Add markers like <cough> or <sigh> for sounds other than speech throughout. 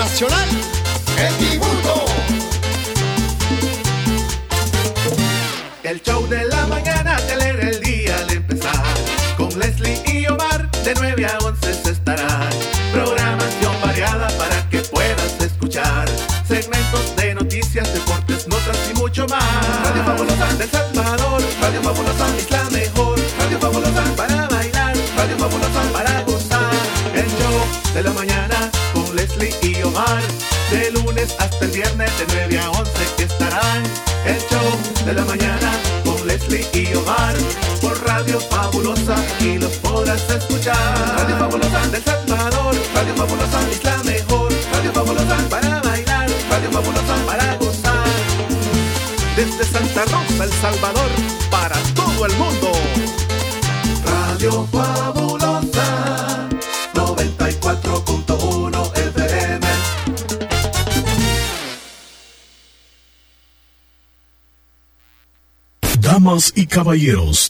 nacional, el tributo. El show de la mañana te alegra el día al empezar. Con Leslie y Omar, de 9 a 11 se estará. Programación variada para que puedas escuchar. Segmentos de noticias, deportes, notas y mucho más. Podrás escuchar. Radio Fabulosa del Salvador, Radio Fabulosa es la mejor. Radio Fabulosa para bailar, Radio Fabulosa para gozar. Desde Santa Rosa, El Salvador, para todo el mundo. Radio Fabulosa 94.1 FM. Damas y caballeros,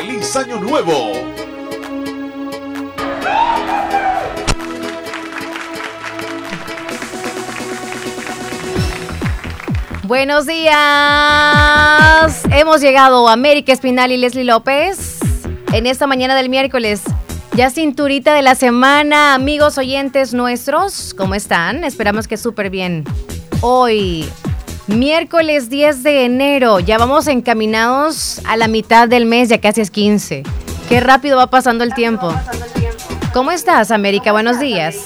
¡Feliz Año Nuevo! Buenos días. Hemos llegado a América Espinal y Leslie López en esta mañana del miércoles. Ya cinturita de la semana, amigos oyentes nuestros, ¿cómo están? Esperamos que súper bien. Hoy, miércoles 10 de enero, ya vamos encaminados a la mitad del mes, ya casi es 15. Qué rápido va pasando el tiempo. ¿Cómo estás, América? Buenos días.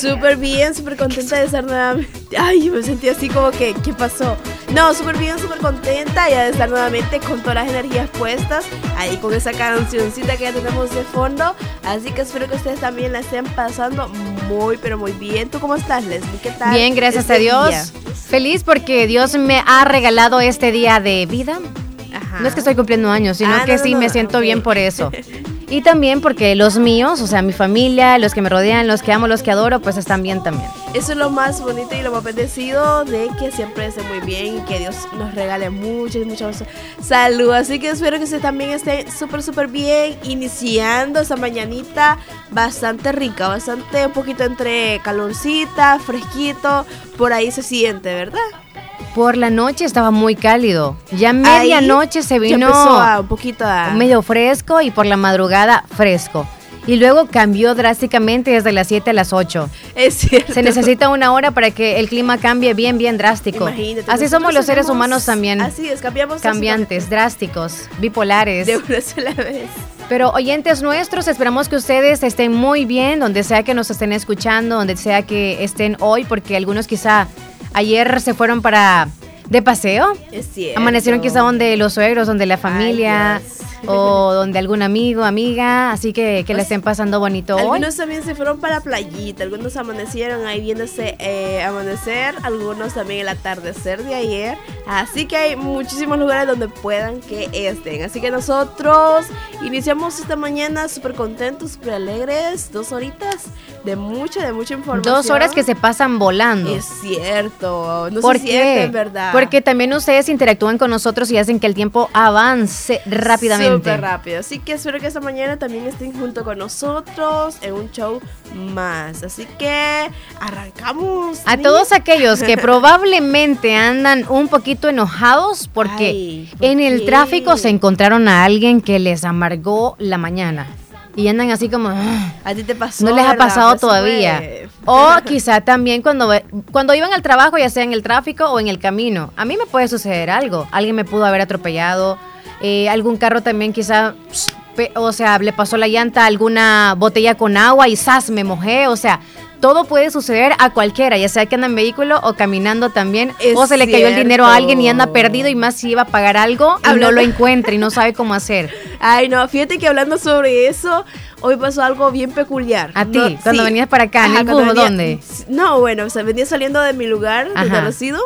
Súper bien, súper contenta de estar nuevamente. Ay, me sentí así como que, ¿qué pasó? No, súper bien, súper contenta ya de estar nuevamente con todas las energías puestas, ahí con esa cancioncita que ya tenemos de fondo. Así que espero que ustedes también la estén pasando muy, pero muy bien. ¿Tú cómo estás, Leslie? ¿Qué tal? Bien, gracias este a Dios. día? Feliz porque Dios me ha regalado este día de vida. Ajá. No es que estoy cumpliendo años, sino Ah, que no, sí no, me no, siento bien por eso. <laughs> Y también porque los míos, o sea, mi familia, los que me rodean, los que amo, los que adoro, pues están bien también. Eso es lo más bonito y lo más bendecido de que siempre esté muy bien y que Dios nos regale mucha y mucha salud. Así que espero que ustedes también estén súper, súper bien. Iniciando esta mañanita bastante rica, bastante un poquito entre calorcita, fresquito. Por ahí se siente, ¿verdad? Por la noche estaba muy cálido. Ya medianoche se vino empezó a un poquito a... medio fresco y por la madrugada fresco. Y luego cambió drásticamente desde las 7 a las 8. Es cierto. Se necesita una hora para que el clima cambie bien, bien drástico. Imagínate, Así somos los seres humanos también. Así es, cambiamos Cambiantes, drásticos, bipolares. De una sola vez. Pero oyentes nuestros, esperamos que ustedes estén muy bien, donde sea que nos estén escuchando, donde sea que estén hoy, porque algunos quizá ayer se fueron para de paseo, Es cierto. amanecieron quizá donde los suegros, donde la familia. <laughs> o donde algún amigo, amiga, así que que la estén pasando bonito hoy. Algunos también se fueron para playita, algunos amanecieron ahí viéndose eh, amanecer, algunos también el atardecer de ayer. Así que hay muchísimos lugares donde puedan que estén. Así que nosotros iniciamos esta mañana súper contentos, súper alegres, dos horitas de mucha, de mucha información. Dos horas que se pasan volando. Es cierto, no ¿Por se qué? verdad. Porque también ustedes interactúan con nosotros y hacen que el tiempo avance rápidamente. Súper rápido. Así que espero que esta mañana también estén junto con nosotros en un show más. Así que arrancamos. A todos aquellos que <laughs> probablemente andan un poquito enojados porque Ay, ¿por en el tráfico se encontraron a alguien que les amargó la mañana. Y andan así como... "Ah". A ti te pasó. No les ha pasado Eso todavía. fue- O quizá también cuando, cuando iban al trabajo, ya sea en el tráfico o en el camino. A mí me puede suceder algo. Alguien me pudo haber atropellado. eh, algún carro también quizá, o sea, le pasó la llanta a alguna botella con agua y ¡zas! me mojé. O sea, todo puede suceder a cualquiera, ya sea que anda en vehículo o caminando también, Es o se le cayó el dinero a alguien y anda cierto. perdido y más si iba a pagar algo y no lo encuentra y no sabe cómo hacer. <laughs> Ay, no, fíjate que hablando sobre eso, hoy pasó algo bien peculiar. ¿A ti? No, ¿Cuando venías para acá, en el bus, venía- dónde? No, bueno, o sea, venía saliendo de mi lugar, Ajá. resido,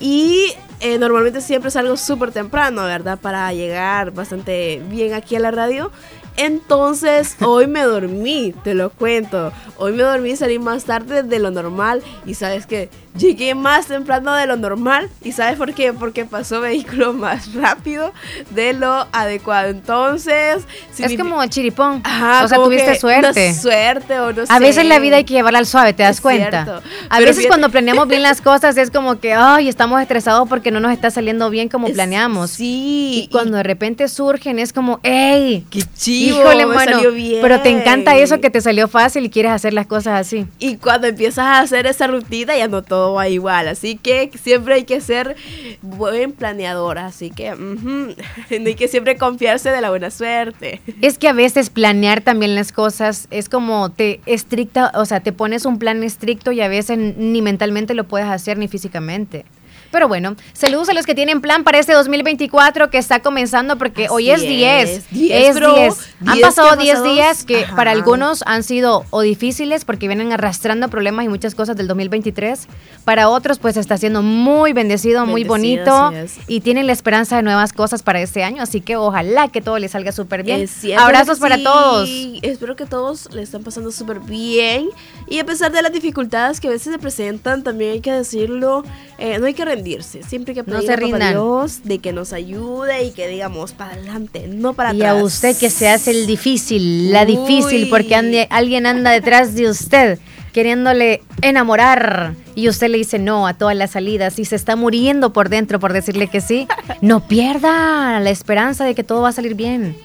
y eh, normalmente siempre salgo súper temprano, ¿verdad? Para llegar bastante bien aquí a la radio. Entonces, hoy me dormí, te lo cuento. Hoy me dormí, salí más tarde de lo normal y sabes que llegué más temprano de lo normal y sabes por qué? Porque pasó vehículo <laughs> más rápido de lo adecuado. Entonces, Es como chiripón. Ajá, o sea, tuviste suerte. no suerte o no A sé. veces la vida hay que llevarla al suave, ¿te das Es cuenta? cierto. A Pero veces fíjate- cuando planeamos bien las <laughs> cosas es como que, ay, estamos estresados porque no nos está saliendo bien como Es- planeamos. Sí. Y cuando de repente surgen es como, ¡ey! Qué chivo, Híjole, me mano. salió bien. Pero te encanta eso que te salió fácil y quieres hacer las cosas así. Y cuando empiezas a hacer esa rutina ya no todo va igual. Así que siempre hay que ser buen planeador. Así que ujú, <laughs> hay que siempre confiarse de la buena suerte. Es que a veces planear también las cosas es como te estricta, o sea, te pones un plan estricto y a veces ni mentalmente lo puedes hacer ni físicamente. Pero bueno, saludos a los que tienen plan para este 2024 que está comenzando porque Así hoy es es, 10. 10, es bro. 10. Han 10 pasado que 10 pasados. días que Ajá. para algunos han sido o difíciles porque vienen arrastrando problemas y muchas cosas del 2023. Para otros pues está siendo muy bendecido, muy Bendecido, bonito así es. y tienen la esperanza de nuevas cosas para este año. Así que ojalá que todo les salga súper bien. Cierto Abrazos que para sí. todos. Espero que todos le están pasando súper bien. Y a pesar de las dificultades que a veces se presentan, también hay que decirlo, eh, no hay que rendirse. Siempre que No se a rindan. Dios de que nos ayude y que digamos para adelante, no para Y atrás. a usted que se hace el difícil, la difícil, Uy. porque ande- alguien anda detrás de usted queriéndole enamorar y usted le dice no a todas las salidas y se está muriendo por dentro por decirle que sí, <laughs> no pierda la esperanza de que todo va a salir bien.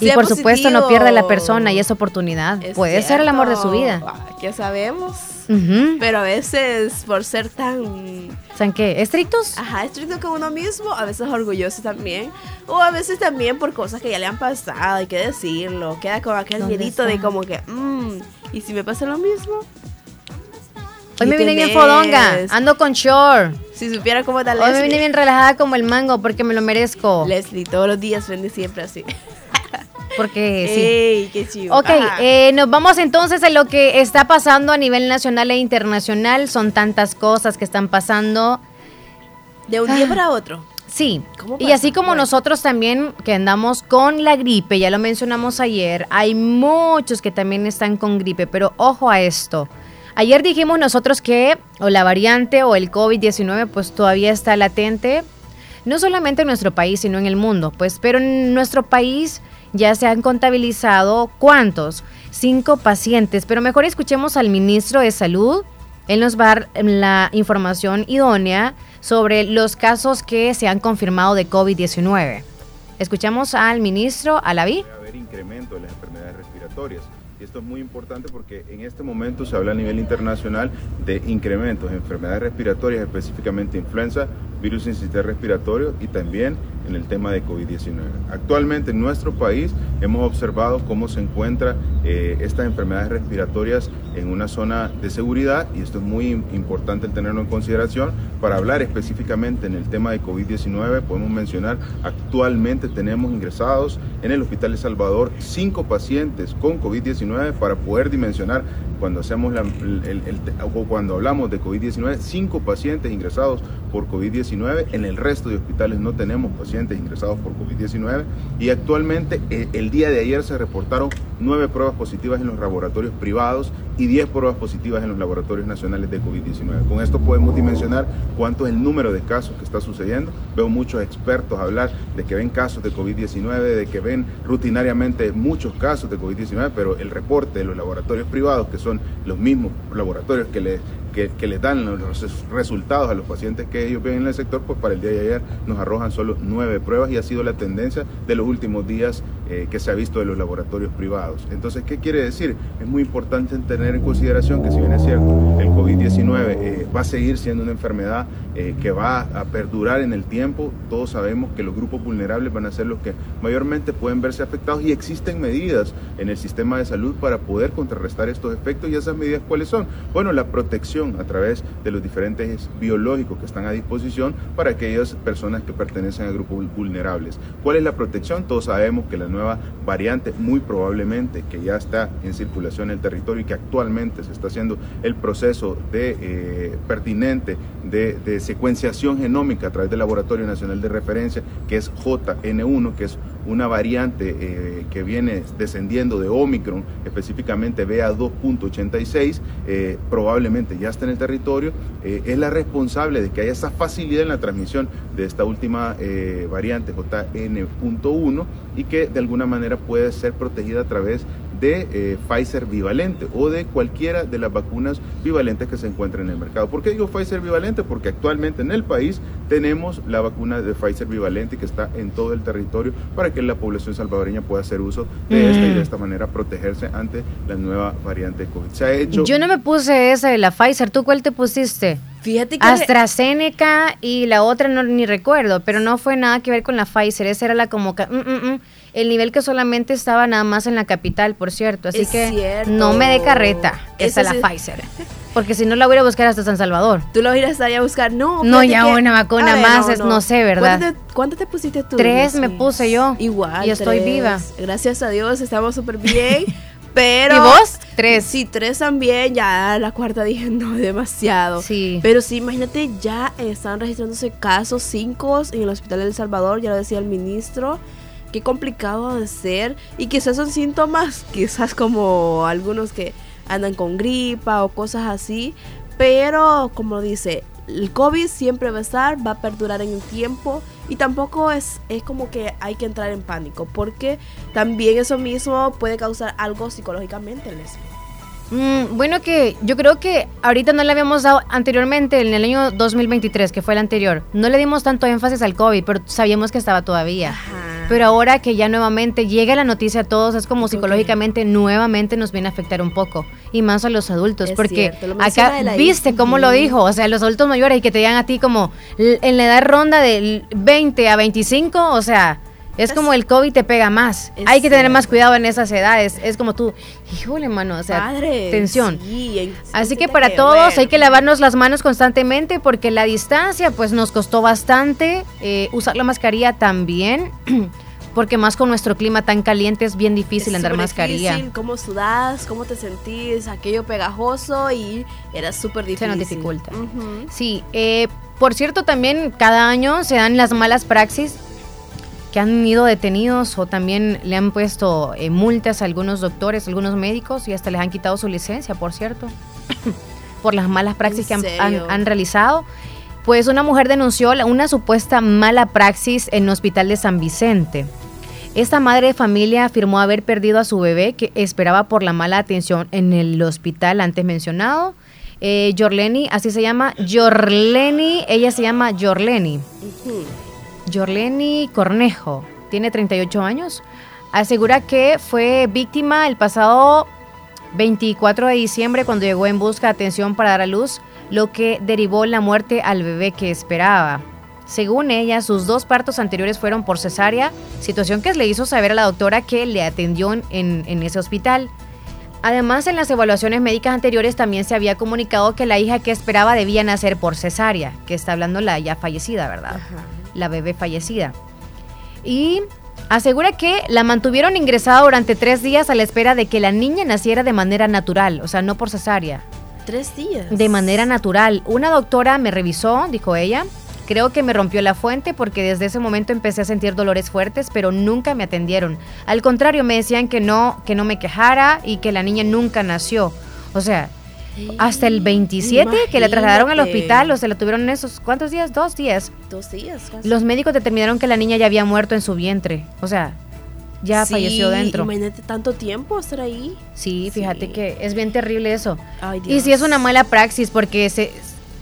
Y por supuesto no pierda la persona y esa oportunidad. Es Puede ser el amor de su vida. ¿Qué sabemos? Ujú. Pero a veces, por ser tan ¿Saben qué? ¿Estrictos? ajá, estricto con uno mismo, a veces orgulloso también. O a veces también por cosas que ya le han pasado, hay que decirlo. Queda con aquel ¿Dónde miedito de como que, mmm, ¿y si me pasa lo mismo? Hoy me ¿Qué vine bien fodonga, ando con short. Si supiera cómo tal Hoy me vine bien relajada como el mango porque me lo merezco. Leslie, todos los días vende siempre así. <laughs> Porque sí. ¡Ey, qué chido! Ok, eh, nos vamos entonces a lo que está pasando a nivel nacional e internacional. Son tantas cosas que están pasando. de un día para otro. Sí, ¿Cómo y así como Bueno. nosotros también que andamos con la gripe, ya lo mencionamos ayer, hay muchos que también están con gripe, pero ojo a esto. Ayer dijimos nosotros que o la variante o el COVID-19 pues todavía está latente, no solamente en nuestro país, sino en el mundo, pues, pero en nuestro país ya se han contabilizado cuántos, cinco pacientes, pero mejor escuchemos al ministro de Salud, él nos va a dar la información idónea sobre los casos que se han confirmado de COVID-19. Escuchamos al ministro Alaví. Haber incremento de las enfermedades respiratorias. Esto es muy importante porque en este momento se habla a nivel internacional de incrementos en enfermedades respiratorias, específicamente influenza, virus sincitial respiratorio y también en el tema de COVID-19. Actualmente en nuestro país hemos observado cómo se encuentra eh, estas enfermedades respiratorias en una zona de seguridad y esto es muy importante el tenerlo en consideración. Para hablar específicamente en el tema de COVID-19 podemos mencionar actualmente tenemos ingresados en el Hospital de Salvador cinco pacientes con COVID-19 para poder dimensionar cuando hacemos la- el- cuando hablamos de COVID-19 cinco pacientes ingresados por COVID-19 en el resto de hospitales no tenemos pacientes ingresados por COVID-19 y actualmente eh, el día de ayer se reportaron nueve pruebas positivas en los laboratorios privados y 10 pruebas positivas en los laboratorios nacionales de COVID-19. Con esto podemos dimensionar cuánto es el número de casos que está sucediendo. Veo muchos expertos hablar de que ven casos de COVID-19, de que ven rutinariamente muchos casos de COVID-19, pero el reporte de los laboratorios privados, que son los mismos laboratorios que le que, les dan los res- resultados a los pacientes que ellos ven en el sector, pues para el día de ayer nos arrojan solo nueve pruebas y ha sido la tendencia de los últimos días eh, que se ha visto de los laboratorios privados. Entonces, ¿qué quiere decir? Es muy importante tener en consideración que si bien es cierto, el COVID-19 eh, va a seguir siendo una enfermedad eh, que va a perdurar en el tiempo, todos sabemos que los grupos vulnerables van a ser los que mayormente pueden verse afectados y existen medidas en el sistema de salud para poder contrarrestar estos efectos y esas medidas cuáles son? Bueno, la protección a través de los diferentes biológicos que están a disposición para aquellas personas que pertenecen a grupos vulnerables. ¿Cuál es la protección? Todos sabemos que la nueva variante, muy probablemente que ya está en circulación en el territorio y que actualmente se está haciendo el proceso de eh, pertinente de, de, secuenciación genómica a través del Laboratorio Nacional de Referencia, que es JN1, que es una variante eh, que viene descendiendo de Omicron, específicamente BA2.86, eh, probablemente ya está en el territorio, eh, es la responsable de que haya esa facilidad en la transmisión de esta última variante JN.1 y que de alguna manera puede ser protegida a través de eh, Pfizer bivalente o de cualquiera de las vacunas bivalentes que se encuentren en el mercado. ¿Por qué digo Pfizer bivalente? Porque actualmente en el país tenemos la vacuna de Pfizer bivalente que está en todo el territorio para que la población salvadoreña pueda hacer uso de esta y de esta manera protegerse ante la nueva variante de COVID. Se ha hecho... Yo no me puse esa de la Pfizer, ¿tú cuál te pusiste? Fíjate que AstraZeneca y la otra no ni recuerdo, pero no fue nada que ver con la Pfizer, esa era la como mm, mm, mm, el nivel que solamente estaba nada más en la capital, por cierto, así Es que cierto. no me dé carreta, esa Eso es la sí. Pfizer, porque si no la voy a buscar hasta San Salvador. tú lo irás a buscar. No, No, ya que- una vacuna A ver, más, es- no sé, ¿verdad? ¿Cuánto te, cuánto te pusiste tú? Tres me puse yo. Igual. Y estoy tres. viva. Gracias a Dios, estamos súper bien. <laughs> Pero. ¿Y vos? Tres. Sí, tres también. Ya la cuarta dije, no, demasiado. Sí. Pero sí, imagínate, ya están registrándose casos, cinco en el hospital de El Salvador, ya lo decía el ministro. Qué complicado de ser. Y quizás son síntomas, quizás como algunos que andan con gripa o cosas así. Pero, como dice, el COVID siempre va a estar, va a perdurar en el tiempo. Y tampoco es, es como que hay que entrar en pánico, porque también eso mismo puede causar algo psicológicamente, Leslie. Mm, bueno, que yo creo que ahorita no le habíamos dado anteriormente, en el año 2023, que fue el anterior, no le dimos tanto énfasis al COVID, pero sabíamos que estaba todavía. Ajá. Pero ahora que ya nuevamente llega la noticia a todos, es como psicológicamente nuevamente nos viene a afectar un poco. Y más a los adultos, Es porque acá, viste cómo lo dijo, o sea, los adultos mayores y que te digan a ti como en la edad ronda de 20 a 25, o sea... Es Es- como el COVID te pega más. Es Hay que tener más cuidado en esas edades. Es como tú, híjole, mano, o sea, Padre, tensión. sí, Así que para todos bueno. hay que lavarnos las manos constantemente porque la distancia pues nos costó bastante. eh, usar la mascarilla también. <clears throat> Porque más con nuestro clima tan caliente es bien difícil Es andar mascarilla. difícil, cómo sudas, cómo te sentís, aquello pegajoso y era súper difícil. Se nos dificulta. Ujú. Sí, eh, por cierto también cada año se dan las malas praxis que han ido detenidos o también le han puesto eh, multas a algunos doctores, algunos médicos y hasta les han quitado su licencia, por cierto, <coughs> por las malas praxis que ¿En han, han- serio? han realizado. Pues una mujer denunció una supuesta mala praxis en el hospital de San Vicente. Esta madre de familia afirmó haber perdido a su bebé que esperaba por la mala atención en el hospital antes mencionado. Eh, Yorleni, así se llama, Yorleni, ella se llama Yorleni. Yorleni Cornejo, tiene 38 años. Asegura que fue víctima el pasado 24 de diciembre cuando llegó en busca de atención para dar a luz, lo que derivó la muerte al bebé que esperaba. Según ella, sus dos partos anteriores fueron por cesárea, situación que le hizo saber a la doctora que le atendió en, en ese hospital. Además, en las evaluaciones médicas anteriores también se había comunicado que la hija que esperaba debía nacer por cesárea, que está hablando la ya fallecida, ¿verdad? Ajá. La bebé fallecida. Y asegura que la mantuvieron ingresada durante tres días a la espera de que la niña naciera de manera natural, o sea, no por cesárea, Tres días. de manera natural. Una doctora me revisó, dijo ella. Creo que me rompió la fuente porque desde ese momento empecé a sentir dolores fuertes, pero nunca me atendieron. Al contrario, me decían que no, que no me quejara y que la niña nunca nació. O sea, hasta el 27 que la trasladaron al hospital, o se la tuvieron en esos, ¿cuántos días? Dos días. Dos días. casi. Los médicos determinaron que la niña ya había muerto en su vientre. O sea, ya Sí, falleció dentro. Imagínate tanto tiempo estar ahí. Sí, fíjate Sí. que es bien terrible eso. Ay, Y si es una mala praxis porque se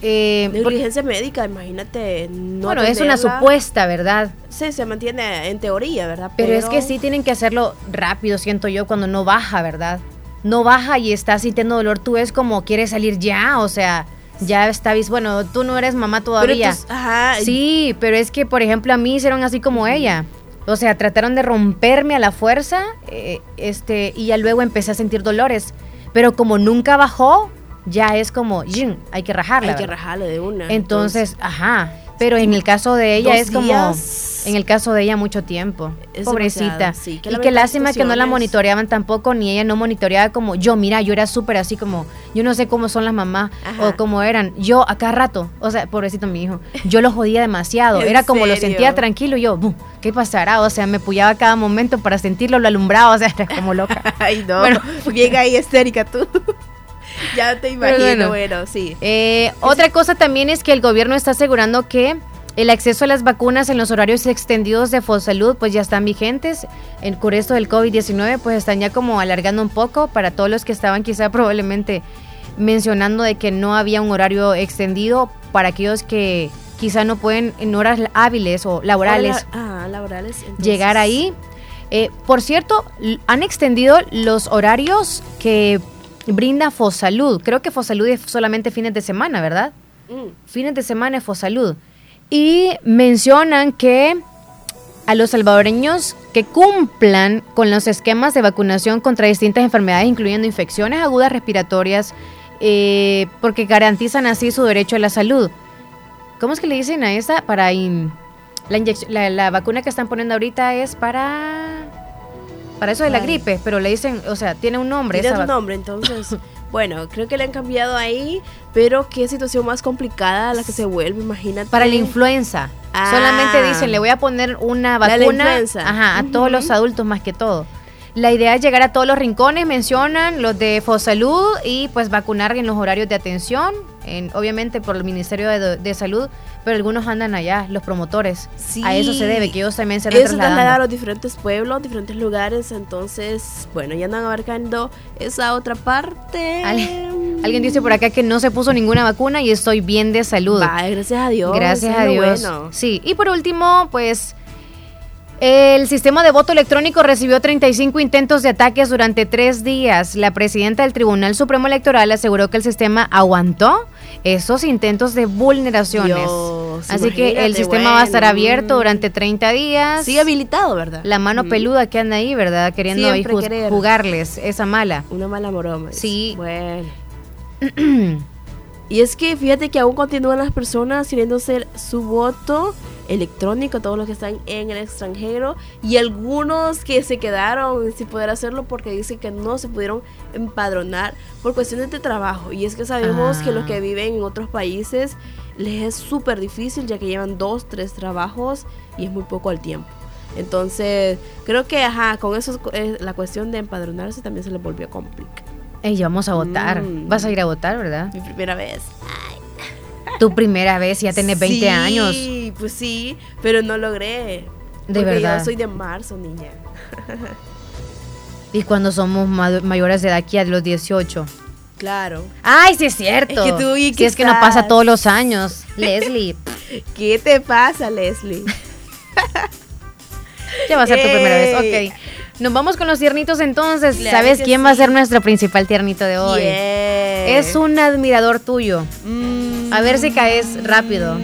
Eh, Negligencia médica, imagínate. No bueno, es una supuesta, ¿verdad? Sí, se mantiene en teoría, ¿verdad? Pero, es que sí tienen que hacerlo rápido, siento yo, cuando no baja, ¿verdad? No baja y está sintiendo dolor, tú es como quieres salir ya, o sea, ya está Bueno, tú no eres mamá Pero todavía. ajá, Sí, pero es que, por ejemplo, a mí hicieron así como ella. O sea, trataron de romperme a la fuerza, eh, este, y ya luego empecé a sentir dolores. Pero como nunca bajó, ya es como, yin, hay que rajarla. hay que rajarle de una. Entonces, ajá. Pero en el caso de ella es como, en el caso de ella mucho tiempo. Es Pobrecita. sí, qué y qué lástima que no la monitoreaban tampoco, ni ella no monitoreaba como yo. Mira, yo era súper así como, yo no sé cómo son las mamás Ajá. o cómo eran. Yo a cada rato, o sea, pobrecito mi hijo, yo lo jodía demasiado. <laughs> ¿En Era como lo sentía tranquilo y yo, "Bu, ¿qué pasará? O sea, me puyaba a cada momento para sentirlo, lo alumbraba, o sea, era como loca. <laughs> Ay, no. Bueno. Bien ahí histérica tú. <laughs> ya te imagino, bueno. bueno, sí. Eh, otra cosa también es que el gobierno está asegurando que el acceso a las vacunas en los horarios extendidos de Fosalud pues ya están vigentes. En por esto del COVID-19 pues están ya como alargando un poco para todos los que estaban quizá <laughs> probablemente mencionando de que no había un horario extendido para aquellos que quizá no pueden en horas hábiles o laborales Ah, laborales. entonces- llegar ahí. Eh, por cierto, han extendido los horarios que brinda Fosalud. Creo que Fosalud es solamente fines de semana, ¿verdad? Mm. Fines de semana es Fosalud. Y mencionan que a los salvadoreños que cumplan con los esquemas de vacunación contra distintas enfermedades, incluyendo infecciones agudas respiratorias, eh, porque garantizan así su derecho a la salud. ¿Cómo es que le dicen a esa? Para in- la, la vacuna que están poniendo ahorita es para para eso de la gripe, pero le dicen, o sea, tiene un nombre. Tiene vac- nombre, entonces. <laughs> Bueno, creo que le han cambiado ahí, pero qué situación más complicada la que se vuelve, imagínate. Para la influenza. Ah. Solamente dicen, le voy a poner una de la vacuna influenza. ajá, a todos los adultos más que todo. La idea es llegar a todos los rincones, mencionan los de Fosalud y pues vacunar en los horarios de atención, en, obviamente por el Ministerio de, de Salud, pero algunos andan allá, los promotores. Sí. A eso se debe, que ellos también se se trasladan a los diferentes pueblos, diferentes lugares, entonces, bueno, ya andan abarcando esa otra parte. Alguien dice por acá que no se puso ninguna vacuna y estoy bien de salud. Vaya, gracias a Dios. Gracias a Dios. bueno. Sí, y por último, pues el sistema de voto electrónico recibió 35 intentos de ataques durante tres días. La presidenta del Tribunal Supremo Electoral aseguró que el sistema aguantó esos intentos de vulneraciones. Dios, Así que el sistema va a estar abierto durante 30 días. Sigue habilitado, ¿verdad? La mano Mm. peluda que anda ahí, ¿verdad? Queriendo ahí querer. jugarles esa mala. Una mala broma. dice. Sí. Bueno. <clears throat> y es que fíjate que aún continúan las personas queriendo hacer su voto electrónico, todos los que están en el extranjero, y algunos que se quedaron sin poder hacerlo porque dicen que no se pudieron empadronar por cuestiones de trabajo. Y es que sabemos que los Ah. que viven en otros países les es súper difícil ya que llevan dos, tres trabajos y es muy poco al tiempo. Entonces, creo que, ajá, con eso eh, la cuestión de empadronarse también se les volvió complicar. Ey, vamos a votar. Mm. Vas a ir a votar, ¿verdad? Mi primera vez. Tu primera vez, ya tenés 20 Sí, años. pues sí, pero no logré. De porque verdad. Yo soy de marzo, niña. <laughs> Y cuando somos ma- mayores de edad aquí a los 18. Claro. Ay, sí es cierto. Es que tú y Si que es que no pasa todos los años. Leslie, <laughs> ¿Qué te pasa, Leslie? <laughs> ya va a ser tu primera vez. Ok. Nos vamos con los tiernitos entonces. Claro ¿Sabes quién va a sí. ser nuestro principal tiernito de hoy? Yeah. Es un admirador tuyo. Mm, A ver si caes rápido.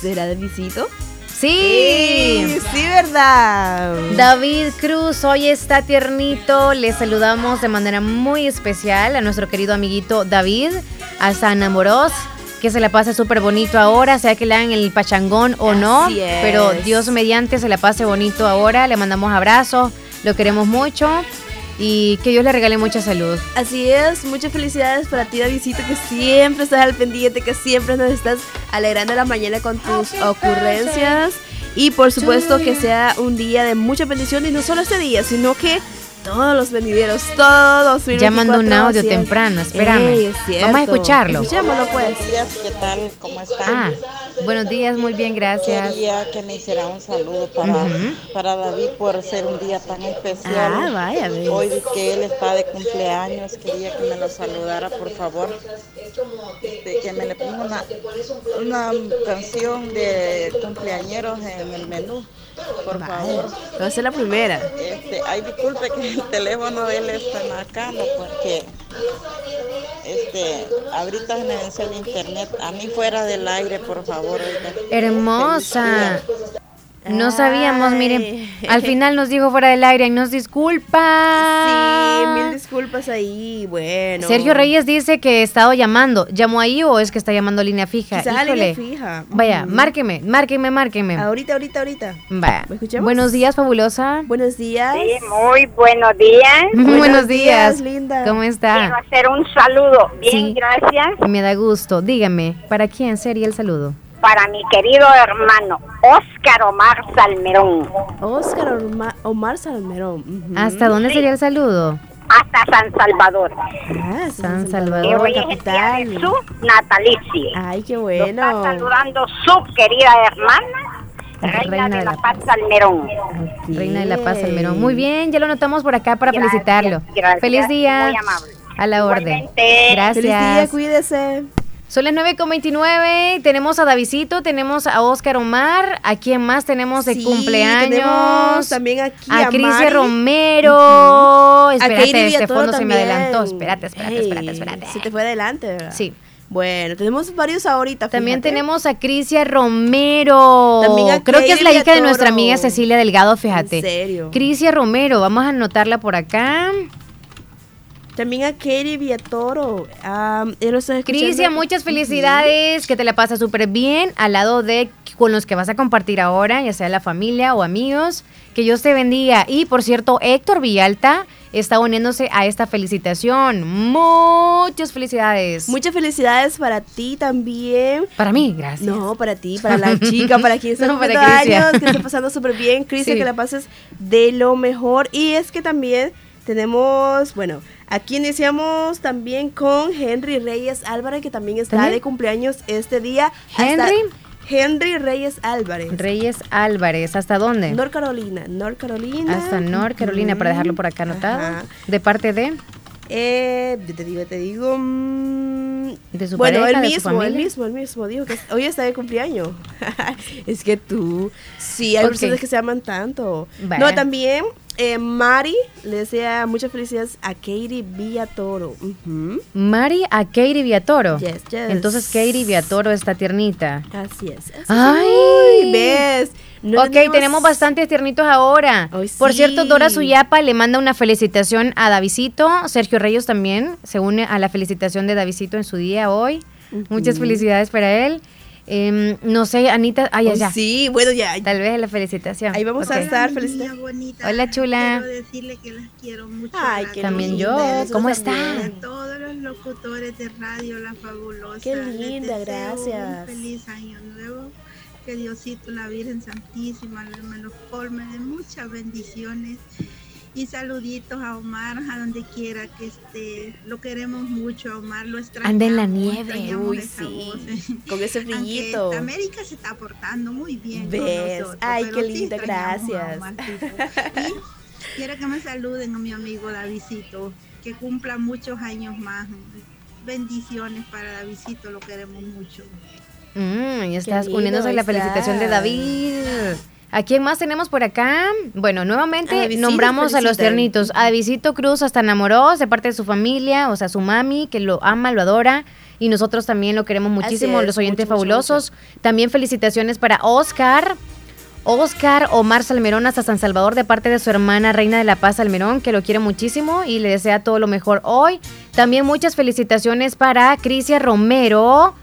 ¿Será de visito? Sí. sí, verdad. David Cruz, hoy está tiernito. Le saludamos de manera muy especial a nuestro querido amiguito David, a San que se la pase súper bonito ahora, sea que le hagan el pachangón o no. Es. Pero Dios mediante se la pase bonito ahora. Le mandamos abrazos, lo queremos mucho y que Dios le regale mucha salud. Así es, muchas felicidades para ti, Davidcito, que siempre estás al pendiente, que siempre nos estás alegrando la mañana con tus ocurrencias. Y por supuesto que sea un día de mucha bendición, y no solo este día, sino que todos los venideros, todos. Ya mandó un audio temprano, espérame. Vamos a escucharlo. Escuchémoslo pues. Buenos días, ¿qué tal? ¿Cómo están? Ah, buenos días, muy bien, gracias. Quería que me hiciera un saludo para, Ujú. para David por ser un día tan especial. Ah, vaya, ves. Hoy que él está de cumpleaños, quería que me lo saludara, por favor. Este, que me le ponga una, una canción de cumpleañeros en el menú, por favor. Ser la primera. Este, ay, disculpe que el teléfono de él está marcando porque este, ahorita me vence el internet. A mí fuera del aire, por favor. Hermosa. No sabíamos, miren. Al final nos dijo fuera del aire y nos disculpa. Sí, mil disculpas ahí. Bueno. Sergio Reyes dice que he estado llamando. ¿Llamó ahí o es que está llamando línea fija? Quizás línea fija. Vaya, Ujú. márqueme, márqueme, márqueme. Ahorita, ahorita, ahorita. Vaya. ¿Me escuchamos? Buenos días, fabulosa. Buenos días. Sí, muy buenos días. <laughs> Buenos, días. linda. ¿Cómo Quiero está? hacer un saludo. Bien, Sí. gracias. Me da gusto. Dígame, ¿para quién sería el saludo? Para mi querido hermano Óscar Omar Salmerón. Oscar Orma- Omar Salmerón. ¿Hasta dónde sería el saludo? Hasta San Salvador. Ah, San Que Salvador, hoy es el día de capital. su natalicio. Ay, qué Lo está bueno. saludando su querida hermana, Reina, Reina de de la la Paz Salmerón. Reina de la Paz, Almerón. Muy bien, ya lo anotamos por acá para Gracias, felicitarlo. gracias. Feliz día. Muy amable. A la orden. Igualmente. Gracias. Feliz día, cuídese. Son las 9.29. Tenemos a Davidito, tenemos a Oscar Omar. ¿A quién más tenemos de Sí, cumpleaños? tenemos también aquí a a Crisia. Romero. A Espérate, este fondo se me adelantó. Espérate, espérate, Hey, espérate, espérate. Se te fue adelante, ¿verdad? Sí. Bueno, tenemos varios ahorita. También tenemos a Crisia Romero. También a Creo que es la hija de nuestra amiga Cecilia Delgado, fíjate. ¿En serio? Crisia Romero, vamos a anotarla por acá. También a Katie está escuchando. Crisia, muchas felicidades, que te la pasas súper bien al lado de con los que vas a compartir ahora, ya sea la familia o amigos. Que Dios te bendiga. Y por cierto, Héctor Villalta está uniéndose a esta felicitación. Muchas felicidades. Muchas felicidades para ti también. Para mí, gracias. No, para ti, para la chica, para quien <laughs> está No, para años, que esté pasando súper bien, Crisia, Sí. que la pases de lo mejor. Y es que también tenemos, bueno, aquí iniciamos también con Henry Reyes Álvarez, que también está ¿También? de cumpleaños este día. ¿Henry? Henry Reyes Álvarez. Reyes Álvarez, ¿hasta dónde? North Carolina, North Carolina. Hasta North Carolina, para dejarlo por acá anotado. Ajá. De parte de. Eh, te digo, te digo. mm, ¿De su bueno, pareja, el mismo, el mismo, el mismo. Dijo que hoy está de cumpleaños. <laughs> es que tú. Sí, hay personas que se aman tanto. No, también eh, Mari le desea muchas felicidades a Katie Villatoro. Ujú. Mari a Katie Viatoro. Yes, yes. Entonces Katie Viatoro está tiernita. Así es. así. Ay. Uy, ¿Ves? No ok, tenemos bastantes tiernitos ahora. Por cierto, Dora Suyapa le manda una felicitación a Davidito. Sergio Reyes también se une a la felicitación de Davidito en su día hoy. Muchas felicidades para él. Em, no sé, Anita. Ay, ya, Ay, ya. Sí, bueno, ya. Tal vez la felicitación. Ahí vamos a Ok. estar. Bonita. Hola, chula. Quiero decirle que las quiero mucho. Ay, a qué También yo. ¿Cómo nosotros está? también. A todos los locutores de radio La Fabulosa. Qué linda, gracias. Un feliz año nuevo. Que Diosito, la Virgen Santísima, me los colme de muchas bendiciones. Y saluditos a Omar, a donde quiera que esté. Lo queremos mucho, a Omar. Lo extrañamos. Anda en la nieve. Uy, esa voz. sí. Con ese Aunque brillito. América se está portando muy bien. con ¿Ves? nosotros, Ay, qué sí a gracias. Y quiero que me saluden a mi amigo Davidito, que cumpla muchos años más. Bendiciones para Davidito, lo queremos mucho. Mm, ya estás lindo uniéndose a la felicitación de David. ¿A quién más tenemos por acá? Bueno, A nuevamente Davidcito nombramos a los tiernitos. A Davidito Cruz hasta enamoró de parte de su familia, o sea, su mami, que lo ama, lo adora. Y nosotros también lo queremos muchísimo, es, los oyentes mucho, mucho, fabulosos. También felicitaciones para Oscar. Oscar Omar Salmerón hasta San Salvador de parte de su hermana Reina de la Paz Salmerón, que lo quiere muchísimo y le desea todo lo mejor hoy. También muchas felicitaciones para Crisia Romero,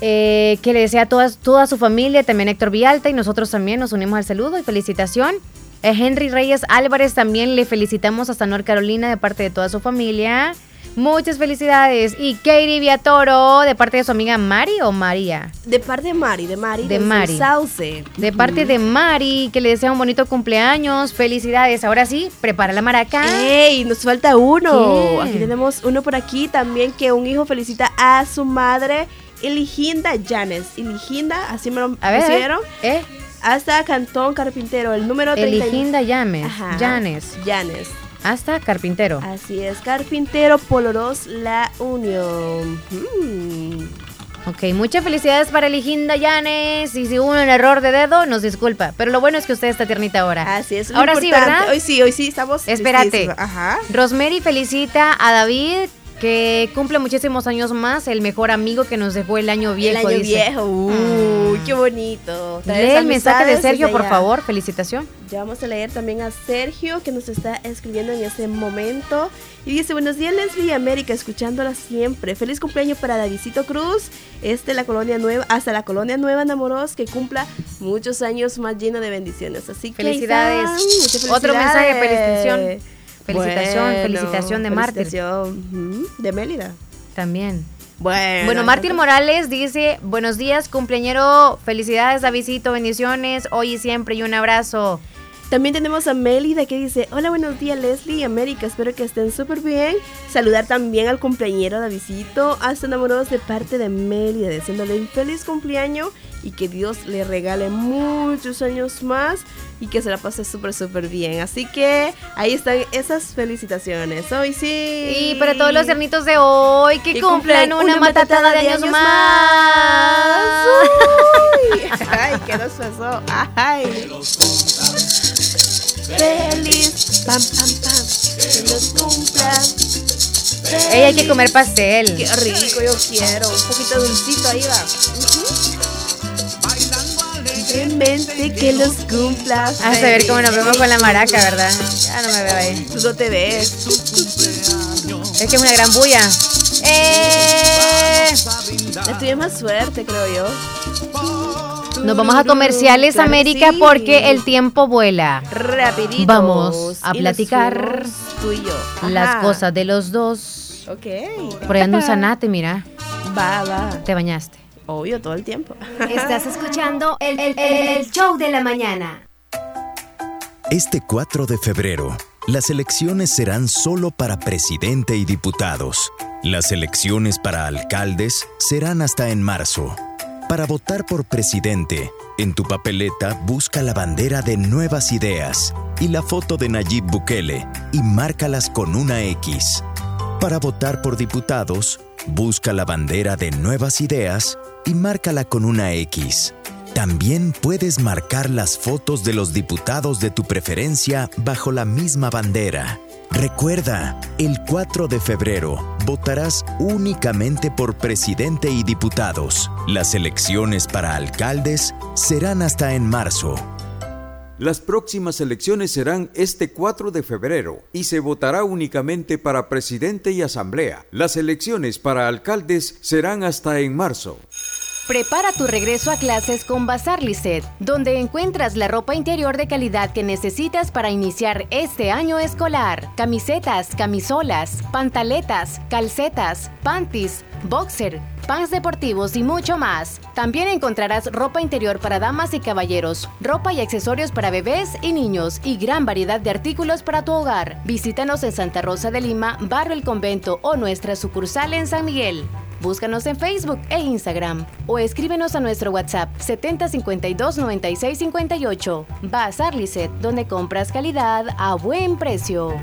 eh, que le desea a toda, toda su familia, también Héctor Vialta y nosotros también nos unimos al saludo y felicitación. Eh, Henry Reyes Álvarez también le felicitamos hasta North Carolina de parte de toda su familia. Muchas felicidades. Y Katie Viatoro, de parte de su amiga Mari o María. De parte de Mari, de Mari. De Mari. Sauce. De parte de Mari, que le desea un bonito cumpleaños. Felicidades. Ahora sí, prepara la maraca. ¡Ey! Nos falta uno. ¿Qué? Aquí tenemos uno por aquí también que un hijo felicita a su madre, Eliginda Janes. Eliginda, así me lo A ver, pusieron. ¿Eh? Hasta Cantón Carpintero, el número 30. Eliginda Llames. Ajá. Llanes. Llanes. Hasta Carpintero. Así es, Carpintero Poloros La Unión. Mm. Ok, muchas felicidades para Eliginda Llanes. Y si hubo un error de dedo, nos disculpa. Pero lo bueno es que usted está tiernita ahora. Así es. Ahora sí. ¿verdad? Hoy sí, hoy sí estamos. Espérate. Ajá. Rosemary felicita a David, que cumple muchísimos años más, el mejor amigo que nos dejó el año viejo. el año dice. viejo. Uy, qué bonito. Lee el mensaje de Sergio, por allá. favor. Felicitación. Ya vamos a leer también a Sergio que nos está escribiendo en este momento. Y dice, buenos días Leslie y América, escuchándola siempre. Feliz cumpleaños para Davidito Cruz, este la colonia nueva, hasta la colonia nueva enamoros, que cumpla muchos años más lleno de bendiciones. Así que Felicidades. muchas Otro mensaje de felicidades. Felicitación. Felicitación, felicitación de felicitación, De Mélida. También. Bueno, Bueno, Mártir Morales dice, buenos días, cumpleañero, felicidades, Davidito, bendiciones, hoy y siempre y un abrazo. También tenemos a Mélida que dice, hola, buenos días Leslie y América, espero que estén súper bien. Saludar también al cumpleañero Davidito, hasta enamorados de parte de Mélida, deseándole un feliz cumpleaños y que Dios le regale muchos años más y que se la pase súper, súper bien. Así que ahí están esas felicitaciones. Hoy sí. Y para todos los cernitos de hoy que cumplan cumplan una, una matatada de años años más. <laughs> Uy, <laughs> ay, ¿qué nos pasó? Ay. Feliz, pam, pam, pam, que nos cumpla. Ey, hay que comer pastel. Qué rico, yo quiero. Un poquito dulcito ahí va. Simplemente que los cumplas. A ver cómo nos vemos con la maraca, ¿verdad? Ya no me veo ahí. Tú no te ves. Es que es una gran bulla. ¡Eh! La tuya es más suerte, creo yo. Nos vamos a comerciales, Claro América, sí. porque el tiempo vuela. Rapidito. Vamos a platicar fuimos Tú y yo. las cosas de los dos. Ok. Por ahí anda un zanate, mira. Va, va. Te bañaste. Obvio, todo el tiempo. <laughs> Estás escuchando el, el- el- el show de la mañana. Este 4 de febrero, las elecciones serán solo para presidente y diputados. Las elecciones para alcaldes serán hasta en marzo. Para votar por presidente, en tu papeleta busca la bandera de Nuevas Ideas y la foto de Nayib Bukele y márcalas con una X. Para votar por diputados, busca la bandera de Nuevas Ideas y márcala con una X. También puedes marcar las fotos de los diputados de tu preferencia bajo la misma bandera. Recuerda, el 4 de febrero votarás únicamente por presidente y diputados. Las elecciones para alcaldes serán hasta en marzo. Las próximas elecciones serán este 4 de febrero y se votará únicamente para presidente y asamblea. Las elecciones para alcaldes serán hasta en marzo. Prepara tu regreso a clases con Bazar Lisset, donde encuentras la ropa interior de calidad que necesitas para iniciar este año escolar. Camisetas, camisolas, pantaletas, calcetas, panties, boxer, pants deportivos y mucho más. También encontrarás ropa interior para damas y caballeros, ropa y accesorios para bebés y niños y gran variedad de artículos para tu hogar. Visítanos en Santa Rosa de Lima, Barrio El Convento o nuestra sucursal en San Miguel. Búscanos en Facebook e Instagram o escríbenos a nuestro WhatsApp 7052 9658. Bazar Lisset, donde compras calidad a buen precio.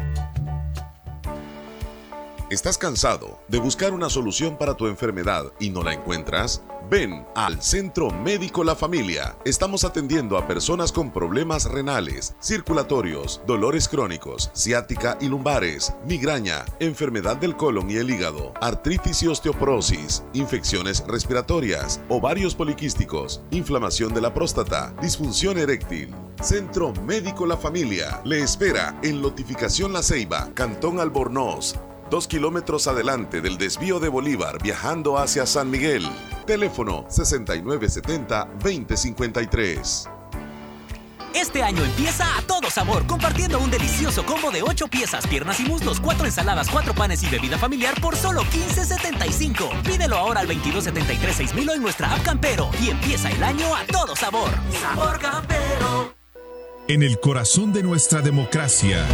¿Estás cansado de buscar una solución para tu enfermedad y no la encuentras? Ven al Centro Médico La Familia. Estamos atendiendo a personas con problemas renales, circulatorios, dolores crónicos, ciática y lumbares, migraña, enfermedad del colon y el hígado, artritis y osteoporosis, infecciones respiratorias, ovarios poliquísticos, inflamación de la próstata, disfunción eréctil. Centro Médico La Familia le espera en Lotificación La Ceiba, Cantón Albornoz, Dos kilómetros adelante del desvío de Bolívar viajando hacia San Miguel. Teléfono 6970-2053. Este año empieza a todo sabor, compartiendo un delicioso combo de 8 piezas, piernas y muslos, 4 ensaladas, 4 panes y bebida familiar por solo 15.75. Pídelo ahora al 2273-6000 en nuestra app Campero y empieza el año a todo sabor. Sabor Campero. En el corazón de nuestra democracia,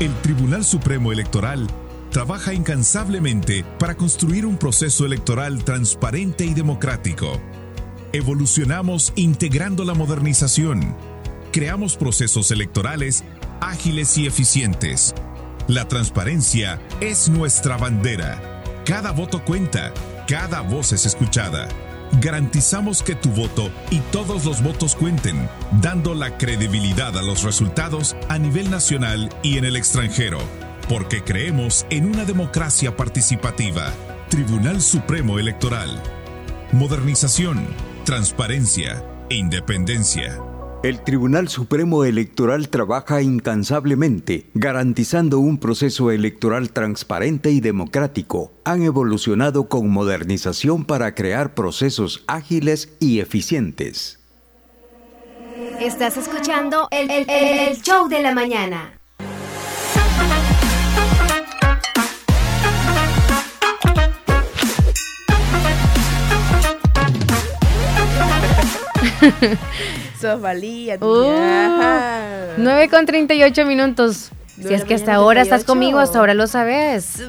el Tribunal Supremo Electoral trabaja incansablemente para construir un proceso electoral transparente y democrático. Evolucionamos integrando la modernización. Creamos procesos electorales ágiles y eficientes. La transparencia es nuestra bandera. Cada voto cuenta, cada voz es escuchada. Garantizamos que tu voto y todos los votos cuenten, dando la credibilidad a los resultados a nivel nacional y en el extranjero porque creemos en una democracia participativa. Tribunal Supremo Electoral. Modernización, transparencia e independencia. El Tribunal Supremo Electoral trabaja incansablemente, garantizando un proceso electoral transparente y democrático. Han evolucionado con modernización para crear procesos ágiles y eficientes. Estás escuchando el, el- el show de la mañana. Sos valía. Uh, 9 con 38 minutos. Si es que hasta ahora estás 38. conmigo, hasta ahora lo sabes.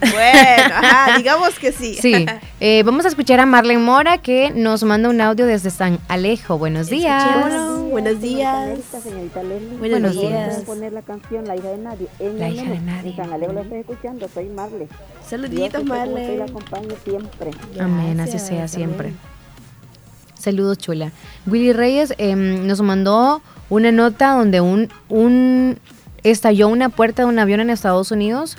Bueno, ajá, <laughs> digamos que sí. Sí. <laughs> Eh, vamos a escuchar a Marlene Mora que nos manda un audio desde San Alejo. Buenos días. Escuchémoslo. Buenos días. Señorita Leslie. Buenos ¿Me días. poner la canción La hija de nadie. En La el hija de menú. nadie. En San Alejo la estoy escuchando, soy Marle. Saluditos, Marle. la siempre. Amén, así sea siempre. Saludos, chula. Willy Reyes em, nos mandó una nota donde un, un estalló una puerta de un avión en Estados Unidos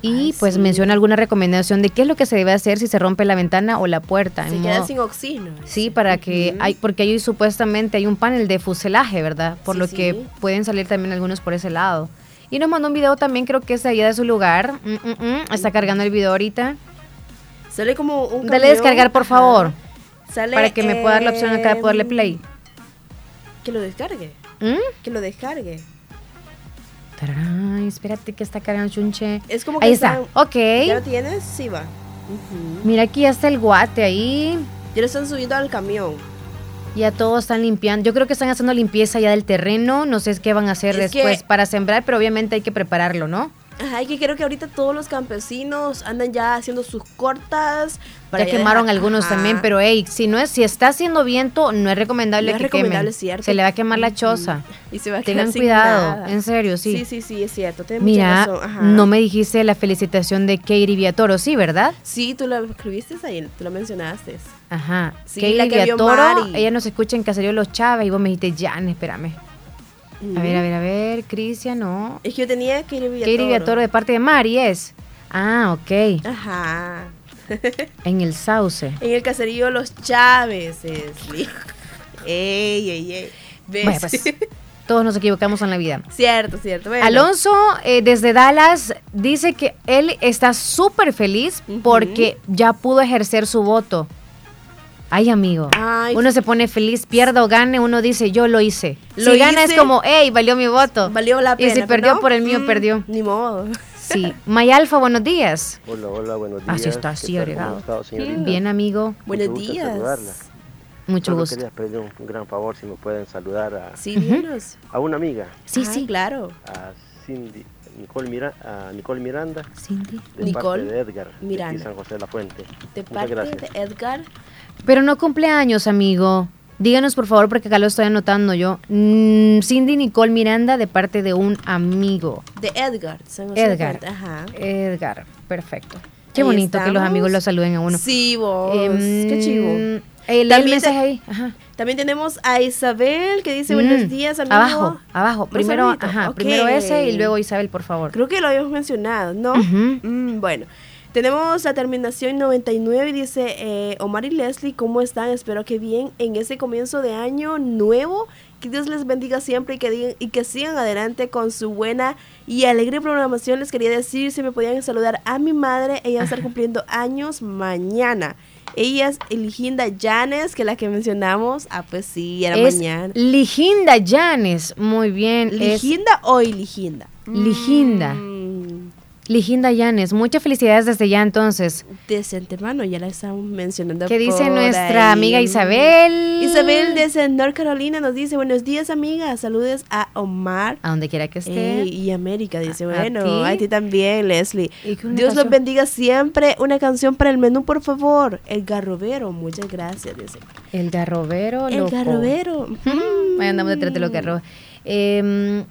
y pues menciona alguna recomendación de qué es lo que se debe hacer si se rompe la ventana o la puerta. Se queda modo- sin oxígeno. Sí, para que hay, porque ahí supuestamente hay un panel de fuselaje, ¿verdad? Por Sí, lo sí. que pueden salir también algunos por ese lado. Y nos mandó un video también, creo que es de allá de su lugar. Mm, mm, mm. Está cargando el video ahorita. Sale como un Dale camión. descargar, por Ajá. Sale, para que me pueda dar la opción acá de poderle play. Que lo descargue. ¿Mm? Que lo descargue. Tararán, espérate que está cargando chunche. Es como que Ahí está. están- Ok. ¿Ya lo tienes? Sí, va. Mira, aquí ya está el guate ahí. Ya lo están subiendo al camión. Ya todos están limpiando. Yo creo que están haciendo limpieza ya del terreno. No sé qué van a hacer Es después para sembrar, pero obviamente hay que prepararlo, ¿no? Ajá, y que creo que ahorita todos los campesinos andan ya haciendo sus cortas. ya quemaron dejar- algunos Ajá. también, pero hey, si no es, si está haciendo viento, no es recomendable No es que recomendable, quemen. cierto. Se le va a quemar la choza. Y se va a Tengan cuidado, nada. en serio, sí. Sí, sí, sí, es cierto. Mira. Ajá. no me dijiste la felicitación de Katie Viatoro, sí, ¿verdad? Sí, tú lo escribiste ahí, tú lo mencionaste. Ajá. Sí, Katie la que Viatoro, ella nos escucha en Caserío Los Chávez y vos me dijiste, Jan, espérame. A ver, a ver, a ver, Cristian, no. Es que yo tenía que ir Katie de parte de Mari es. Ah, ok. Ajá. <laughs> En el sauce. En el caserío Los Chávez, Leslie. ey, ey, ey. ¿Ves? Bueno, pues, <laughs> todos nos equivocamos en la vida. cierto, cierto. Bueno. Alonso eh, desde Dallas dice que él está súper feliz porque ya pudo ejercer su voto. Ay, amigo. Ay. Uno se pone feliz, pierda o gane, uno dice, yo lo hice. Lo si gana es como, hey, valió mi voto. Valió la pena. Y si perdió no, por el mío, mm, perdió. Ni modo. Sí. <laughs> Mayalfa, buenos días. Hola, hola, buenos días. Así está, así ¿Qué tal? agregado. Bien, amigo. Buenos Mucho días. saludarla. Mucho Solo gusto. quería pedir un, un gran favor si me pueden saludar a, Sí, a una amiga, Sí, Ah, sí. claro. a Cindy, Nicole, Mira, a Nicole Miranda, Cindy. de Nicole parte de Edgar, Miranda. San José de la Fuente. De Muchas parte gracias. de Edgar. Pero no cumpleaños, amigo. Díganos, por favor, porque acá lo estoy anotando yo. Mm, Cindy Nicole Miranda de parte de un amigo. De Edgar. San José Edgar. Ajá. Edgar, perfecto. Qué Ahí bonito que los amigos lo saluden a uno. Sí, vos. Em, Qué chivo. Eh, También te- ahí. Ajá. También tenemos a Isabel que dice Mm, buenos días, amigo. Abajo, abajo. Primero, ajá, primero ese y luego Isabel, por favor. Creo que lo habíamos mencionado, ¿no? Mm, bueno, tenemos la terminación 99 y dice eh, Omar y Leslie, ¿cómo están? Espero que bien en ese comienzo de año nuevo. Que Dios les bendiga siempre y que, digan- y que sigan adelante con su buena y alegre programación. Les quería decir si me podían saludar a mi madre. Ella va a estar cumpliendo años mañana. Ella es Liginda Llanes, que la que mencionamos. Ah, pues sí, era es mañana. Liginda Llanes, muy bien. es ¿Liginda o Iliginda? Liginda. Mm, Liginda Llanes, muchas felicidades desde ya entonces. desde antemano, ya la estamos mencionando. ¿Qué dice nuestra ahí. amiga Isabel? Isabel desde North Carolina nos dice, buenos días amiga, saludes a Omar. A donde quiera que esté. Eh, y América dice, ¿A bueno, a ti también, Leslie. ¿Y qué una Dios los bendiga siempre. Una canción para el menú, por favor. El garrobero, muchas gracias. Dice. El garrobero, El loco. garrobero. <laughs> Ahí andamos detrás de los garros. Em,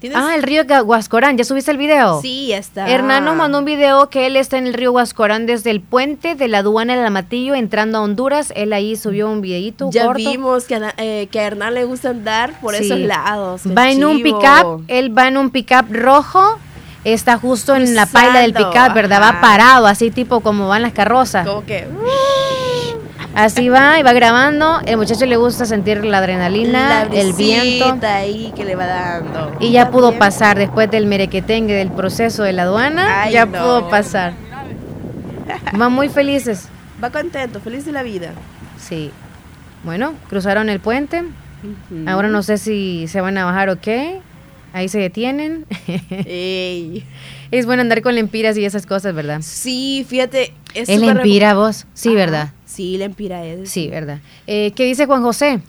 ¿Tienes- ah, el río Huascorán, ¿ya subiste el video? Sí, ya está. Hernán nos mandó un video que él está en el río Huascorán desde el puente de la aduana del Amatillo entrando a Honduras. Él ahí subió un videito Ya corto. vimos que, eh, que a Hernán le gusta andar por Sí. esos lados. Va en un pickup, él va en un pickup rojo. Está justo en la paila del pickup, ¿verdad? ajá. Va parado, así tipo como van las carrozas. Como que... Así va y va grabando. El muchacho le gusta sentir la adrenalina, la el viento. ahí que le va dando. Y ya pudo bien. pasar después del merequetengue del proceso de la aduana. Ay, ya no. pudo pasar. Van muy felices. Va contento, feliz de la vida. Sí. Bueno, cruzaron el puente. Ahora no sé si se van a bajar o qué. Ahí se detienen. <laughs> Ey. Es bueno andar con lempiras y esas cosas, ¿verdad? Sí, fíjate. Es ¿Es lempira vos? Sí, Ajá. ¿verdad? Sí, Lempira es. Sí, ¿verdad? Eh, ¿Qué dice Juan José?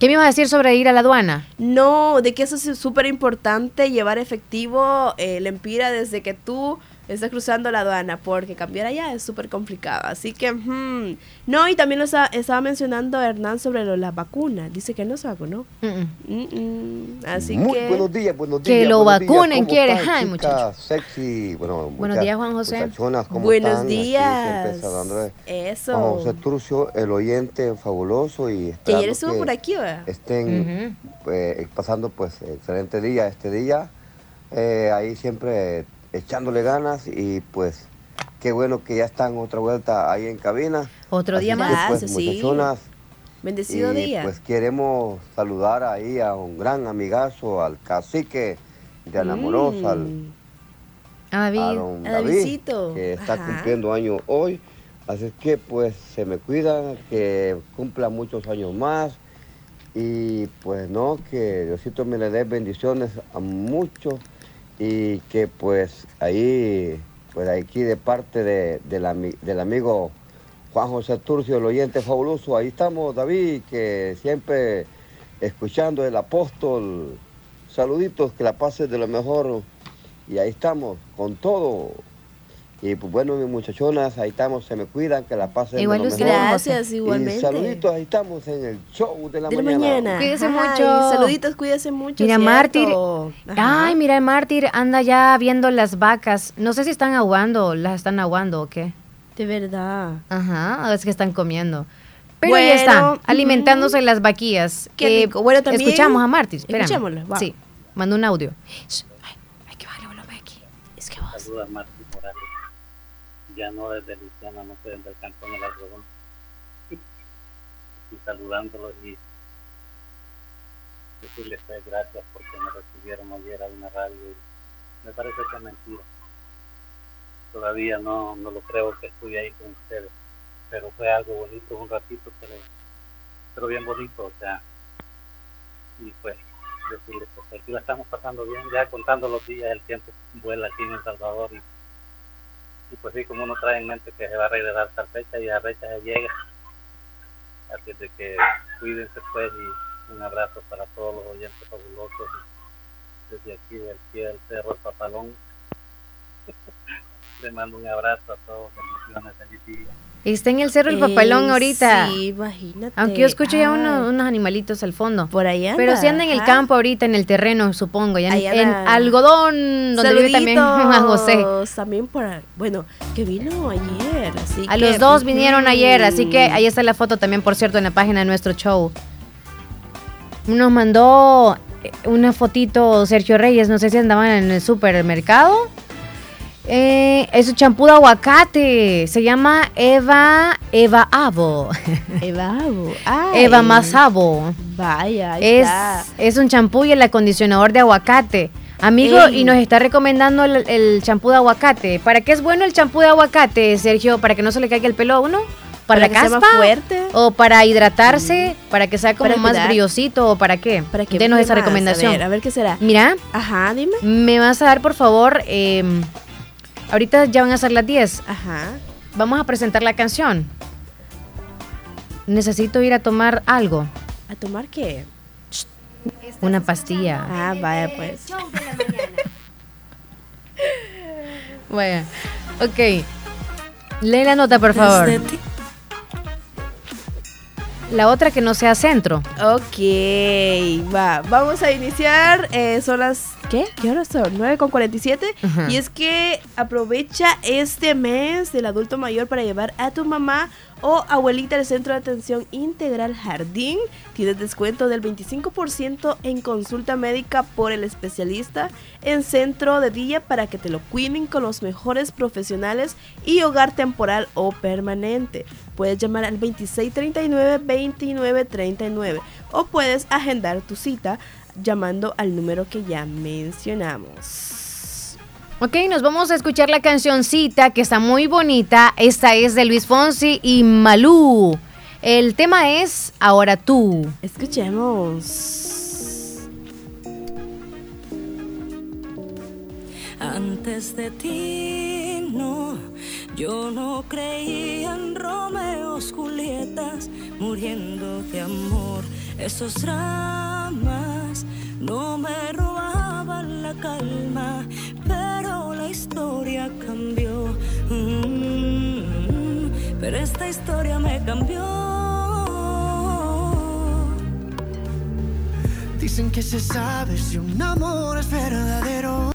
¿Qué me ibas a decir sobre ir a la aduana? No, de que eso es súper importante llevar efectivo eh, Lempira desde que tú estás cruzando la aduana, porque cambiar allá es súper complicado. Así que, hmm. no, y también lo estaba mencionando Hernán sobre lo, la vacuna. Dice que no se vacunó. Mm-mm. Así Muy que. buenos días, buenos Que días. lo buenos días. vacunen, ¿Cómo quiere. Ay, chicas muchacho. sexy, bueno, Buenos muchas días, Juan José. muchachonas, ¿cómo Buenos están? Días. Eso. Juan José Turcio, el oyente fabuloso y Que ayer estuvo por aquí, ¿verdad? estén eh, pasando pues excelente día este día. Eh, ahí siempre echándole ganas y pues qué bueno que ya están otra vuelta ahí en cabina. Otro Así día que, más. pues, sí. Bendecido y día. pues queremos saludar ahí a un gran amigazo, al cacique de Anamorosa, al Mm. A David. a don A David, Davidcito. que está Ajá. cumpliendo años hoy. Así es que pues se me cuida, que cumpla muchos años más y pues no, que Diosito me le dé bendiciones a muchos y que pues ahí, pues aquí de parte de, ami- del amigo Juan José Turcio, el oyente fabuloso, ahí estamos David, que siempre escuchando el apóstol, saluditos, que la pases de lo mejor y ahí estamos con todo. Y pues bueno, mis muchachonas, ahí estamos, se me cuidan, que la pasen Igual de lo usted, mejor. Gracias, igualmente. Y saluditos, ahí estamos en el show de la De la mañana. Ay, mucho. Saluditos, cuídese mucho. Mira, ¿cierto? Mártir. Ajá. Ay, mira, el mártir anda ya viendo las vacas. No sé si están aguando, las están aguando o qué. De verdad. Ajá, a veces que están comiendo. Pero ahí Bueno, están, alimentándose las vaquillas. Qué Eh, rico. Bueno, también- Escuchamos a Mártir. Escuchémoslo, va. Sí, mandó un audio. Saluda a Martín Morales. Ya no desde Luciana, no sé, desde el cantón del algodón. Y saludándolos y decirles pues, gracias porque me recibieron ayer a una radio. Me parece que es mentira. Todavía no, no lo creo que estuve ahí con ustedes. Pero fue algo bonito, un ratito, pero, pero bien bonito, o sea. Y pues decirles pues aquí la estamos pasando bien, ya contando los días, el tiempo vuela aquí en El Salvador y, y pues sí, como uno trae en mente que se va a regresar tal fecha y la fecha se llega. Así de que cuídense pues y un abrazo para todos los oyentes fabulosos desde aquí del pie del cerro El Papalón. <laughs> Le mando un abrazo a todos, bendiciones, feliz día. Está en el cerro el Eh, papelón ahorita. Sí, imagínate. Aunque yo escucho ya uno- unos animalitos al fondo. Por ahí anda, Pero si anda en el campo ahorita, en el terreno, supongo. Ya en, en algodón, donde vive también <laughs> Juan José. Saluditos También por, bueno, que vino ayer, así A que, los dos vinieron ujú. ayer, así que ahí está la foto también, por cierto, en la página de nuestro show. Nos mandó eh, una fotito Sergio Reyes, no sé si andaban en el supermercado. Eh, es un champú de aguacate, se llama Eva Eva Avo. Eva Avo. <laughs> Ay. Eva Masabo. Vaya, Es, está. es un champú y el acondicionador de aguacate. Amigo, Ey. y nos está recomendando el champú de aguacate. ¿Para qué es bueno el champú de aguacate, Sergio? ¿Para que no se le caiga el pelo a uno? ¿Para, Para la que sea caspa? más fuerte. ¿O para hidratarse? ¿Para que sea como Para más cuidar. brillosito? ¿O para qué? Para que Denos esa recomendación. A ver, a ver qué será. Mira. Ajá, dime. Me vas a dar, por favor, eh, ahorita ya van a ser las 10. Ajá. Vamos a presentar la canción. Necesito ir a tomar algo. ¿A tomar qué? Una pastilla. Ah, vaya pues. <laughs> Vaya. Ok. Lee la nota, por favor. La otra que no sea centro. Ok, va. Vamos a iniciar. eh, son las. ¿Qué? ¿Qué horas son? 9 con 47. Ajá. Y es que aprovecha este mes del adulto mayor para llevar a tu mamá o abuelita al centro de atención integral Jardín. Tienes descuento del 25% en consulta médica por el especialista en centro de día para que te lo cuiden con los mejores profesionales y hogar temporal o permanente. Puedes llamar al 2639-2939 o puedes agendar tu cita llamando al número que ya mencionamos. Ok, nos vamos a escuchar la cancioncita que está muy bonita. Esta es de Luis Fonsi y Malú. El tema es Ahora tú. Escuchemos. Antes de ti, no, yo no creía en Romeos, Julietas, muriendo de amor. Esos dramas no me robaban la calma, pero la historia cambió. Mm, pero esta historia me cambió. Dicen que se sabe si un amor es verdadero.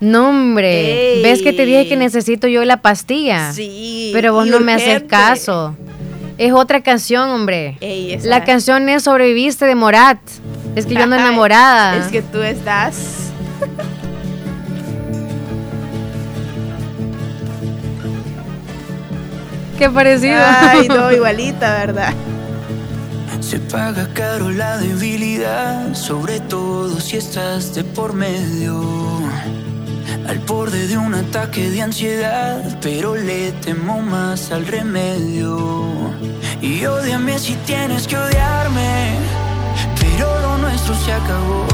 No, hombre. Ey. ¿Ves que te dije que necesito yo la pastilla? Sí, Pero vos no me haces caso. Es otra canción, hombre. Ey, esa- La canción es Sobreviviste de Morat. Es que yo ando <laughs> enamorada. Es que tú estás. <laughs> Qué parecido. Ay, no, <laughs> igualita, ¿verdad? Se paga caro la debilidad, sobre todo si estás de por medio. Al borde de un ataque de ansiedad, pero le temo más al remedio. Y odiame si tienes que odiarme, pero lo nuestro se acabó.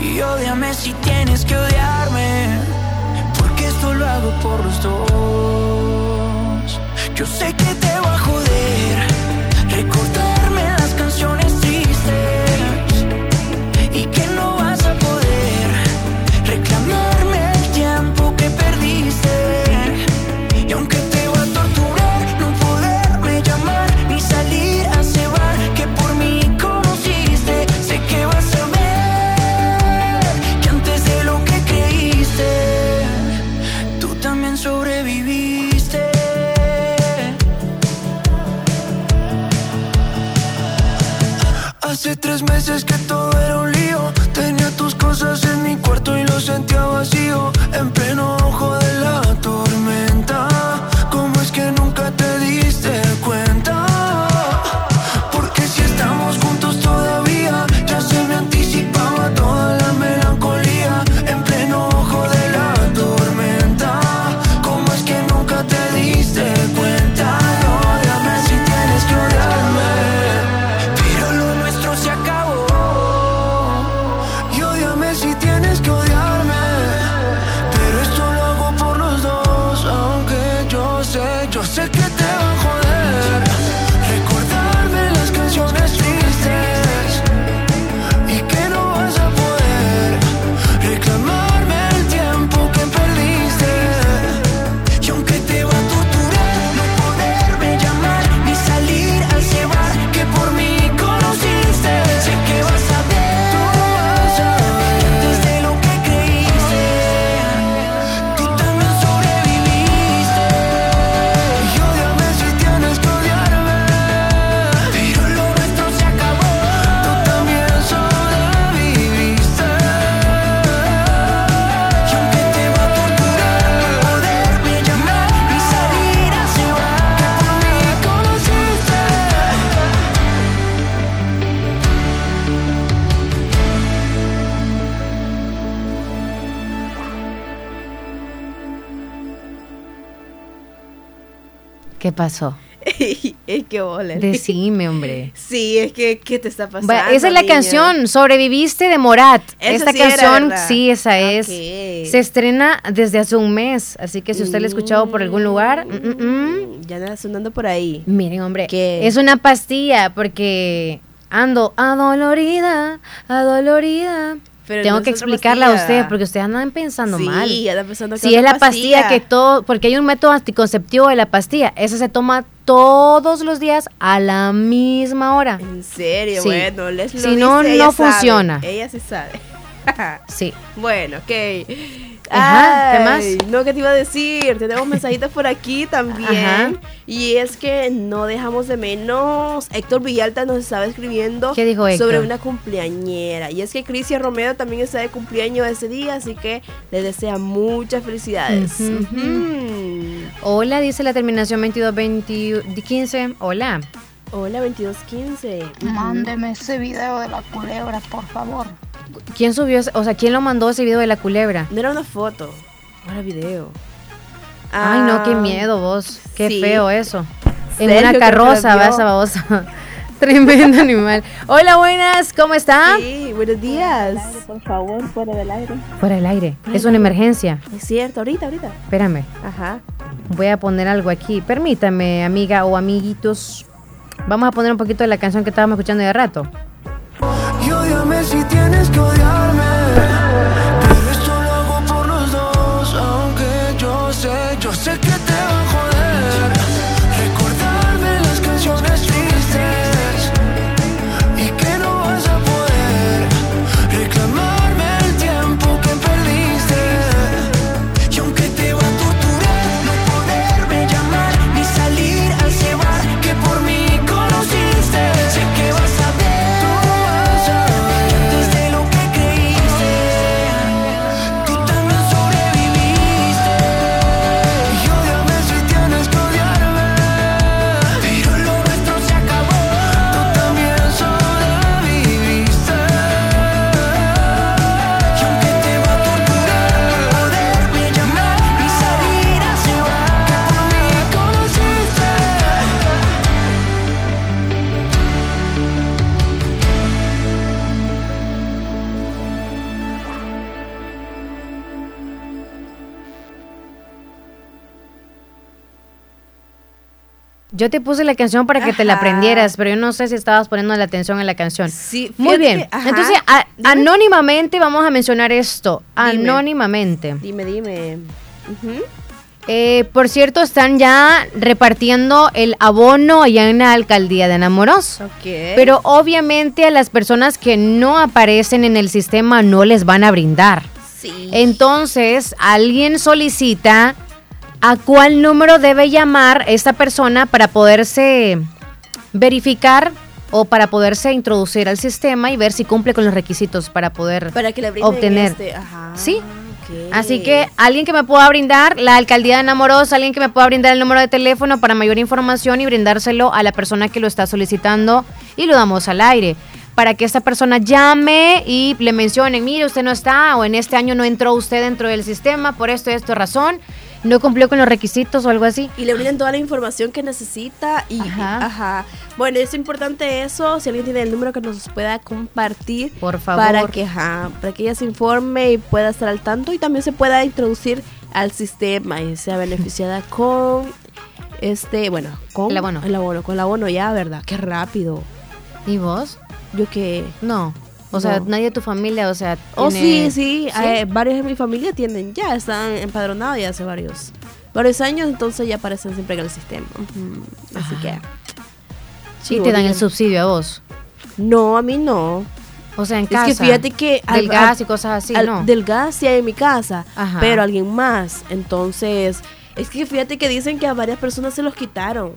Y odiame si tienes que odiarme, porque esto lo hago por los dos. Yo sé que te va a joder tres meses que todo era un lío. Tenía tus cosas en mi cuarto y lo sentía vacío. En pleno ojo de ¿Qué pasó? es que ole. Decime, hombre. Sí, es que, ¿qué te está pasando? Esa es la niña? canción, Sobreviviste de Morat. Esa Esta sí canción, sí, esa es. Se estrena desde hace un mes, así que si usted la ha escuchado por algún lugar, mm, mm, mm, Ya nada sonando por ahí. miren, hombre, ¿Qué? es una pastilla porque ando adolorida, adolorida. Pero Tengo no que explicarla a ustedes porque ustedes andan pensando Sí, mal. andan pensando otra es la pastilla. pastilla. que todo, porque hay un método anticonceptivo de la pastilla. Ese se toma todos los días a la misma hora. En serio, Sí. bueno, les lo Si no, dice, ella no sabe. funciona. Ella sí sabe. Sí. <laughs> Bueno, ok. Ajá, ¿qué más? Ay, No, ¿qué te iba a decir? Tenemos <laughs> mensajitos por aquí también. Ajá. Y es que no dejamos de menos. Héctor Villalta nos estaba escribiendo ¿Qué dijo sobre una cumpleañera. Y es que Cristian Romero también está de cumpleaños ese día, así que le desea muchas felicidades. Ujú. Hola, dice la terminación 2215. Hola. Hola, 2215. Mándeme ese video de la culebra, por favor. ¿Quién subió, ese- o sea, quién lo mandó ese video de la culebra? No era una foto, era video. Ay, no, qué Ah, miedo vos. Qué sí. feo eso. En Sergio, una carroza, la va vio. esa babosa. <laughs> Tremendo animal. Hola, buenas, ¿cómo está? Sí, buenos días. Por favor, fuera del aire. Fuera del aire. Es una emergencia. Es cierto, ahorita, ahorita. Espérame. Ajá. Voy a poner algo aquí. Permítame, amiga o amiguitos. Vamos a poner un poquito de la canción que estábamos escuchando de rato. Yo te puse la canción para que te la aprendieras, pero yo no sé si estabas poniendo la atención en la canción. Sí, Muy bien. que-. Entonces, a- anónimamente vamos a mencionar esto. Dime. Anónimamente. Dime, dime. Eh, por cierto, están ya repartiendo el abono allá en la alcaldía de Enamoros. Ok. Pero obviamente a las personas que no aparecen en el sistema no les van a brindar. Sí. Entonces, alguien solicita a cuál número debe llamar esta persona para poderse verificar o para poderse introducir al sistema y ver si cumple con los requisitos para poder Para que le brinden obtener. este, ajá. Sí. Así que alguien que me pueda brindar, la alcaldía de Enamoros, alguien que me pueda brindar el número de teléfono para mayor información y brindárselo a la persona que lo está solicitando y lo damos al aire. Para que esta persona llame y le mencione, mire, usted no está o en este año no entró usted dentro del sistema por esto y esto razón, no cumplió con los requisitos o algo así. Y le brinden toda la información que necesita y Ajá. ajá. Bueno, es importante eso, si alguien tiene el número que nos pueda compartir Por favor. para que ajá, para que ella se informe y pueda estar al tanto y también se pueda introducir al sistema y sea beneficiada con este, bueno, con El abono. El abono, con el abono ya, ¿verdad? Qué rápido. ¿Y vos? Yo que No. O sea, No. nadie de tu familia, o sea... Oh, tiene- sí, sí, eh, varios de mi familia tienen ya, están empadronados ya hace varios varios años, entonces ya aparecen siempre en el sistema. Así que Sí, te dan el subsidio a vos. No, a mí no. O sea, en Es casa. que fíjate que Del al- gas al- y cosas así, al- ¿no? Del gas sí hay en mi casa, Ajá. pero alguien más. Entonces, es que fíjate que dicen que a varias personas se los quitaron.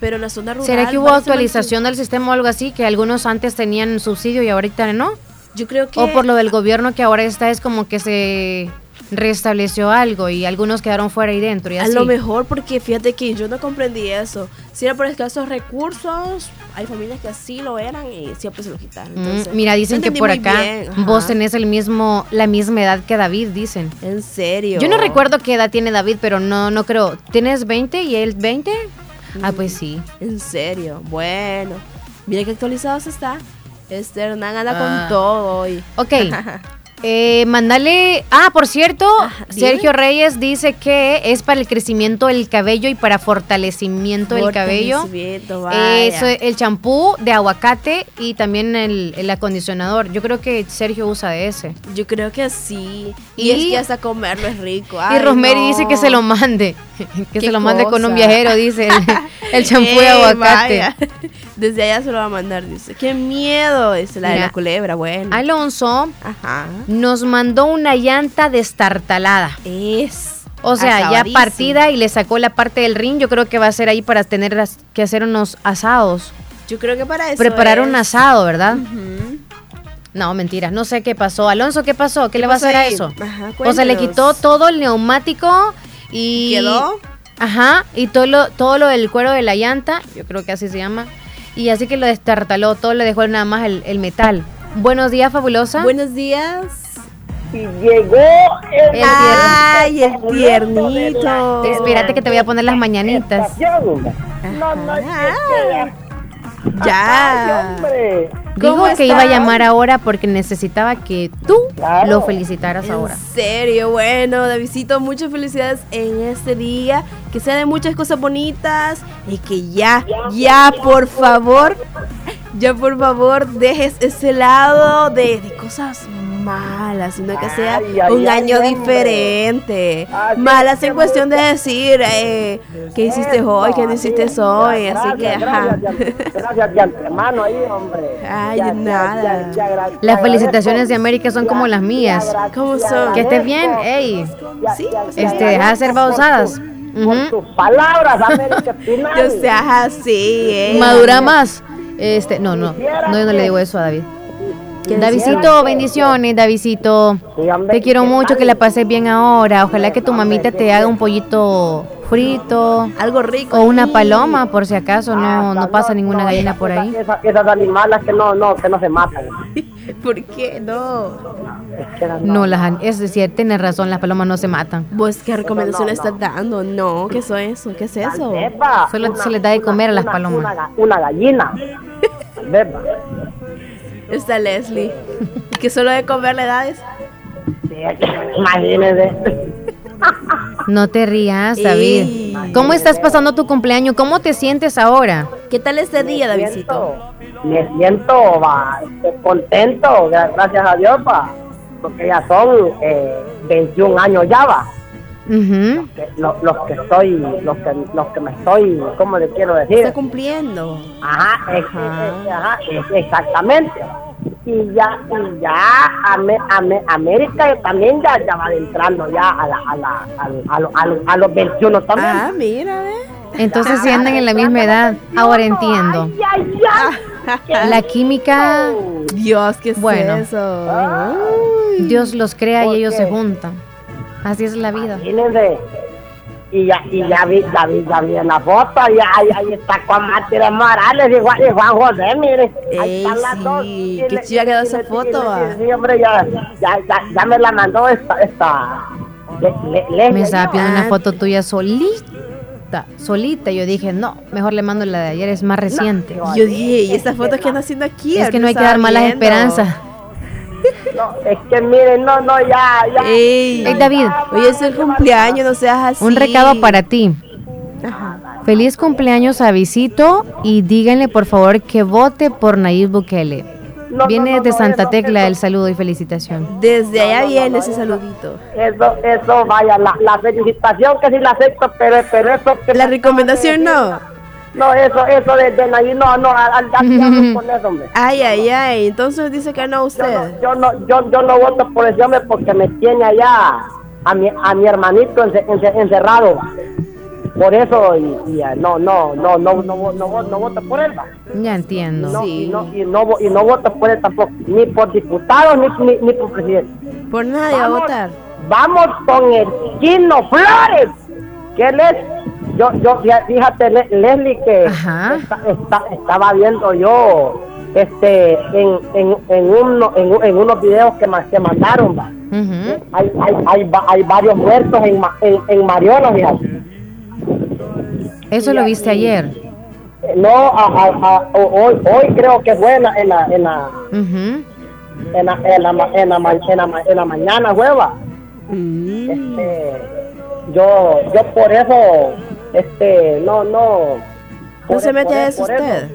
Pero en la zona rural. ¿Será que hubo actualización del sistema o algo así? Que algunos antes tenían subsidio y ahorita no. Yo creo que. O por lo del gobierno que ahora está es como que se restableció algo y algunos quedaron fuera y dentro. Y A lo mejor porque fíjate que yo no comprendí eso. Si era por escasos recursos, hay familias que así lo eran y siempre se lo quitaron. Mm, Entonces, Mira, dicen que por acá bien, vos tenés el mismo, la misma edad que David, dicen. ¿En serio? Yo no recuerdo qué edad tiene David, pero no, no creo. ¿Tienes 20 y él 20? Ah, pues sí. En serio. Bueno, mira qué actualizados está. Este Hernán anda Ah. con todo hoy. Ok. <laughs> Eh, mandale. Ah, por cierto, dime. Sergio Reyes dice que es para el crecimiento del cabello y para fortalecimiento del cabello. Eso, el champú de aguacate y también el, el acondicionador. Yo creo que Sergio usa de ese. Yo creo que sí. Y, Y- es que hasta comerlo es rico. y Rosemary no. dice que se lo mande. <laughs> Que se lo mande con un viajero, dice. El, el <laughs> champú de Eh, aguacate. vaya. Desde allá se lo va a mandar, dice. Qué miedo, es la de la culebra, bueno. Alonso Ajá. nos mandó una llanta destartalada. Es. O sea, ya partida y le sacó la parte del ring. Yo creo que va a ser ahí para tener que hacer unos asados. Yo creo que para eso. Preparar un asado, ¿verdad? No, mentira. No sé qué pasó. Alonso, ¿qué pasó? ¿Qué, ¿Qué le va a hacer a eso? Ajá, o sea, le quitó todo el neumático y... ¿Quedó? Ajá, y todo lo, todo lo del cuero de la llanta, yo creo que así se llama. Y así que lo destartaló, todo le dejó nada más el, el metal. Buenos días, fabulosa. Buenos días. Y llegó el, Ay, el tiernito. Espérate que te voy a poner las mañanitas. No, no, Ya. Ay, hombre. ¿Cómo que iba a llamar ahora porque necesitaba que tú lo felicitaras ahora. En serio, bueno, Davidito, muchas felicidades en este día. Que sea de muchas cosas bonitas. Y que ya, ya, por favor, ya por favor dejes ese lado de, de cosas malas, sino que sea Ay, ay, un ay, año hombre. diferente. Así Malas en cuestión de decir eh, qué hiciste hoy, qué no hiciste hoy. Así que, Gracias, ajá. gracias, de- antemano ahí, hombre. Ay, nada. ya, ya agra- Las felicitaciones de. América son como las mías. ¿Cómo son? Que estés bien, ey. Sí, Este, deja de ser por Por tus palabras, América. <laughs> No seas así, eh. Madura más. Este, no, no, no, yo no le digo eso a David. Davidito, bendiciones, Davidito. Te quiero mucho, que la pases bien ahora. Ojalá que tu mamita te haga un pollito frito. Algo rico. O una paloma, por si acaso no, no pasa ninguna gallina por ahí. Esas, esas animales que no, no, que no se matan. <laughs> ¿Por qué no? Es que no, las, es decir, tienes razón, las palomas no se matan. ¿Vos qué recomendación le estás dando? No, ¿qué es eso? ¿Qué es eso? Solo se les da de comer a las palomas. Una gallina. <laughs> Está Leslie. ¿Y que solo de comer le? Sí, Imagínese. No te rías, David. ¿Cómo estás pasando tu cumpleaños? ¿Cómo te sientes ahora? ¿Qué tal este día, Davidito? Me siento va, contento, gra- gracias a Dios, pa, porque ya son eh, 21 años ya, va. Ujú. Que- lo- los que estoy, los que, los que me estoy, ¿cómo le quiero decir? Está cumpliendo. Ajá, es- es- ajá, es- exactamente. Y ya, y ya Ame- Ame- América también ya, ya va entrando ya a, la, a, la, a, lo- a, lo- a los 21 también. Ah, mira, ve. Entonces si andan en la misma edad. Ahora entiendo. Ay, ay, ay. La química, Dios, ¿qué es Bueno. eso? Dios los crea y ¿Por ellos qué? se juntan. Así es la vida. Imagínense. Y ya, y ya vi, ya vi, ya vi en la foto, y ahí, ahí está Juan Matías Morales y Juan, y Juan José, mire. Ahí están las dos. sí, qué chida quedó esa foto. Sí, hombre, ya, ya, ya, ya me la mandó esta, esta, le, le, le- Me estaba pidiendo una foto tuya solita, solita. Yo dije, no, mejor le mando la de ayer, es más reciente. Yo dije, ¿y esta foto que anda haciendo aquí? Es que no hay que dar malas viendo. esperanzas. No, es que miren, no, no, ya, ya. Ey, Ey, David. Hoy es el cumpleaños, no seas así. Un recado para ti. Feliz cumpleaños a Visito y díganle por favor que vote por Nayib Bukele. No, Viene no, no, de no, Santa Tecla eso- el saludo y felicitación. Desde allá viene ese saludito. Eso, eso, vaya, la, la felicitación que sí la acepto, pero, pero eso que... La recomendación no. No, eso, eso de, de Nayib, no, no, al, <laughs> con eso, hombre. Ay, ay, ay. Entonces dice que no usted. Yo no, yo, yo no voto por ese hombre porque me tiene allá a mi, a mi hermanito ence- ence- encerrado. por eso y, y, ah, no, no, no, no, no, no, no, voto por él. va. Ya entiendo. No, y, no, y, no, y no voto por él tampoco, ni por diputados ni, ni, ni por presidente. Por nadie va a votar. Vamos con el Chino Flores, que él es, yo, yo, fí- fíjate, Le- Leslie, que está- está- estaba viendo yo este en, en, en, uno, en, un- en unos videos que, que mandaron, va. hay, hay, hay, va- hay varios muertos en, Ma- en, en Mariona, fíjate. Eso lo viste ayer. No, a- a- a- hoy, hoy creo que fue en la, en la, en la, Ujú. en la, en la, ma- en la, ma- en la ma- en la mañana, hueva. Este, yo, yo por eso, este, no, no. No se mete a eso usted.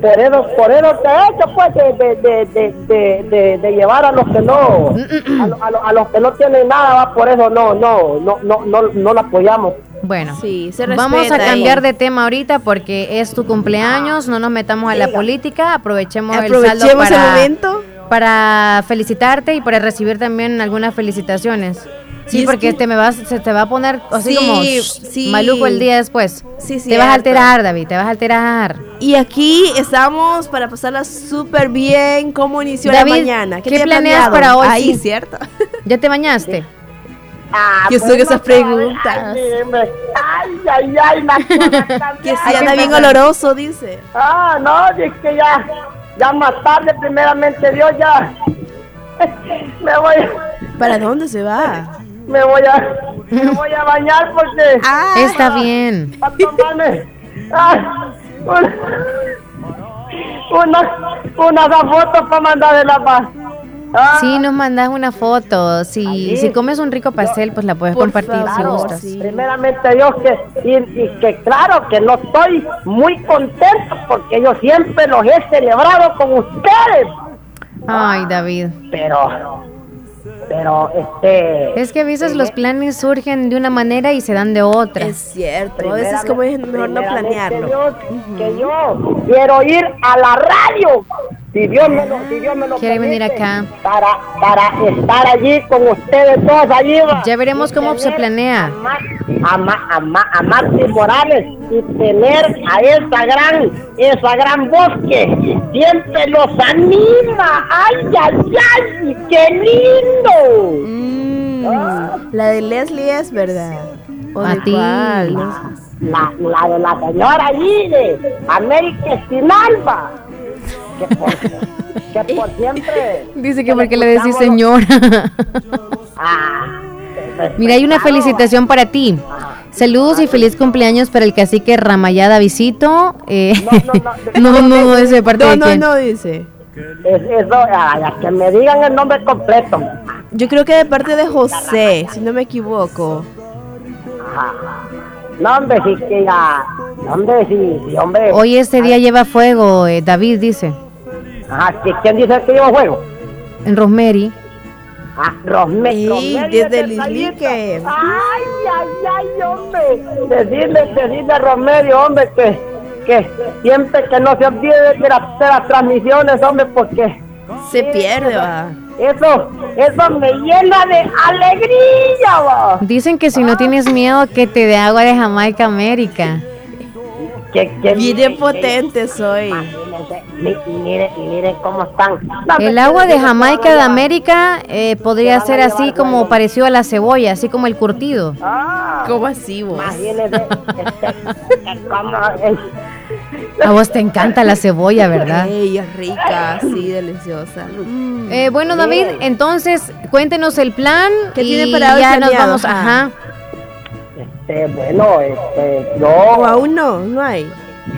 Por eso, por eso te he hecho, pues, de, de, de, de, llevar a los que no, a, lo- a, lo- a los que no tienen nada, por eso no, no, no, no, no, no lo apoyamos. Bueno, Sí, se vamos a cambiar ahí. de tema ahorita porque es tu cumpleaños, no nos metamos a la política, aprovechemos, el saldo Aprovechemos el para, momento. para felicitarte y para recibir también algunas felicitaciones. Sí, porque que- te me vas, se te va a poner así Sí, como sí. maluco el día después. Sí, te vas a alterar, David, te vas a alterar. Y aquí estamos para pasarla súper bien. ¿Cómo inició David, la mañana? ¿qué planeas planeado? para hoy? Ahí, Sí. ¿cierto? ¿Ya te bañaste? <laughs> Yo sé que esas preguntas. Ay, ay, ay, la <laughs> Que si anda bien oloroso, dice. Ah, no, es que ya, ya más tarde, primeramente Dios, ya <laughs> me voy, ¿Para dónde se va? Me voy a, me <laughs> voy a bañar porque Está bien. a tomarme ah, una, una, una foto para mandar de la paz. Ah, Sí, nos mandas una foto. Si, si comes un rico pastel, pues la puedes compartir si gustas. Primeramente Dios que y, y que claro que no estoy muy contento porque yo siempre los he celebrado con ustedes, Ay, David. pero pero este Es que a veces los planes surgen de una manera y se dan de otra. Es cierto. A veces como es mejor no planearlo. Dios, que yo quiero ir a la radio. Si Dios me lo, si Dios me lo Quiere venir permite, acá. para para estar allí con ustedes todos allí. va. Ya veremos Y cómo se planea. a, Ma- a, Ma- a Maxi Morales y tener a esa gran, esa gran voz que siempre los anima. ¡Ay, ay, ay! ¡Qué lindo! Ah, La de Leslie es verdad. ¿O A ti. la, la de la señora allí de América Espinalba. Que por, que por <laughs> siempre. Dice que porque le decís señora. <laughs> Ah, <laughs> Mira, hay una felicitación para ti. Saludos y feliz cumpleaños para el cacique Ramayada Visito. Eh, no, no, no, ese de parte No, de no, quién. no, dice. es- eso, ay, a que me digan el nombre completo. Yo creo que de parte de José, si no me equivoco. No, hombre, sí que ya. No, hombre, sí, sí, hombre. Hoy este día lleva fuego, eh, David dice. Ajá, ¿qui- ¿quién dice que lleva juego? En Rosemary. Ah, Ey, Rosmery desde de Lislique. Ay, ay, ay, hombre. Decirle, decirle a Romerio, hombre, que, que siempre que no se olvide de las, de las transmisiones, hombre, porque Se pierde, va. eso, eso me llena de alegría, va. Dicen que si no tienes miedo, que te dé agua de Jamaica América. Que, que, Bien potente soy. Mi- Miren, miren cómo están. No, El hombre, agua de Jamaica de América eh, podría ser así como parecido a la cebolla, así como el curtido. Ah, ¿Cómo así vos? <laughs> A vos te encanta la cebolla, ¿verdad? Ey, es rica, sí, deliciosa. Mm. Eh, bueno, David, entonces cuéntenos el plan ¿Qué y tiene para hoy ya nos vamos. Ajá. Este, bueno, este, yo ¿O aún no? No hay.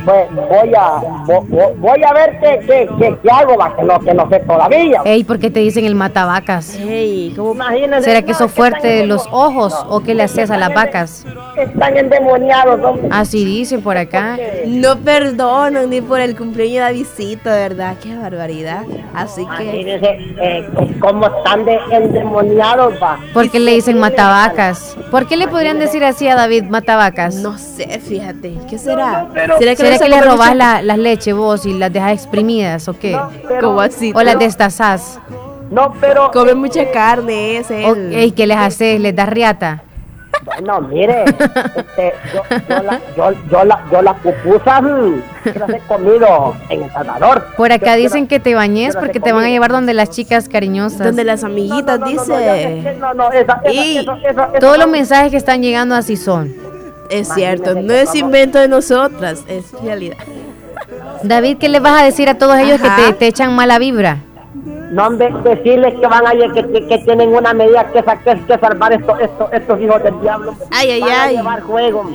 Voy, a vo- vo- voy a ver qué, qué, qué, qué hago, va, que no, que no sé todavía. Ey, ¿por qué te dicen el matabacas? Ey, ¿cómo Imagínense, ¿Será que no, sos que fuerte de los ojos o qué le haces a las vacas? Están endemoniados, hombre. Así dicen por acá. No perdonan ni por el cumpleaños de visita, ¿verdad? Qué barbaridad. Así que. Eh, cómo están de endemoniados, va. ¿Por qué le dicen matabacas? ¿Por qué le podrían decir así a David matabacas? No sé, fíjate. ¿Qué será? Pero- ¿Será ¿Será no se que le robás la- las leches vos y las dejas exprimidas o qué? ¿Cómo así? ¿O las destazás? No, pero Come mucha carne ese. ¿O ey, qué les haces? ¿Les das riata? Bueno, mire, <laughs> este, yo, yo, la, yo, yo, la, yo las pupusas las he comido en El Salvador. Por acá Yo- dicen que te bañes porque te van a llevar donde las chicas cariñosas. Donde las amiguitas, No, no, no, dice. no, no, Y Todos los no- mensajes que están llegando así son. Es cierto, no es invento de nosotras, es realidad. David, ¿qué le vas a decir a todos ellos Ajá. que te, te echan mala vibra? No, hombre, decirles que van a que, que, que tienen una medida que, que, que salvar estos, estos, estos hijos del diablo. Ay, ay, van ay. a llevar juego.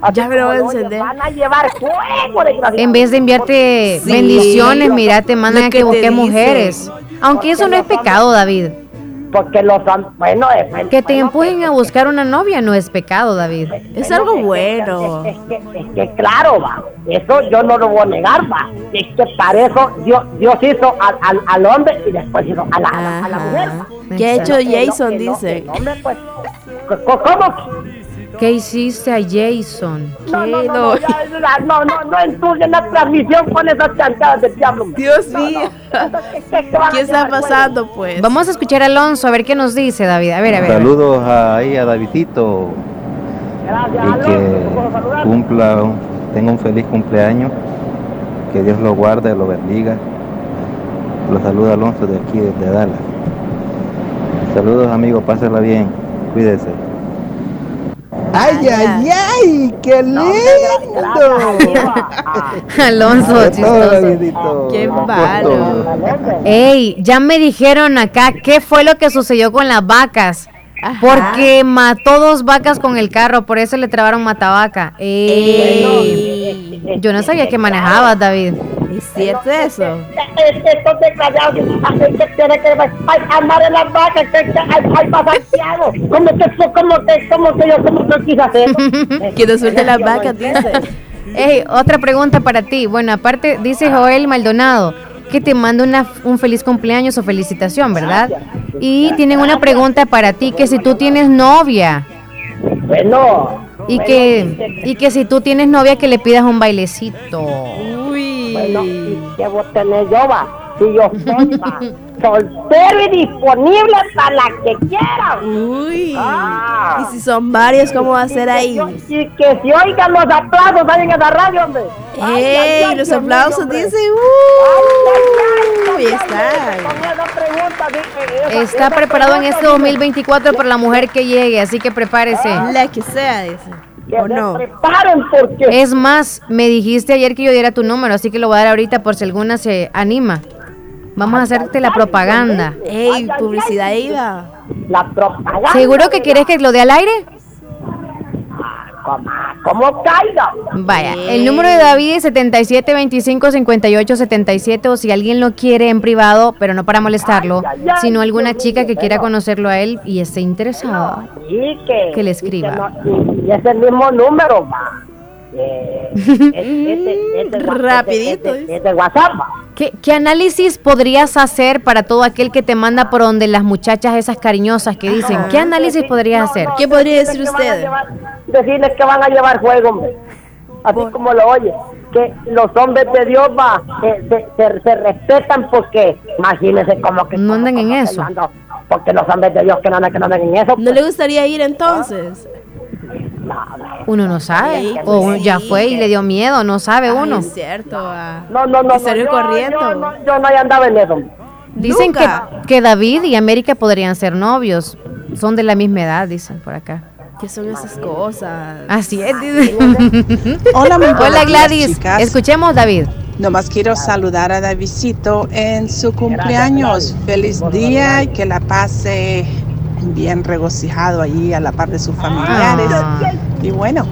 Así Ya me lo voy a encender. Van a llevar fuego. En vez de enviarte Sí. bendiciones, mira, te mandan a que busques mujeres. Aunque eso no es pecado, David. Porque los han, bueno, es, bueno, Que te bueno, empujen a buscar una novia no es pecado, David. Es bueno, algo bueno. Es que, es que claro, va. Eso yo no lo voy a negar, va. Es que para eso Dios, Dios hizo al, al, al hombre y después hizo a la, a la, a la mujer. ¿Qué ha hecho Jason? Dice. que no, hombre, pues, ¿cómo? ¿Qué hiciste a Jason? No, no, no, no, ya, ya, no, no, no ensucien la transmisión con esas chancadas del diablo. <laughs> Dios No, mío. no. ¿Qué- qué- qué van a ¿Qué está pasando, pues? Vamos a escuchar a Alonso a ver qué nos dice, David. A ver, a ver. Saludos ahí a Davidito Gracias, y que cumpla, tenga un feliz cumpleaños, que Dios lo guarde, lo bendiga. Lo saluda Alonso de aquí, desde Dallas. Saludos amigos, pásenla bien, cuídese. ¡Ay, ay, ay! ¡Qué lindo! <laughs> Alonso, chistoso. Qué todo. Ey, ya me dijeron acá qué fue lo que sucedió con las vacas. Ajá. Porque mató dos vacas con el carro, por eso le trabaron matavaca. Ey, yo no sabía que manejabas, David. ¿Es cierto eso? Es- Estos desgraciados hacen que tiene que andar en las vacas, hay, para Santiago. ¿Cómo <laughs> que, cómo que, cómo que yo, cómo que quise hacerlo? Que no suelte las vacas, dice. Ey, otra pregunta para ti. Bueno, aparte, dice Joel Maldonado que te manda una, un feliz cumpleaños o felicitación, ¿verdad? Y tienen una pregunta para ti, que si tú tienes novia Bueno, y que, y que si tú tienes novia que le pidas un bailecito. Uy. bueno, ¿y a tener yo, va? Si yo soy, va, <laughs> soltero y disponible para la que quiera. Uy. Ah. Y si son varios, ¿cómo va a ser ahí? Y que si oigan los aplausos ahí en esa radio, hombre. Ay, ay, ¡Ey! ay, Los Dios mío, aplausos hombre. dicen. Ay, ¡Uh! Ahí ay, ay, está. Está preparado en este 2024 para la mujer que llegue, así que prepárese. La que sea, dice. Que ¿O se no? preparen porque Es más, me dijiste ayer que yo diera tu número, así que lo voy a dar ahorita por si alguna se anima. Vamos a hacerte la propaganda. ¡Ey! Publicidad iba. la propaganda. ¿Seguro que quieres que lo dé al aire? Como, como caiga. Vaya, el número de David es 77 25 58 77 o si alguien lo quiere en privado, pero no para molestarlo, sino alguna chica que quiera conocerlo a él y esté interesada. Y que, Que le y escriba. no- y, y es el mismo número, va. Eh, <laughs> es- este- este Rapidito, este- este- este WhatsApp, va. ¿Qué, qué análisis podrías hacer para todo aquel que te manda por donde las muchachas esas cariñosas que dicen? ¿Qué análisis podrías hacer? ¿Qué podría decir usted? llevar- Decirles que van a llevar juego, hombre. Así como lo oye. Que los hombres de Dios va, eh, se, se- se respetan porque, imagínense como que... No andan en eso. Porque los hombres de Dios que no andan, que no andan en eso. ¿No le gustaría ir entonces? Uno no sabe. Sí, O ya sí. fue y le dio miedo, no sabe Ay, uno. es cierto. ah. No, no, no. Yo- corriendo. Yo, no, yo no andaba en eso. Dicen que, que David y América podrían ser novios. Son de la misma edad, dicen por acá. ¿Qué son esas cosas? Así es. <laughs> Hola, muy buenos Hola Gladys. chicas. Escuchemos David. Nomás quiero saludar a Davidcito en su cumpleaños. Feliz día y que la pase bien regocijado allí a la par de sus familiares. Ah. Y bueno,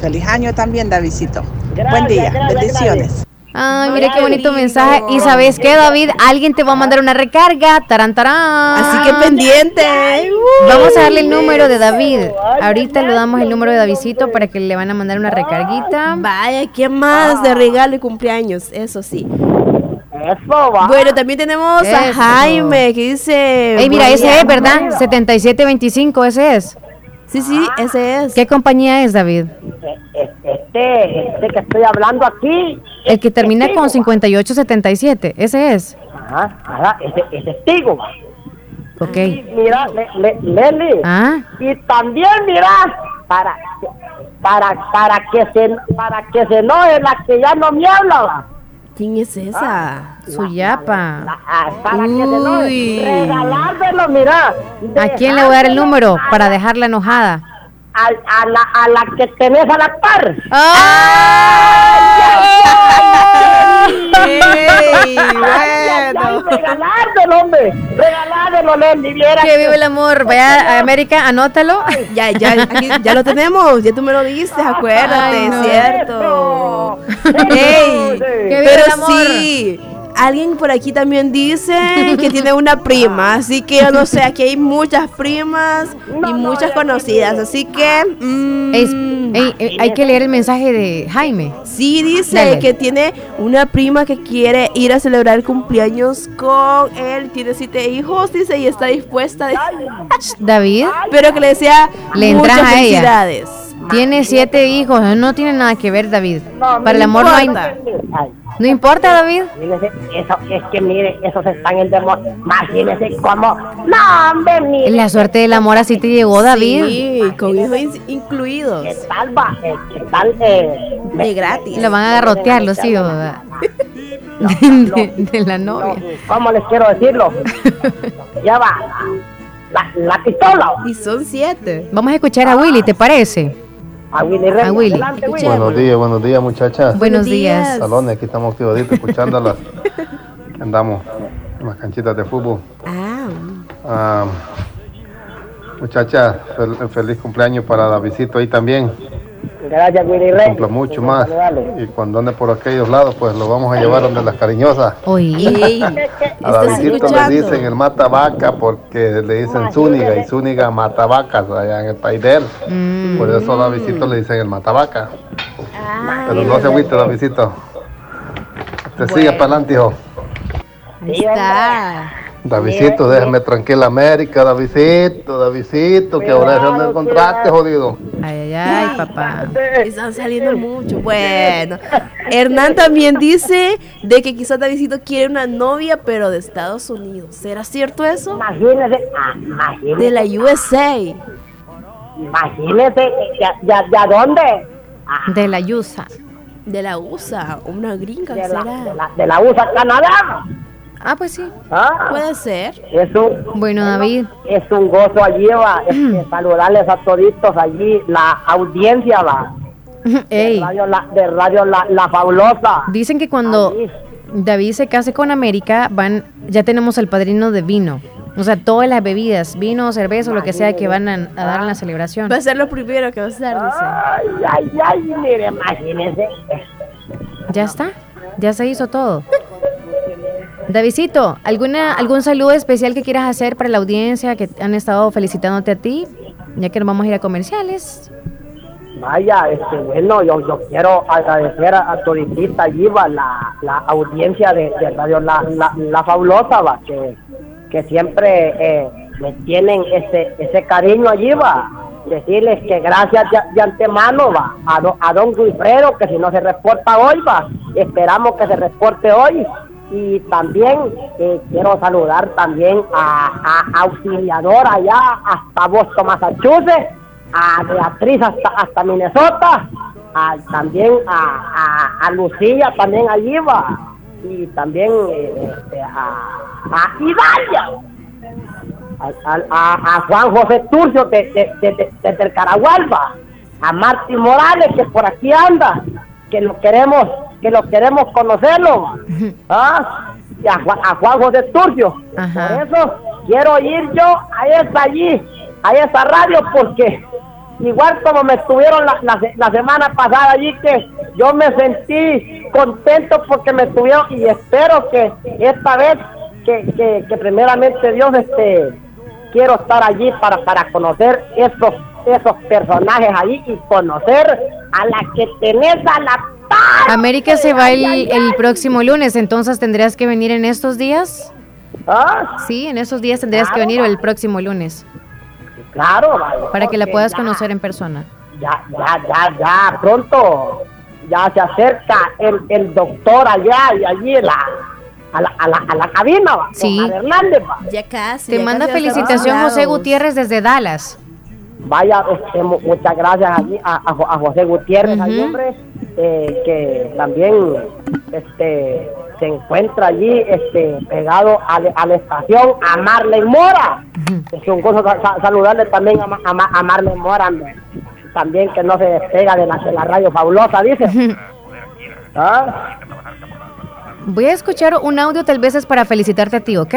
feliz año también, Davidcito. Buen día, gracias, bendiciones. Ay, mire qué bonito mensaje. Y sabes qué, David, alguien te va a mandar una recarga. Tarán, tarán. Así que pendiente. Vamos a darle el número de David. Ahorita le damos el número de Davidcito para que le van a mandar una recarguita. Vaya, ¿qué más de regalo y cumpleaños? Eso sí. Eso va. Bueno, también tenemos a. Jaime que dice. Ey, mira, ese es, ¿verdad? 7725, ese es. Sí, sí, ese es. ¿Qué compañía es, David? Este, este que estoy hablando aquí. El que termina con 5877, ese es. Ajá, ajá, ese, ese es testigo, va. Ok. Y mira, Le- Le- Leli. Ah. Y también, mira, para, para, para que se, para que se enoje la que ya no me habla. ¿Quién es esa? Suyapa. Ah, para que se enoje. Uy. Regalárselo, mira. ¿A quién le voy a dar el número para dejarla enojada? A, a la, a la que tenés a la par. Bueno. Regalárselo, hombre. Regalárselo, Leli. Viera Que vive el amor. Vaya a América, anótalo. Ya, ya, aquí ya lo tenemos, ya tú me lo dijiste, acuérdate, Ay, no. cierto. Ey, Que vive pero el amor. sí, alguien por aquí también dice que tiene una prima, <laughs> así que yo no sé, aquí hay muchas primas y muchas conocidas, así que... mm, Ey, ey, hay que leer el mensaje de Jaime. Sí, dice Dale. que tiene una prima que quiere ir a celebrar cumpleaños con él, tiene siete hijos, dice, y está dispuesta, de- <laughs> David, pero que le desea le muchas a ella. felicidades. Tiene siete hijos. No tiene nada que ver, David. No, Para el amor no hay. No importa, David. Imagínese, eso, es que mire, esos están en demonio. Imagínese cómo. No, hombre, mire. La suerte del amor así te llegó, David. Sí, con hijos in- incluidos. ¿Qué tal va? Eh, ¿Qué tal? Eh, De gratis. Lo van a agarrotear los hijos ¿verdad? <laughs> de, de la novia. ¿Cómo les quiero decirlo? ya va. La, la pistola. Y son siete. Vamos a escuchar a Willy, ¿te parece? A Willy Reyes. A Willy. Adelante, Willy. Buenos días, buenos días muchachas. Buenos días. Salones, aquí estamos activaditos escuchándolas. Andamos en las canchitas de fútbol. Ah. Ah, muchachas, fel- feliz cumpleaños para Davidito ahí también. Gracias, Willy Reyes. Cumpla mucho más. Dale. Y cuando ande por aquellos lados, pues lo vamos a llevar donde las cariñosas. Oye. <laughs> A Davidito le dicen el mata vaca porque le dicen Zúñiga y Zúñiga mata vacas allá en el país de él. Mm. Por eso a Davidito le dicen el mata vaca. Pero no se agüite, Davidito. Te sigue para adelante, hijo. Ahí está. Davidito, déjame tranquila América, Davidito, Davidito, que ahora es donde encontraste, jodido. Ay, ay, ay, papá. Están saliendo mucho. Bueno, <laughs> Hernán también dice de que quizás Davidito quiere una novia, pero de Estados Unidos. ¿Será cierto eso? Imagínese. ah, imagínese. De la USA. Imagínese. ¿Ya, ya, ya dónde? De la Yusa. De la USA. Una gringa, De la, ¿será? de la, de la USA, Canadá. Ah, pues sí. Ah, Puede ser. es un, Bueno, David. es un gozo allí, va. Este, saludarles a toditos allí, la audiencia, va. <laughs> De Ey, Radio La, de radio la, la Fabulosa. dicen que cuando Allí. David se case con América, van, ya tenemos el padrino de vino. O sea, todas las bebidas, vino, cerveza, lo que sea que van a, a dar en la celebración. Va a ser lo primero que va a hacer, dice. Ay, ay, ay, mire, imagínese. Ya está, ya se hizo todo. <laughs> Davidito, ¿alguna, ¿algún saludo especial que quieras hacer para la audiencia que han estado felicitándote a ti? Ya que nos vamos a ir a comerciales. Vaya, este, bueno, yo, yo quiero agradecer a, a toditita allí, va, la, la audiencia de, de Radio La, la, Fabulosa, va, que, que siempre eh, me tienen ese, ese cariño allí, va. Decirles que gracias de, de antemano, va, a, do- a don Wilfredo, que si no se reporta hoy, va, esperamos que se reporte hoy. Y también eh, quiero saludar también a, a Auxiliador allá hasta Boston, Massachusetts, a Beatriz hasta, hasta Minnesota, a- también a, a, Lucía también allí va, y también eh, a, a Idalia, a, a- Juan José Turcio de, de, de, de- desde el Caragualba, a Martín Morales que por aquí anda, que lo queremos, que lo queremos conocerlo, <laughs> ¿ah? y a, Juan- a Juan José Turcio. Ajá. Por eso quiero ir yo a esa allí, a esa radio, porque igual como me estuvieron la, la, la semana pasada allí, que yo me sentí contento porque me estuvieron y espero que esta vez, que, que, que primeramente Dios, este, quiero estar allí para, para conocer esos, esos personajes allí y conocer a la que tenés a la. América se va el, el próximo lunes, entonces tendrías que venir en estos días. ¿Ah? Sí, en esos días tendrías que venir el próximo lunes Claro, para que la puedas ya- conocer en persona. ya, ya, ya, ya, pronto, ya se acerca el, el doctor allá y allí la, a la, a la, a la cabina, va. Sí. Hernández, va. Ya casi. Te ya manda casi felicitación José. Gutiérrez desde Dallas. Vaya, este, mu- muchas gracias allí a, a Jo- a José Gutiérrez, ahí, hombre, eh, que también este, se encuentra allí este, pegado a, la- a la estación a Marley Mora. Es un gusto sa- sa- saludarle también a, a, Ma- a Marley Mora, también que no se despega de la, de la radio fabulosa, dice. ¿Ah? Voy a escuchar un audio, tal vez es para felicitarte a ti, ¿ok?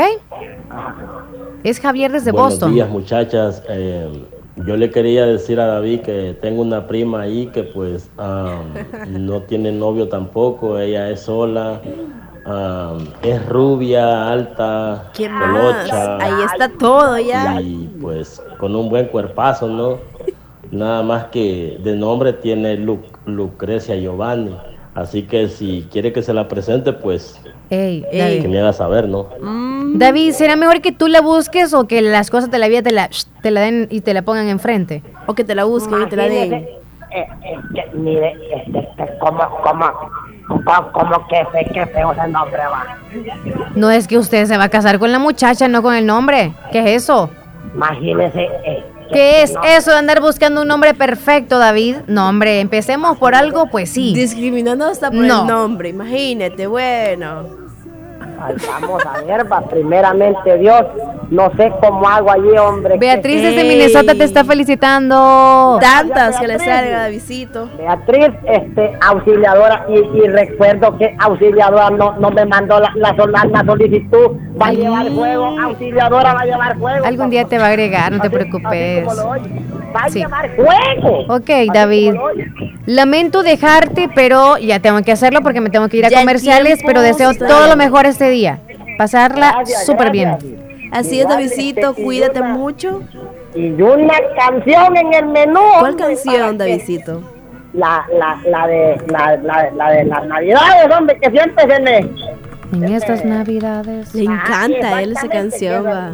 Es Javier desde Buenos Boston. días muchachas. Eh, yo le quería decir a David que tengo una prima ahí que pues am, <laughs> no tiene novio tampoco, ella es sola, am, es rubia, alta, colocha. Ahí está todo ya. Y pues con un buen cuerpazo, ¿no? Nada más que de nombre tiene Lu- Lucrecia Giovanni. Así que si quiere que se la presente, pues Ey, que David. me haga saber, ¿no? David, ¿será mejor que tú la busques o que las cosas de la vida te la, te la den y te la pongan enfrente? O que te la busquen y te la den. Eh, que, mire, este, este, como, como, como, como que fe, que feo ese nombre va. No es que usted se va a casar con la muchacha, no con el nombre. ¿Qué es eso? Imagínese. eh, ¿Qué es eso de andar buscando un nombre perfecto, David? No, hombre, empecemos por algo, pues sí. Discriminando hasta por No. el nombre, imagínate, bueno. Vamos a ver, va, primeramente Dios, no sé cómo hago allí, hombre. Beatriz desde. Minnesota te está felicitando. Tantas que le salga de visito. Beatriz, este, auxiliadora, y, y recuerdo que auxiliadora no, no me mandó la, la, sol- la solicitud, va a llevar juego, auxiliadora va a llevar juego. Algún día te va a agregar, no te preocupes. Va a Sí. llevar juego. Ok, David. Lamento dejarte, pero ya tengo que hacerlo porque me tengo que ir a Ya comerciales, tiempo pero deseo todo lo mejor este día. Pasarla súper bien. Así es, Igual, Davidcito, este, cuídate una- mucho. Y una canción en el menú. ¿Cuál canción, Davidito? La, la, la, de, la, la, la de las navidades, hombre, que siempre se me... En estas navidades. Le encanta a él esa canción, va.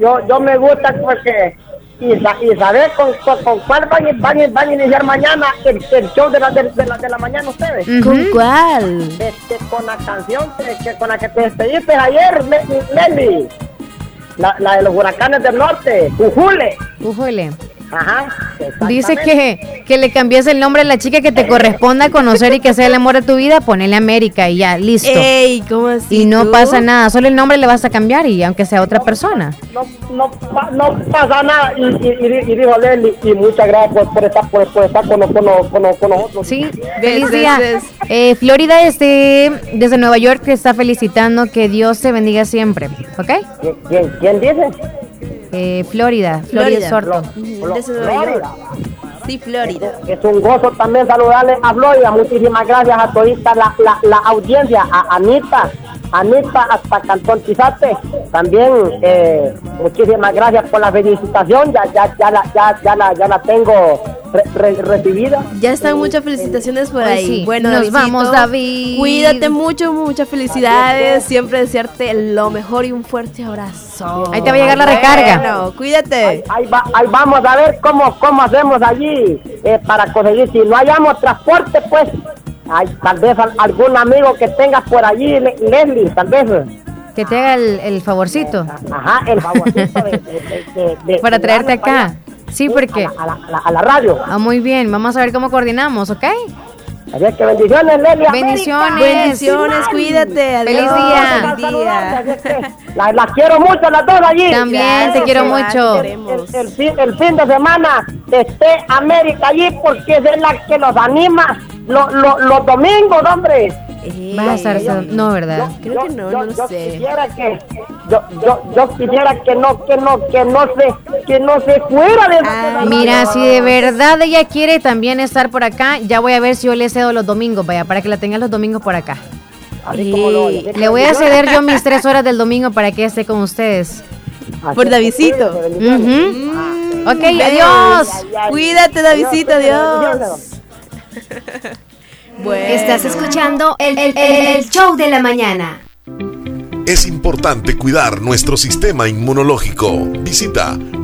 Yo, yo me gusta porque... Y, sa- y saber con, con, con cuál van, a- van, a- van a iniciar mañana el, el show de la, de, de la, de la mañana ustedes. ¿Con cuál? Este, con la canción que, que- con la que te despediste ayer, Leslie. La, la de los huracanes del norte, Ujule. Ujule. Ajá. Dice que, que le cambies el nombre a la chica que te corresponda conocer y que sea el amor de tu vida, ponele América y ya, listo. Ey, ¿cómo así? y no tú? pasa nada, solo el nombre le vas a cambiar y aunque sea otra persona. no, no, pa- no pasa nada. Y, y, y, y dijo Leslie, y muchas gracias por, por estar, por, por estar con, con, con, con nosotros. Sí, feliz día. Eh, Florida desde, desde Nueva York te está felicitando, que Dios te bendiga siempre, ¿ok? ¿Quién, quién, quién dice? Eh, Florida, Florida Florida. Sorto. Sí, Florida. Es un gozo también saludarle a Florida. Muchísimas gracias a todita la, la, la audiencia, a Anita, Anita hasta Cantón Tizate. También eh, muchísimas gracias por la felicitación. Ya, ya, ya, la, ya, ya, la, ya la tengo re- re- recibida. Ya están muchas felicitaciones por ahí. sí, Bueno, nos Davidito, vamos, David. Cuídate mucho, muchas felicidades. Siempre desearte lo mejor y un fuerte abrazo. Ahí te va a llegar la recarga. Bueno, cuídate. Ahí, va- ahí vamos a ver cómo, cómo hacemos allí eh, para conseguir. Si no hayamos transporte, pues hay, tal vez al- algún amigo que tengas por allí, Le- Leslie, tal vez. Que te haga el, el favorcito Ajá, el favorcito de, de- de- de- de- <laughs> para traerte acá. Sí, porque... A la, a la- a la radio. Ah, muy bien, vamos a ver cómo coordinamos, ¿ok? Así es que bendiciones, Leslie. Bendiciones. América. Bendiciones, cuídate. Adiós. Feliz día. Feliz día. La- Las quiero mucho las dos allí. También te quiero mucho. El, fin, el fin de semana esté América allí porque es la que los anima lo- lo- los domingos, hombre. Ey, Vas a estar... No, ¿verdad? Creo que no, no yo sé. Quisiera que, yo, yo, yo quisiera que no, que no, que no se, que no se fuera de Ah, Mira, si de verdad ella quiere también estar por acá, ya voy a ver si yo le cedo los domingos, vaya, para que la tenga los domingos por acá. Así como lo oye. Le voy a ceder yo mis tres horas del domingo para que esté con ustedes. Así Por Davidcito. cuídense, bendiciones. Ujú. Ok, adiós. Cuídate, Davidito, Adiós, adiós. <laughs> Bueno. Estás escuchando el, el- el- el show de la mañana. Es importante cuidar nuestro sistema inmunológico. Visita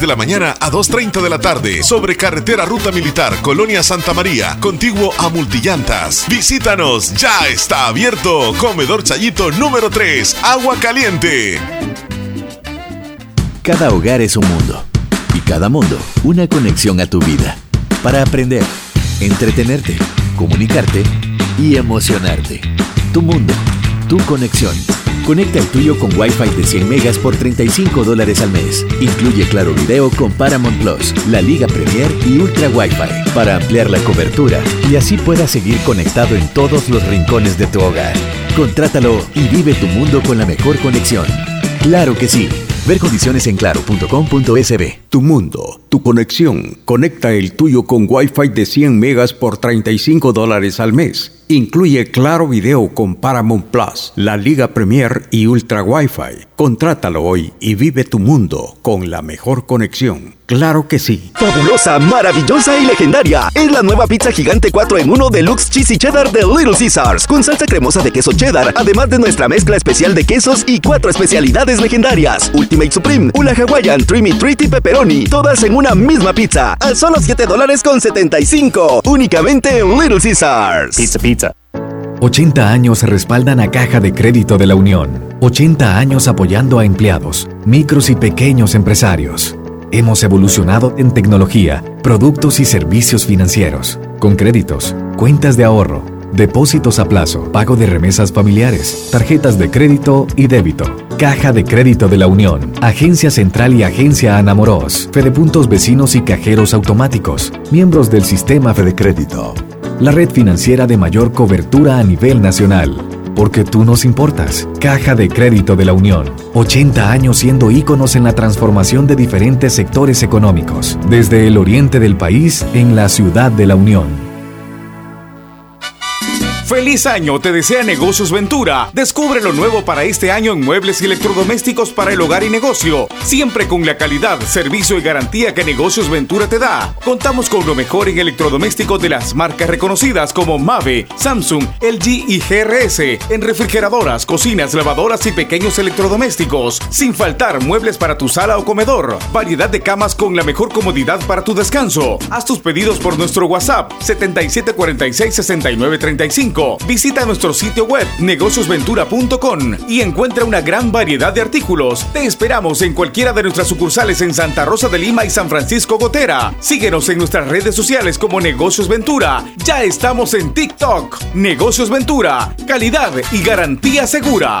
de la mañana a 2.30 de la tarde sobre carretera Ruta Militar, Colonia Santa María, contiguo a Multillantas. Visítanos, ya está abierto. Comedor Chayito número 3, Agua Caliente. Cada hogar es un mundo y cada mundo una conexión a tu vida para aprender, entretenerte, comunicarte y emocionarte. Tu mundo, tu conexión. Conecta el tuyo con Wi-Fi de 100 megas por 35 dólares al mes. Incluye Claro Video con Paramount Plus, la Liga Premier y Ultra Wi-Fi para ampliar la cobertura y así puedas seguir conectado en todos los rincones de tu hogar. Contrátalo y vive tu mundo con la mejor conexión. Claro que sí. Ver condiciones en claro.com.sb. Tu mundo, tu conexión. Conecta el tuyo con Wi-Fi de 100 megas por 35 dólares al mes. Incluye Claro Video con Paramount Plus, la Liga Premier y Ultra Wi-Fi. Contrátalo hoy y vive tu mundo con la mejor conexión. Claro que sí. Fabulosa, maravillosa y legendaria. Es la nueva pizza gigante 4 en 1 Deluxe Cheesy Cheddar de Little Caesars. Con salsa cremosa de queso cheddar, además de nuestra mezcla especial de quesos y cuatro especialidades legendarias. Ultimate Supreme, Ula Hawaiian, Trimmy Treat y Pepperoni. Todas en una misma pizza. A solo 7 dólares con 75. Únicamente en Little Caesars. Pizza Pizza. 80 años respaldan a Caja de Crédito de la Unión. 80 años apoyando a empleados, micros y pequeños empresarios. Hemos evolucionado en tecnología, productos y servicios financieros, con créditos, cuentas de ahorro, depósitos a plazo, pago de remesas familiares, tarjetas de crédito y débito. Caja de Crédito de la Unión, Agencia Central y Agencia Anamoros, Fedepuntos Vecinos y Cajeros Automáticos, miembros del Sistema Fede Crédito. La red financiera de mayor cobertura a nivel nacional. Porque tú nos importas. Caja de Crédito de la Unión. 80 años siendo íconos en la transformación de diferentes sectores económicos. Desde el oriente del país en la ciudad de la Unión. ¡Feliz año! Te desea Negocios Ventura. Descubre lo nuevo para este año en muebles y electrodomésticos para el hogar y negocio. Siempre con la calidad, servicio y garantía que Negocios Ventura te da. Contamos con lo mejor en electrodomésticos de las marcas reconocidas como Mave, Samsung, LG y GRS. En refrigeradoras, cocinas, lavadoras y pequeños electrodomésticos. Sin faltar muebles para tu sala o comedor. Variedad de camas con la mejor comodidad para tu descanso. Haz tus pedidos por nuestro WhatsApp 7746 6935 Visita nuestro sitio web negociosventura.com y encuentra una gran variedad de artículos. Te esperamos en cualquiera de nuestras sucursales en Santa Rosa de Lima y San Francisco Gotera. Síguenos en nuestras redes sociales como Negocios Ventura. Ya estamos en TikTok. Negocios Ventura. Calidad y garantía segura.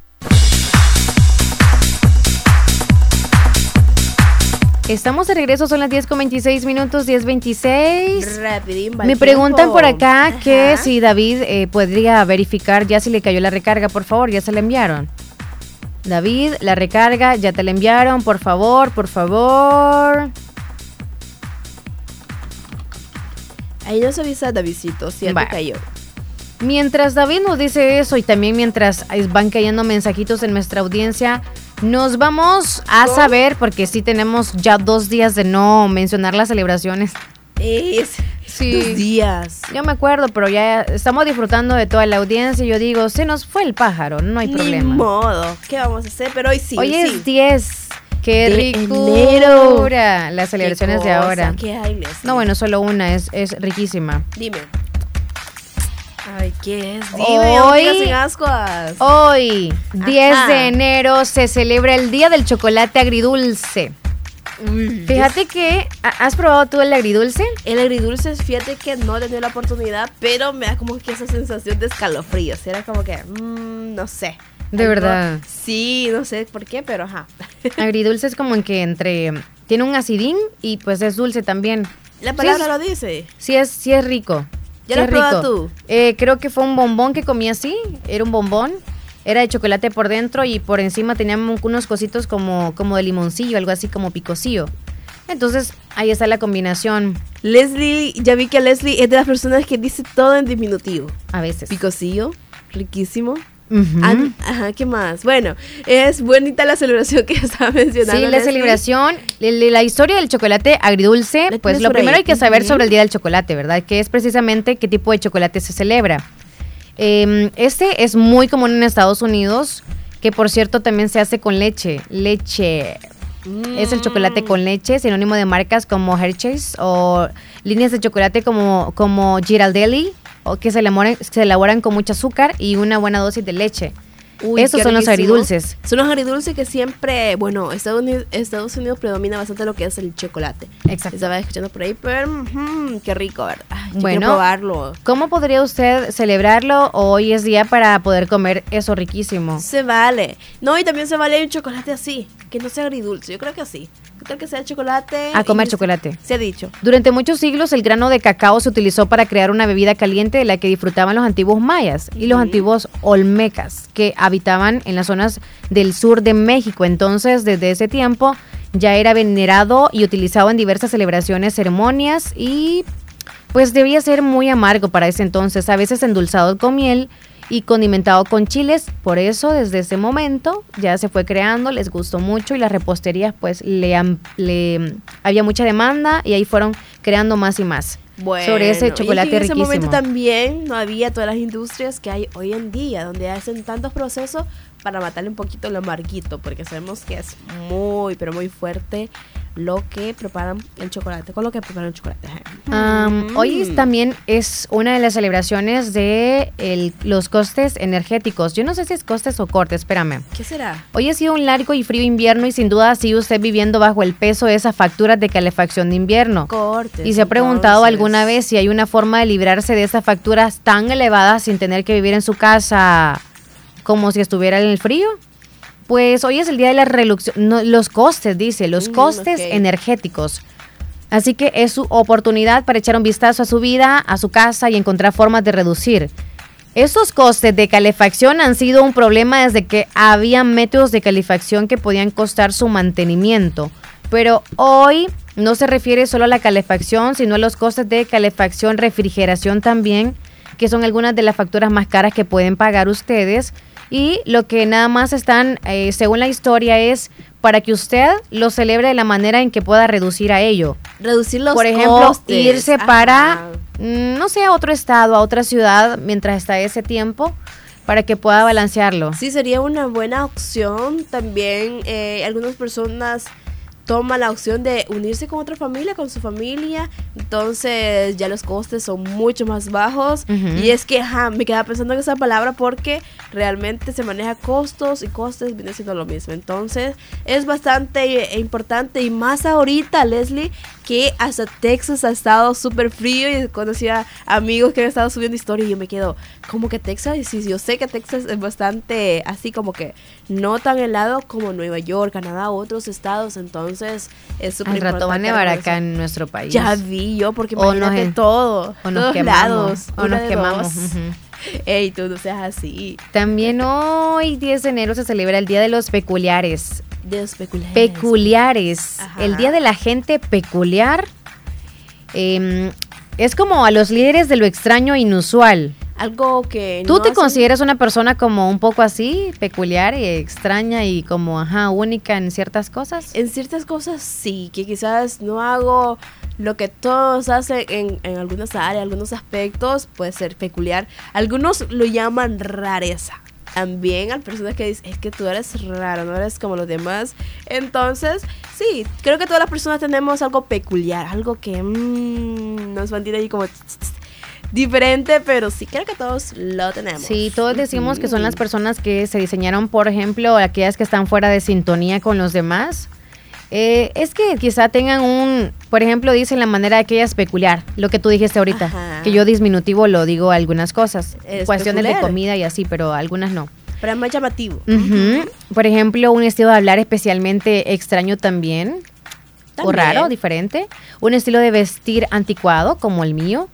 Estamos de regreso, son las 10 con 26 minutos, 10.26. Rapidín, Me preguntan tiempo. por acá que si David eh, podría verificar ya si le cayó la recarga, por favor, ya se la enviaron. David, la recarga, ya te la enviaron, por favor, por favor. Ahí nos avisa Davidcito, si algo cayó. Mientras David nos dice eso y también mientras van cayendo mensajitos en nuestra audiencia, nos vamos a saber, porque sí tenemos ya dos días de no mencionar las celebraciones. Es Sí. dos días. Yo me acuerdo, pero ya estamos disfrutando de toda la audiencia y yo digo, se nos fue el pájaro, no hay Ni problema. modo. ¿Qué vamos a hacer? Pero hoy sí. Hoy sí. es 10. Qué De ricura. Las celebraciones Qué de ahora. ¿Qué hay? No, bueno, solo una, es, es riquísima. Dime. Ay, ¿qué es? Dime, Hoy- hoy sin ascuas. Hoy, 10 Ajá. de enero, se celebra el Día del Chocolate Agridulce. Fíjate que, ¿ha- ¿has probado tú el agridulce? El agridulce, fíjate que no he tenido la oportunidad, pero me da como que esa sensación de escalofríos. Era como que, mm, no sé. De Algo- verdad. Sí, no sé por qué, pero ajá. <laughs> Agridulce es como en que entre, tiene un acidín y pues es dulce también. La Sí palabra es- lo dice. Sí es, sí es rico. ¿Ya lo has probado tú? Eh, creo que fue un bombón que comí así. Era un bombón. Era de chocolate por dentro y por encima tenían unos cositos como, como de limoncillo, algo así como picocillo. Entonces, ahí está la combinación. Leslie, ya vi que Leslie es de las personas que dice todo en diminutivo. A veces. Picocillo, riquísimo. Ajá, ¿qué más? Bueno, es bonita la celebración que <laughs> estaba mencionando. Sí, la Leslie. celebración, el- la historia del chocolate agridulce, pues lo primero ahí? hay que saber sobre el Día del Chocolate, ¿verdad? Que es precisamente qué tipo de chocolate se celebra. Eh, este es muy común en Estados Unidos, que por cierto también se hace con leche. Leche. Es el chocolate con leche, sinónimo de marcas como Hershey's o líneas de chocolate como, como Giraldelli, o que se elaboran, se elaboran con mucho azúcar y una buena dosis de leche. Uy, Esos son los riquísimo. agridulces. Son los agridulces que siempre, bueno, Estados Unidos, Estados Unidos predomina bastante lo que es el chocolate. Exacto. Estaba escuchando por ahí, pero ujú, qué rico, ¿verdad? Yo Bueno, quiero probarlo. ¿Cómo podría usted celebrarlo? Hoy es día para poder comer eso riquísimo. Se vale. No, y también se vale un chocolate así, que no sea agridulce. Yo creo que sí. ¿Qué tal que sea chocolate? A comer y- chocolate. Se ha dicho. Durante muchos siglos el grano de cacao se utilizó para crear una bebida caliente de la que disfrutaban los antiguos mayas y los antiguos olmecas que habitaban en las zonas del sur de México. Entonces, desde ese tiempo ya era venerado y utilizado en diversas celebraciones, ceremonias y pues debía ser muy amargo para ese entonces, a veces endulzado con miel y condimentado con chiles. Por eso, desde ese momento ya se fue creando, les gustó mucho y las reposterías, pues le, le había mucha demanda y ahí fueron creando más y más. Bueno, sobre y ese es que chocolate en ese momento también no había todas las industrias que hay hoy en día, donde hacen tantos procesos para matarle un poquito lo amarguito, porque sabemos que es muy, pero muy fuerte lo que preparan el chocolate, con lo que preparan el chocolate. Am, Hoy también es una de las celebraciones de el- los costes energéticos. Yo no sé si es costes o cortes, espérame. ¿Qué será? Hoy ha sido un largo y frío invierno y sin duda sigue usted viviendo bajo el peso de esas facturas de calefacción de invierno. Cortes. ¿Y se ha preguntado entonces. alguna vez si hay una forma de librarse de esas facturas tan elevadas sin tener que vivir en su casa como si estuviera en el frío? Pues hoy es el día de la reducción, no, los costes, dice, los Mm, costes energéticos. Así que es su oportunidad para echar un vistazo a su vida, a su casa y encontrar formas de reducir. Estos costes de calefacción han sido un problema desde que había métodos de calefacción que podían costar su mantenimiento. Pero hoy no se refiere solo a la calefacción, sino a los costes de calefacción, refrigeración también, que son algunas de las facturas más caras que pueden pagar ustedes. Y lo que nada más están, eh, según la historia, es para que usted lo celebre de la manera en que pueda reducir a ello. Reducir los Por ejemplo, costes. irse Ajá. para, mm, no sé, a otro estado, a otra ciudad, mientras está ese tiempo. para que pueda balancearlo. Sí, sería una buena opción. También eh, algunas personas toma la opción de unirse con otra familia, con su familia, entonces ya los costes son mucho más bajos. Y es que me queda pensando en esa palabra porque realmente se maneja costos y costes viene siendo lo mismo. Entonces es bastante importante y más ahorita, Leslie, que hasta Texas ha estado súper frío y conocía amigos que han estado subiendo historias y yo me quedo, como que Texas? Y sí, yo sé que Texas es bastante así como que no tan helado como Nueva York, Canadá, otros estados, entonces es súper importante. rato va a nevar acá en nuestro país. Ya vi yo, porque imagínate todo, o nos quemamos, o nos quemamos. <laughs> Ey, tú no seas así. También hoy, 10 de enero, se celebra el Día de los Peculiares. Peculiares. El Día de la Gente Peculiar. Em, es como a los líderes de lo extraño e inusual. Algo que... ¿Tú te consideras una persona como un poco así, peculiar y extraña y como, ajá, única en ciertas cosas? En ciertas cosas sí, que quizás no hago lo que todos hacen en, en algunas áreas, algunos aspectos, puede ser peculiar. Algunos lo llaman rareza también al personas que dicen, es que tú eres raro, no eres como los demás. Entonces, sí, creo que todas las personas tenemos algo peculiar, algo que mmm, nos mantiene ahí como diferente, pero sí creo que todos lo tenemos. Sí, todos decimos que son las personas que se diseñaron, por ejemplo, aquellas que están fuera de sintonía con los demás. Eh, es que quizá tengan un, por ejemplo, dicen la manera de que ella es peculiar, lo que tú dijiste ahorita, que yo disminutivo lo digo algunas cosas, cuestiones de comida y así, pero algunas no. Pero es más llamativo. Por ejemplo, un estilo de hablar especialmente extraño también, o raro, diferente. Un estilo de vestir anticuado, como el mío.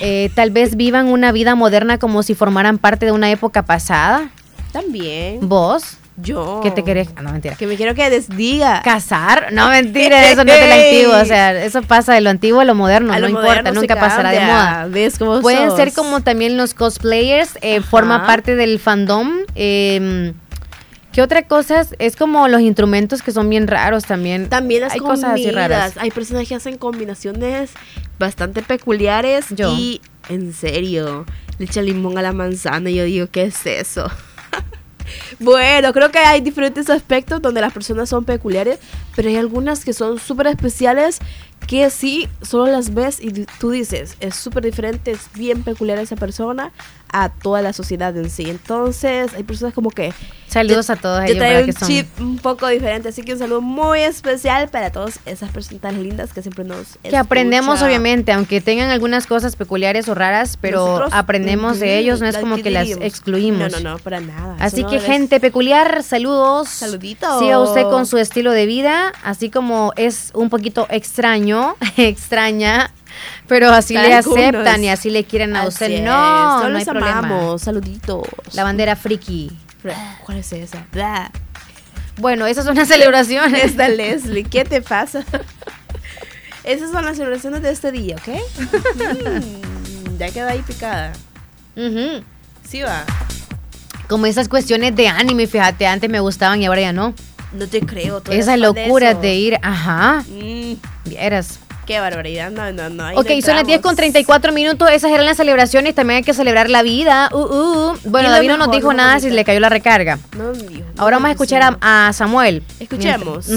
Eh, tal vez vivan una vida moderna como si formaran parte de una época pasada. También. ¿Vos? Yo. ¿Qué te querés? Ah, no, mentira. Que me quiero que desdiga. ¿Casar? No, mentira, eso no es de lo <laughs> antiguo. O sea, eso pasa de lo antiguo a lo moderno. no importa, nunca pasará de moda. ¿Ves cómo Pueden ser como también los cosplayers, eh, forma parte del fandom. Eh, ¿Qué otra cosa? Es como los instrumentos que son bien raros también. También las Hay cosas así raras. Hay personas que hacen combinaciones bastante peculiares. Yo. Y, en serio, le echa limón a la manzana y yo digo, ¿qué es eso? Bueno, creo que hay diferentes aspectos donde las personas son peculiares, pero hay algunas que son súper especiales que sí, solo las ves y tú dices, es súper diferente, es bien peculiar esa persona a toda la sociedad en sí. Entonces, hay personas como que... Saludos a todos. Yo un chip un poco diferente, así que un saludo muy especial para todas esas personas lindas que siempre nos... Que aprendemos, obviamente, aunque tengan algunas cosas peculiares o raras, pero aprendemos de ellos, no es como que las excluimos. No, no, no, para nada. Así que gente peculiar, saludos. Saluditos. Siga usted con su estilo de vida, así como es un poquito extraño, <laughs> extraña, pero así le aceptan y así le quieren a usted. No, no hay problema. Saluditos. La bandera friki. ¿Cuál es esa? Bueno, esas son las celebraciones. Esta Leslie, ¿qué te pasa? Esas son las celebraciones de este día, ¿ok? <laughs> Mm, ya queda ahí picada. Sí va. Como esas cuestiones de anime, fíjate, antes me gustaban y ahora ya no. No te creo. Esa locura de, ir, ajá. Mm. Vieras. Qué barbaridad, no, no, no. Ok, son las 10 con 34 minutos, esas eran las celebraciones, también hay que celebrar la vida. Uh, uh. Bueno, David no nos dijo nada si le cayó la recarga. No, dijo, Ahora vamos a escuchar a, Samuel. Escuchemos.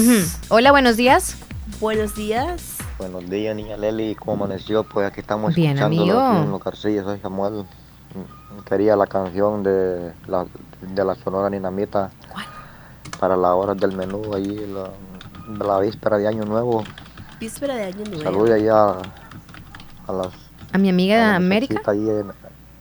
Hola, buenos días. Buenos días. Buenos días, niña Leli, ¿cómo amaneció? Pues aquí estamos Bien, amigo. en los Carcillos, soy Samuel. Quería la canción de la, de la Sonora Ninamita. Para la hora del menú, ahí, la, la víspera de Año Nuevo. Víspera de Año Nuevo. Saludos allá a, las... A mi amiga a América.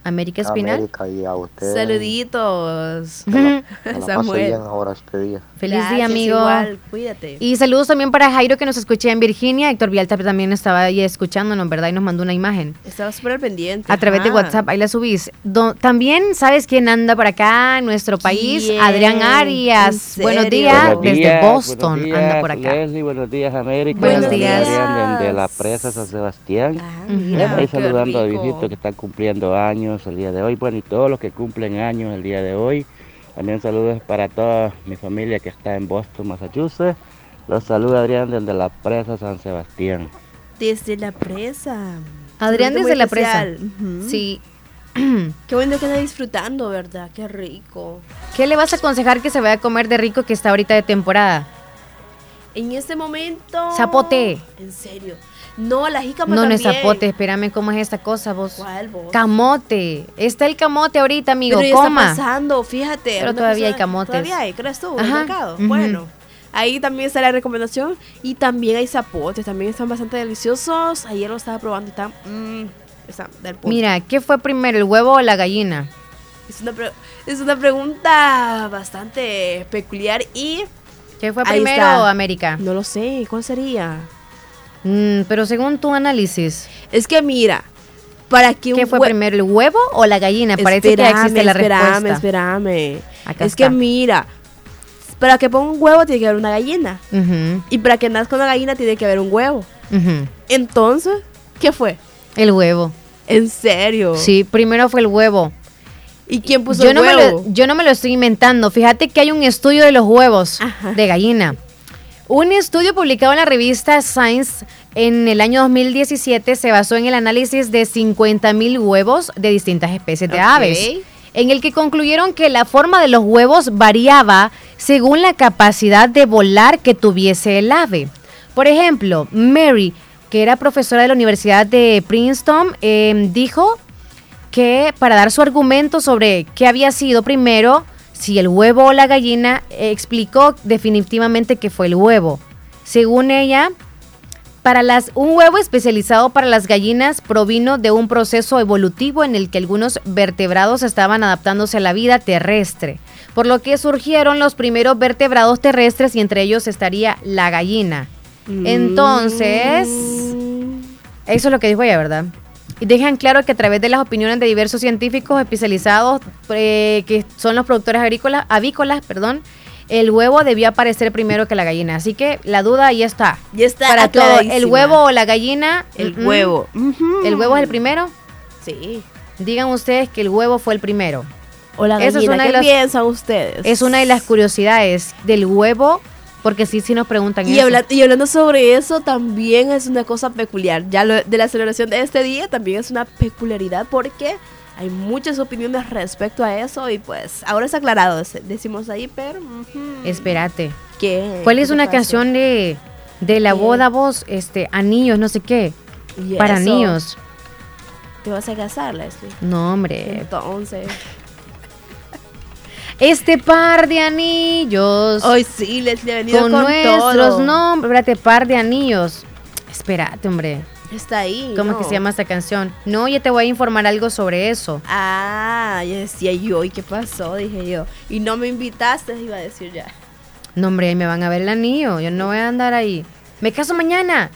América Espinal. América y a usted. Saluditos. <laughs> Samuel. ahora este día. Feliz día, amigo. Igual, cuídate. Y saludos también para Jairo que nos escuché en Virginia. Héctor Vialta también estaba ahí escuchándonos, ¿verdad? Y nos mandó una imagen. Estaba súper pendiente. A través de WhatsApp, ahí la subís. también, ¿sabes quién anda por acá en nuestro país? Adrián Arias. Buenos días, desde Boston. anda por acá. Leslie, buenos días, América. Buenos días. Adrián de la presa San Sebastián. Ah, ahí saludando a Visito que están cumpliendo años el día de hoy. Bueno, y todos los que cumplen años el día de hoy. También saludos para toda mi familia que está en Boston, Massachusetts. Los saluda Adrián desde la presa San Sebastián. Desde la presa. Adrián desde la presa. Sí. Qué bueno que está disfrutando, ¿verdad? Qué rico. ¿Qué le vas a aconsejar que se vaya a comer de rico que está ahorita de temporada? En este momento. Zapote. En serio. No, la jícama No, no también. es zapote, espérame, ¿cómo es esta cosa vos? ¿Cuál vos? Camote. Está el camote ahorita, amigo, Pero ya coma. está pasando, fíjate. Pero todavía hay camotes. Todavía hay, ¿crees tú? Ajá, mercado. Bueno, ahí también está la recomendación. Y también hay zapotes, también están bastante deliciosos. Ayer lo estaba probando y están. Mmm, están del punto. Mira, ¿qué fue primero, el huevo o la gallina? Es una, pre- es una pregunta bastante peculiar y. ¿Qué fue primero. América? No lo sé, ¿cuál sería? Mm, pero según tu análisis. Es que mira, para que un ¿Qué fue hue- primero, el huevo o la gallina? Parece que ya existe la espérame, respuesta. espérame. Acá es está. que mira, para que ponga un huevo tiene que haber una gallina. Y para que nazca una gallina tiene que haber un huevo. Entonces, ¿qué fue? El huevo. ¿En serio? Sí, primero fue el huevo. ¿Y quién puso yo el no Me huevo? lo, yo no me lo estoy inventando. Fíjate que hay un estudio de los huevos de gallina. Un estudio publicado en la revista Science en el año 2017 se basó en el análisis de 50.000 huevos de distintas especies de aves, en el que concluyeron que la forma de los huevos variaba según la capacidad de volar que tuviese el ave. Por ejemplo, Mary, que era profesora de la Universidad de Princeton, eh, dijo que para dar su argumento sobre qué había sido primero, si el huevo o la gallina, explicó definitivamente que fue el huevo. Según ella, para las, un huevo especializado para las gallinas provino de un proceso evolutivo en el que algunos vertebrados estaban adaptándose a la vida terrestre, por lo que surgieron los primeros vertebrados terrestres y entre ellos estaría la gallina. Entonces, eso es lo que dijo ella, ¿verdad? Y dejan claro que a través de las opiniones de diversos científicos especializados, eh, que son los productores agrícolas, avícolas, perdón, el huevo debió aparecer primero que la gallina. Así que la duda ahí está. Ya está Para todo, el huevo o la gallina. El huevo. ¿El huevo es el primero? Sí. Digan ustedes que el huevo fue el primero. O la Esa es gallina, una de ¿qué las- piensan ustedes? Es una de las curiosidades del huevo, porque sí, sí nos preguntan Y, eso. habla- y hablando sobre eso, también es una cosa peculiar. Ya lo de la celebración de este día también es una peculiaridad porque hay muchas opiniones respecto a eso y pues ahora es aclarado, dec- decimos ahí, pero... ujú. Espérate. ¿Qué? ¿Cuál ¿Qué es una pasa? canción de, de la ¿Qué? boda vos? Este, anillos, no sé qué. ¿Y Para eso? niños. ¿Te vas a casar, Leslie? No, hombre. Entonces... Este par de anillos. Hoy sí, Leslie ha venido con, con, nuestros nombres. Espérate, par de anillos. Espérate, hombre. Está ahí. ¿Cómo ¿no? es que se llama esta canción? No, ya te voy a informar algo sobre eso. Ah, ya decía yo, ¿y qué pasó? Dije yo. Y no me invitaste, iba a decir ya. No, hombre, ahí me van a ver el anillo. Yo no voy a andar ahí. Me caso mañana.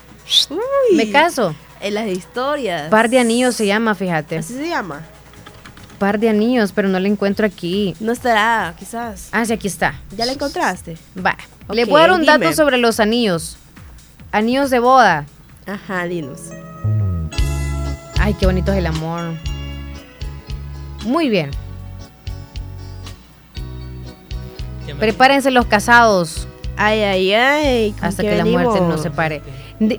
Uy, Me caso. En las historias. Par de anillos se llama, fíjate. Así se llama. Par de anillos, pero no lo encuentro aquí. No estará, quizás. Ah, sí, aquí está. ¿Ya la encontraste? Va. Le voy a dar un dato dime. sobre los anillos. Anillos de boda. Ajá, dinos. Ay, qué bonito es el amor. Muy bien. Prepárense los casados. Ay, ay, ay. ¿con Hasta que la muerte nos separe.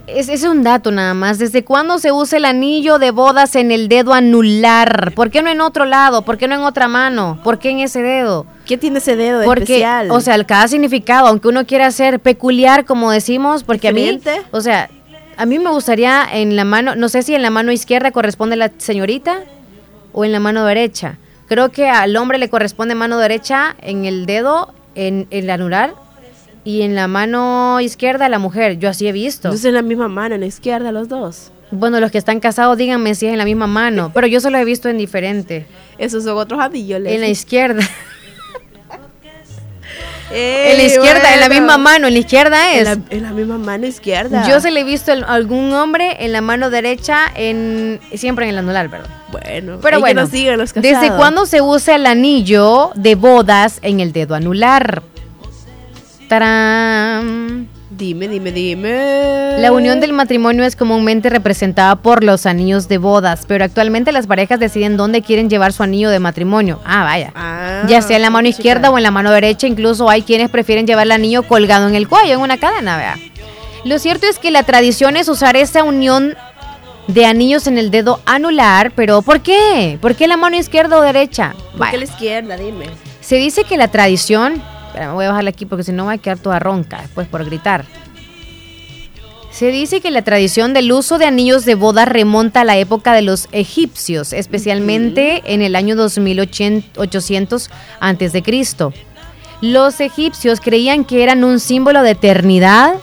Es- un dato nada más. ¿Desde cuándo se usa el anillo de bodas en el dedo anular? ¿Por qué no en otro lado? ¿Por qué no en otra mano? ¿Por qué en ese dedo? ¿Qué tiene ese dedo de Porque, especial? o sea, cada significado, aunque uno quiera ser peculiar, como decimos, porque a mí, o sea, a mí me gustaría en la mano, no sé si en la mano izquierda corresponde la señorita o en la mano derecha. Creo que al hombre le corresponde mano derecha en el dedo, en el anular, y en la mano izquierda la mujer. Yo así he visto. Entonces en la misma mano, en la izquierda, los dos. Bueno, los que están casados, díganme si es en la misma mano, pero yo se lo he visto en diferente. Esos son otros anillos. En la izquierda. Ey, <laughs> en la izquierda, en la bueno. misma mano, en la izquierda es. En la, en la misma mano izquierda. Yo se le he visto a algún hombre en la mano derecha, en siempre en el anular, ¿verdad? Bueno, Pero hay que bueno, nos sigan los casados. ¿desde cuándo se usa el anillo de bodas en el dedo anular? ¡Tarán! Dime, dime, dime. La unión del matrimonio es comúnmente representada por los anillos de bodas, pero actualmente las parejas deciden dónde quieren llevar su anillo de matrimonio. Ah, vaya. Ah, ya sea en la mano chica. izquierda o en la mano derecha, incluso hay quienes prefieren llevar el anillo colgado en el cuello, en una cadena, vea. Lo cierto es que la tradición es usar esa unión de anillos en el dedo anular, pero ¿por qué? ¿Por qué la mano izquierda o derecha? ¿Por qué la izquierda? Dime. Se dice que la tradición, voy a bajarla aquí porque si no va a quedar toda ronca después por gritar. Se dice que la tradición del uso de anillos de boda remonta a la época de los egipcios, especialmente en el año 2800 a.C. Los egipcios creían que eran un símbolo de eternidad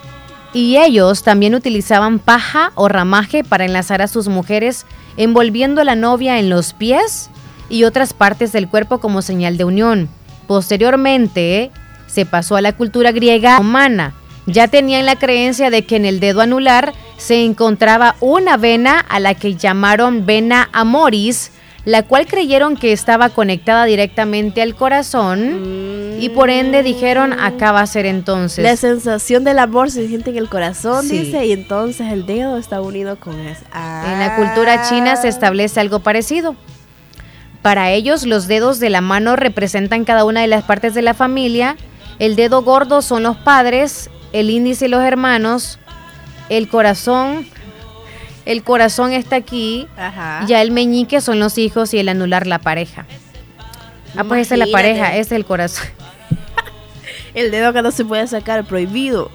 y ellos también utilizaban paja o ramaje para enlazar a sus mujeres, envolviendo a la novia en los pies y otras partes del cuerpo como señal de unión. Posteriormente, se pasó a la cultura griega romana. Ya tenían la creencia de que en el dedo anular se encontraba una vena a la que llamaron vena amoris, la cual creyeron que estaba conectada directamente al corazón y por ende dijeron acá va a ser entonces. La sensación del amor se siente en el corazón, dice, y entonces el dedo está unido con eso. En la cultura china se establece algo parecido. Para ellos, los dedos de la mano representan cada una de las partes de la familia. El dedo gordo son los padres, el índice los hermanos, el corazón, el corazón está aquí, ya el meñique son los hijos y el anular la pareja. Ah, pues esa es la pareja, ese es el corazón. <laughs> El dedo que no se puede sacar, prohibido.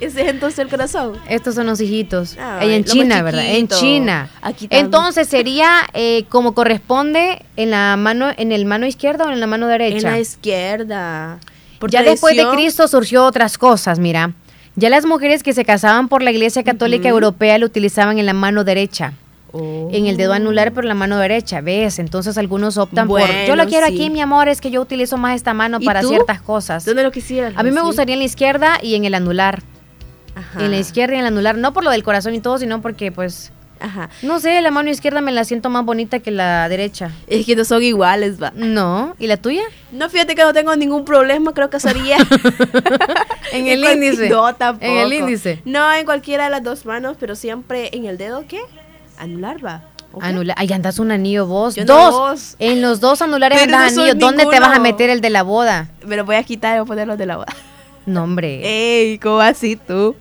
Ese es entonces el corazón. Estos son los hijitos. En China, ¿verdad? En. China. Aquí. Entonces sería eh, como corresponde en la mano, en el mano izquierda o en la mano derecha. En la izquierda. Por ya después de. Cristo surgió otras cosas, mira. Ya las mujeres que se casaban por la Iglesia Católica Europea lo utilizaban en la mano derecha. En el dedo anular, pero en la mano derecha, ¿ves? Entonces algunos optan por, yo lo quiero sí. aquí, mi amor, es que yo utilizo más esta mano ¿Y para tú? ciertas cosas. ¿Dónde lo quisieras? A mí me gustaría en la izquierda y en el anular. Ajá. En la izquierda y en el anular, no por lo del corazón y todo, sino porque pues... No sé, la mano izquierda me la siento más bonita que la derecha. Es que no son iguales, va. No, ¿y la tuya? No, fíjate que no tengo ningún problema, creo que sería. <laughs> En el índice. No, tampoco. En el índice. No, en cualquiera de las dos manos, pero siempre en el dedo, ¿qué? Anular, va. ¿O qué? Anular. Ahí andas un anillo vos. Yo no, dos. vos. En los dos anulares Pero andas no anillo. ¿Dónde te vas a meter el de la boda? Me lo voy a quitar y voy a poner los de la boda. No, hombre. <laughs> Ey, ¿cómo así tú?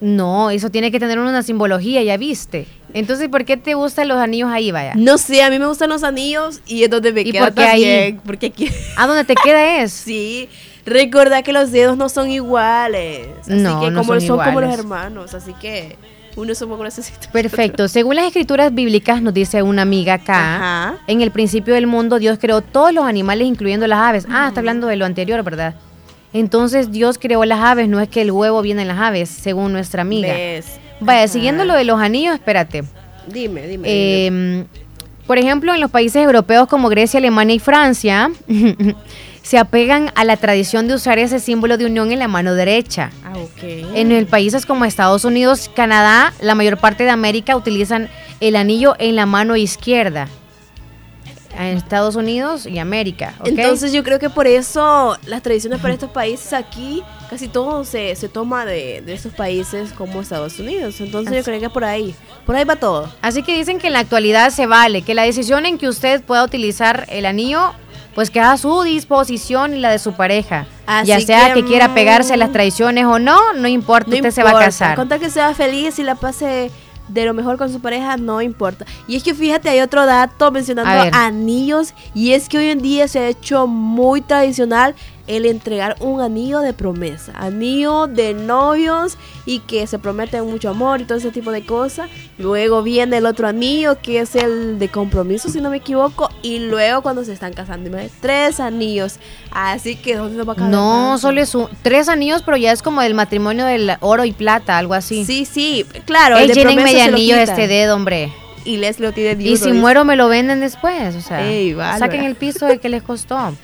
No, eso tiene que tener una simbología, ya viste. Entonces, ¿por qué te gustan los anillos ahí, vaya? No sé, a mí me gustan los anillos y es donde me ¿Y queda por qué ahí? también, Porque aquí... <laughs> ¿A dónde te queda es? <laughs> Sí, recuerda que los dedos no son iguales. Así No, que no como son son, como los hermanos, así que uno es un poco. Perfecto. Según las escrituras bíblicas, nos dice una amiga acá, en el principio del mundo Dios creó todos los animales, incluyendo las aves. Ah, está hablando de lo anterior, ¿verdad? Entonces Dios creó las aves, no es que el huevo viene en las aves, según nuestra amiga. ¿Ves? Vaya, Ajá. siguiendo lo de los anillos, espérate. Dime, dime. dime. Eh, por ejemplo, en los países europeos como Grecia, Alemania y Francia, <laughs> se apegan a la tradición de usar ese símbolo de unión en la mano derecha. Ah, ok. En el países como Estados Unidos, Canadá, la mayor parte de América utilizan el anillo en la mano izquierda. En Estados Unidos y América. ¿ok? Entonces yo creo que por eso las tradiciones para estos países aquí, casi todo se, se toma de, de estos países como Estados Unidos. Entonces yo creo que por ahí, por ahí va todo. Así que dicen que en la actualidad se vale, que la decisión en que usted pueda utilizar el anillo, pues queda a su disposición y la de su pareja. Así ya sea que, que, quiera pegarse a las mm, tradiciones o no, no importa, No usted se va a casar. Con tal que sea feliz y la pase de lo mejor con su pareja, no importa. Y es que fíjate, hay otro dato mencionando anillos. Y es que hoy en día se ha hecho muy tradicional el entregar un anillo de promesa. Anillo de novios y que se prometen mucho amor y todo ese tipo de cosas. Luego viene el otro anillo que es el de compromiso, si no me equivoco. Y luego cuando se están casando, tres anillos. Así que ¿dónde nos va a caber No, solo es un, tres anillos, pero ya es como del matrimonio del oro y plata, algo así. Sí, sí, claro. Ey, el de lo anillo este dedo, hombre. Y les lo tiene Y si muero me lo venden después, o sea, Ey, saquen el piso de que les costó.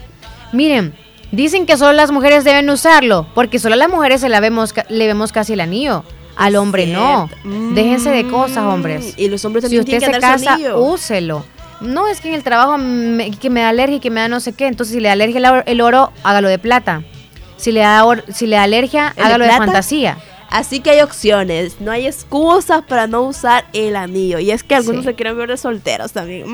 Miren, dicen que solo las mujeres deben usarlo, porque solo a las mujeres se la vemos, le vemos casi el anillo. Al hombre no. Déjense de cosas, hombres. Mm, Y los hombres Si usted tienen se que darse casa, anillo. úselo. No, es que en el trabajo me- que me da alergia y que me da no sé qué. Entonces, si le da alergia el oro, el oro, hágalo de plata. Si le da, or- si le da alergia, ¿El de hágalo de, fantasía. Así que hay opciones, no hay excusas para no usar el anillo. Y es que algunos Sí. se quieren ver de solteros también.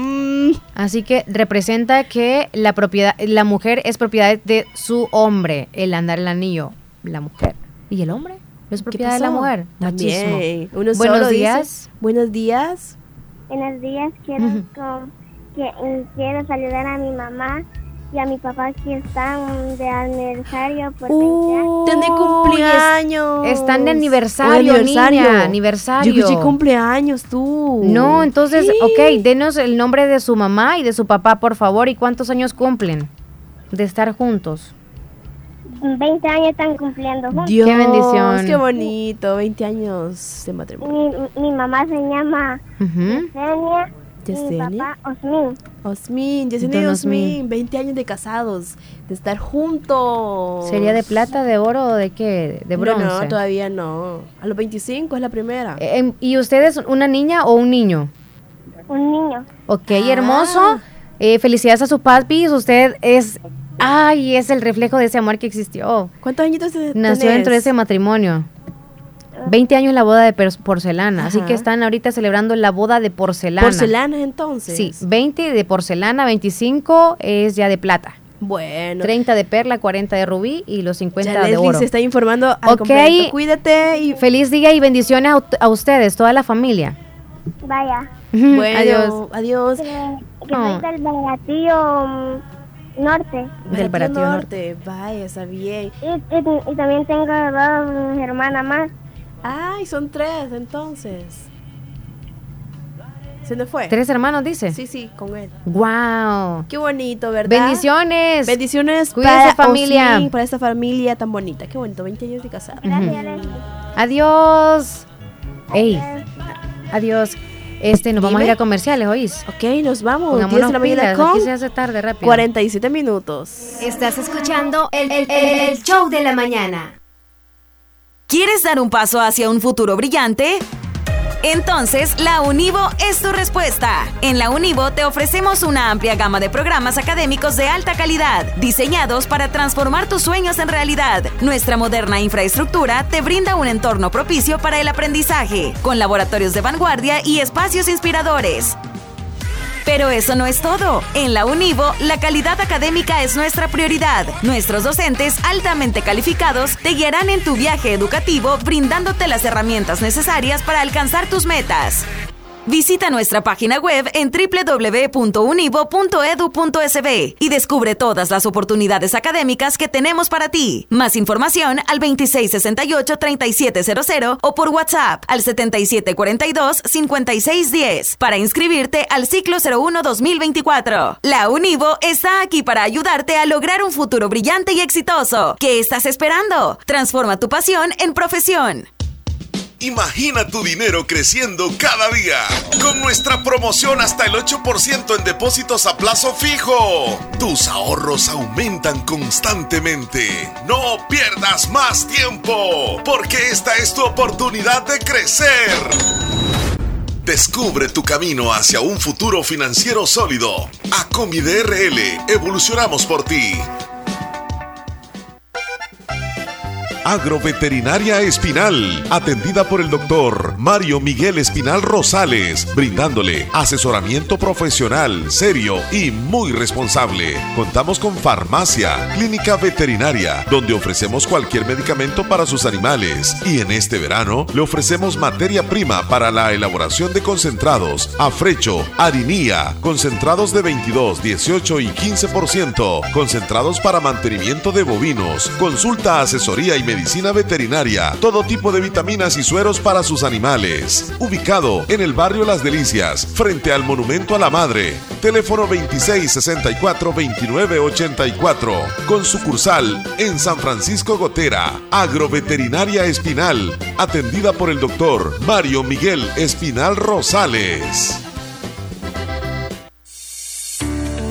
Mm, Así que representa que la propiedad, la mujer es propiedad de su hombre, el andar el anillo, la mujer. ¿Y el hombre? No es propiedad de la mujer. También. Machismo. Uno Buenos solo dice, días. Buenos días. Buenos días, quiero, que, mm, quiero saludar a mi mamá y a mi papá que están de aniversario por 20 años. ¡Tiene cumpleaños! Están de aniversario, niña, aniversario. Yo escuché cumpleaños tú. No, entonces, ok, denos el nombre de su mamá y de su papá, por favor, y cuántos años cumplen de estar juntos. 20 años están cumpliendo juntos. Dios, Qué bendición. Qué bonito, 20 años de matrimonio. Mi, mi mamá se llama. Yesenia y mi papá Osmin. Osmin, Yesenia y Osmin, Osmin. 20 años de casados, de estar juntos. ¿Sería de plata, de oro o de qué? De No, bronce. No, todavía no. A los 25 es la primera. Eh, em, ¿Y usted es una niña o un niño? Un niño. Ok, Ah. hermoso. Eh, felicidades a su papi. Usted es. Ay, es el reflejo de ese amor que existió. ¿Cuántos añitos Nació tenés? dentro de ese matrimonio. 20 años la boda de porcelana. Así Ajá. que están ahorita celebrando la boda de porcelana. ¿Porcelanas entonces? Sí, 20 de porcelana, 25 es ya de plata. Bueno. 30 de perla, 40 de rubí y los 50 Ya de Leslie oro. se está informando al Ok. completo. Cuídate y Feliz día y bendiciones a, a ustedes, toda la familia. Vaya. Bueno, Adiós. adiós. Que, que Oh. soy del Baratillo mm, Norte. Del Baratillo Norte. Vaya, está bien. Y, y- y también tengo dos hermanas más. Ay, son tres entonces. ¿Se nos fue? ¿Tres hermanos, dice? Sí, sí, con él. Wow. Qué bonito, ¿verdad? Bendiciones. Bendiciones Cuídense, para familia. Osmin, para esta familia tan bonita. Qué bonito, 20 años de casado. Adiós. Ey. Adiós. Este, nos vamos a Dime. ir a comerciales, ¿oís? Ok, nos vamos. 10 Pongámonos de la mañana pilas, con aquí se hace tarde rápido. 47 minutos. Estás escuchando el, el- el- el show de la mañana. ¿Quieres dar un paso hacia un futuro brillante? Entonces, la Univo es tu respuesta. En la Univo te ofrecemos una amplia gama de programas académicos de alta calidad, diseñados para transformar tus sueños en realidad. Nuestra moderna infraestructura te brinda un entorno propicio para el aprendizaje, con laboratorios de vanguardia y espacios inspiradores. Pero eso no es todo. En la Univo, la calidad académica es nuestra prioridad. Nuestros docentes altamente calificados te guiarán en tu viaje educativo brindándote las herramientas necesarias para alcanzar tus metas. Visita nuestra página web en www.univo.edu.sb y descubre todas las oportunidades académicas que tenemos para ti. Más información al 2668-3700 o por WhatsApp al 7742-5610 para inscribirte al ciclo 01-2024. La Univo está aquí para ayudarte a lograr un futuro brillante y exitoso. ¿Qué estás esperando? Transforma tu pasión en profesión. Imagina tu dinero creciendo cada día con nuestra promoción hasta el 8% en depósitos a plazo fijo. Tus ahorros aumentan constantemente. No pierdas más tiempo porque esta es tu oportunidad de crecer. Descubre tu camino hacia un futuro financiero sólido. A DRL, evolucionamos por ti. Agroveterinaria Espinal, atendida por el doctor Mario Miguel Espinal Rosales, brindándole asesoramiento profesional, serio y muy responsable. Contamos con farmacia, clínica veterinaria, donde ofrecemos cualquier medicamento para sus animales. Y en este verano le ofrecemos materia prima para la elaboración de concentrados, afrecho, harinía, concentrados de 22, 18 y 15%, concentrados para mantenimiento de bovinos, consulta, asesoría y medicina veterinaria, todo tipo de vitaminas y sueros para sus animales. Ubicado en el barrio Las Delicias, frente al Monumento a la Madre. Teléfono 2664-2984. Con sucursal en San Francisco Gotera. Agroveterinaria Espinal. Atendida por el doctor Mario Miguel Espinal Rosales.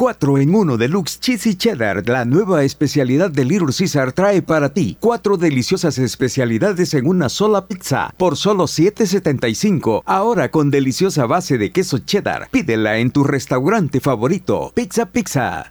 4 en 1 Deluxe Cheesy Cheddar, la nueva especialidad de Little Caesar trae para ti cuatro deliciosas especialidades en una sola pizza por solo 7.75. Ahora con deliciosa base de queso cheddar. Pídela en tu restaurante favorito. Pizza Pizza.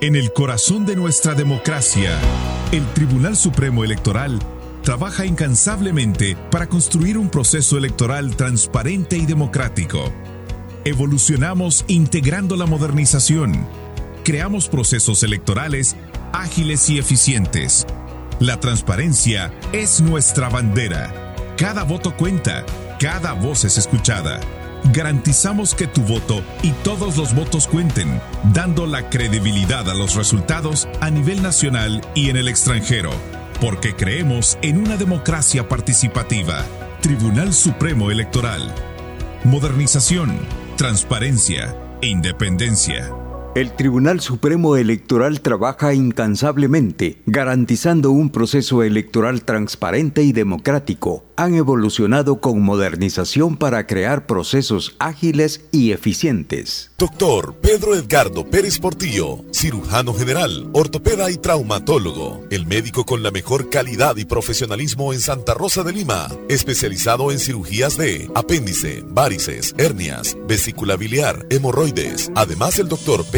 En el corazón de nuestra democracia, el Tribunal Supremo Electoral trabaja incansablemente para construir un proceso electoral transparente y democrático. Evolucionamos integrando la modernización. Creamos procesos electorales ágiles y eficientes. La transparencia es nuestra bandera. Cada voto cuenta, cada voz es escuchada garantizamos que tu voto y todos los votos cuenten, dando la credibilidad a los resultados a nivel nacional y en el extranjero, porque creemos en una democracia participativa. Tribunal Supremo Electoral. Modernización, transparencia e independencia. El Tribunal Supremo Electoral trabaja incansablemente, garantizando un proceso electoral transparente y democrático. Han evolucionado con modernización para crear procesos ágiles y eficientes. Doctor Pedro Edgardo Pérez Portillo, cirujano general, ortopeda y traumatólogo, el médico con la mejor calidad y profesionalismo en Santa Rosa de Lima, especializado en cirugías de apéndice, varices, hernias, vesícula biliar, hemorroides. Además, el doctor Pedro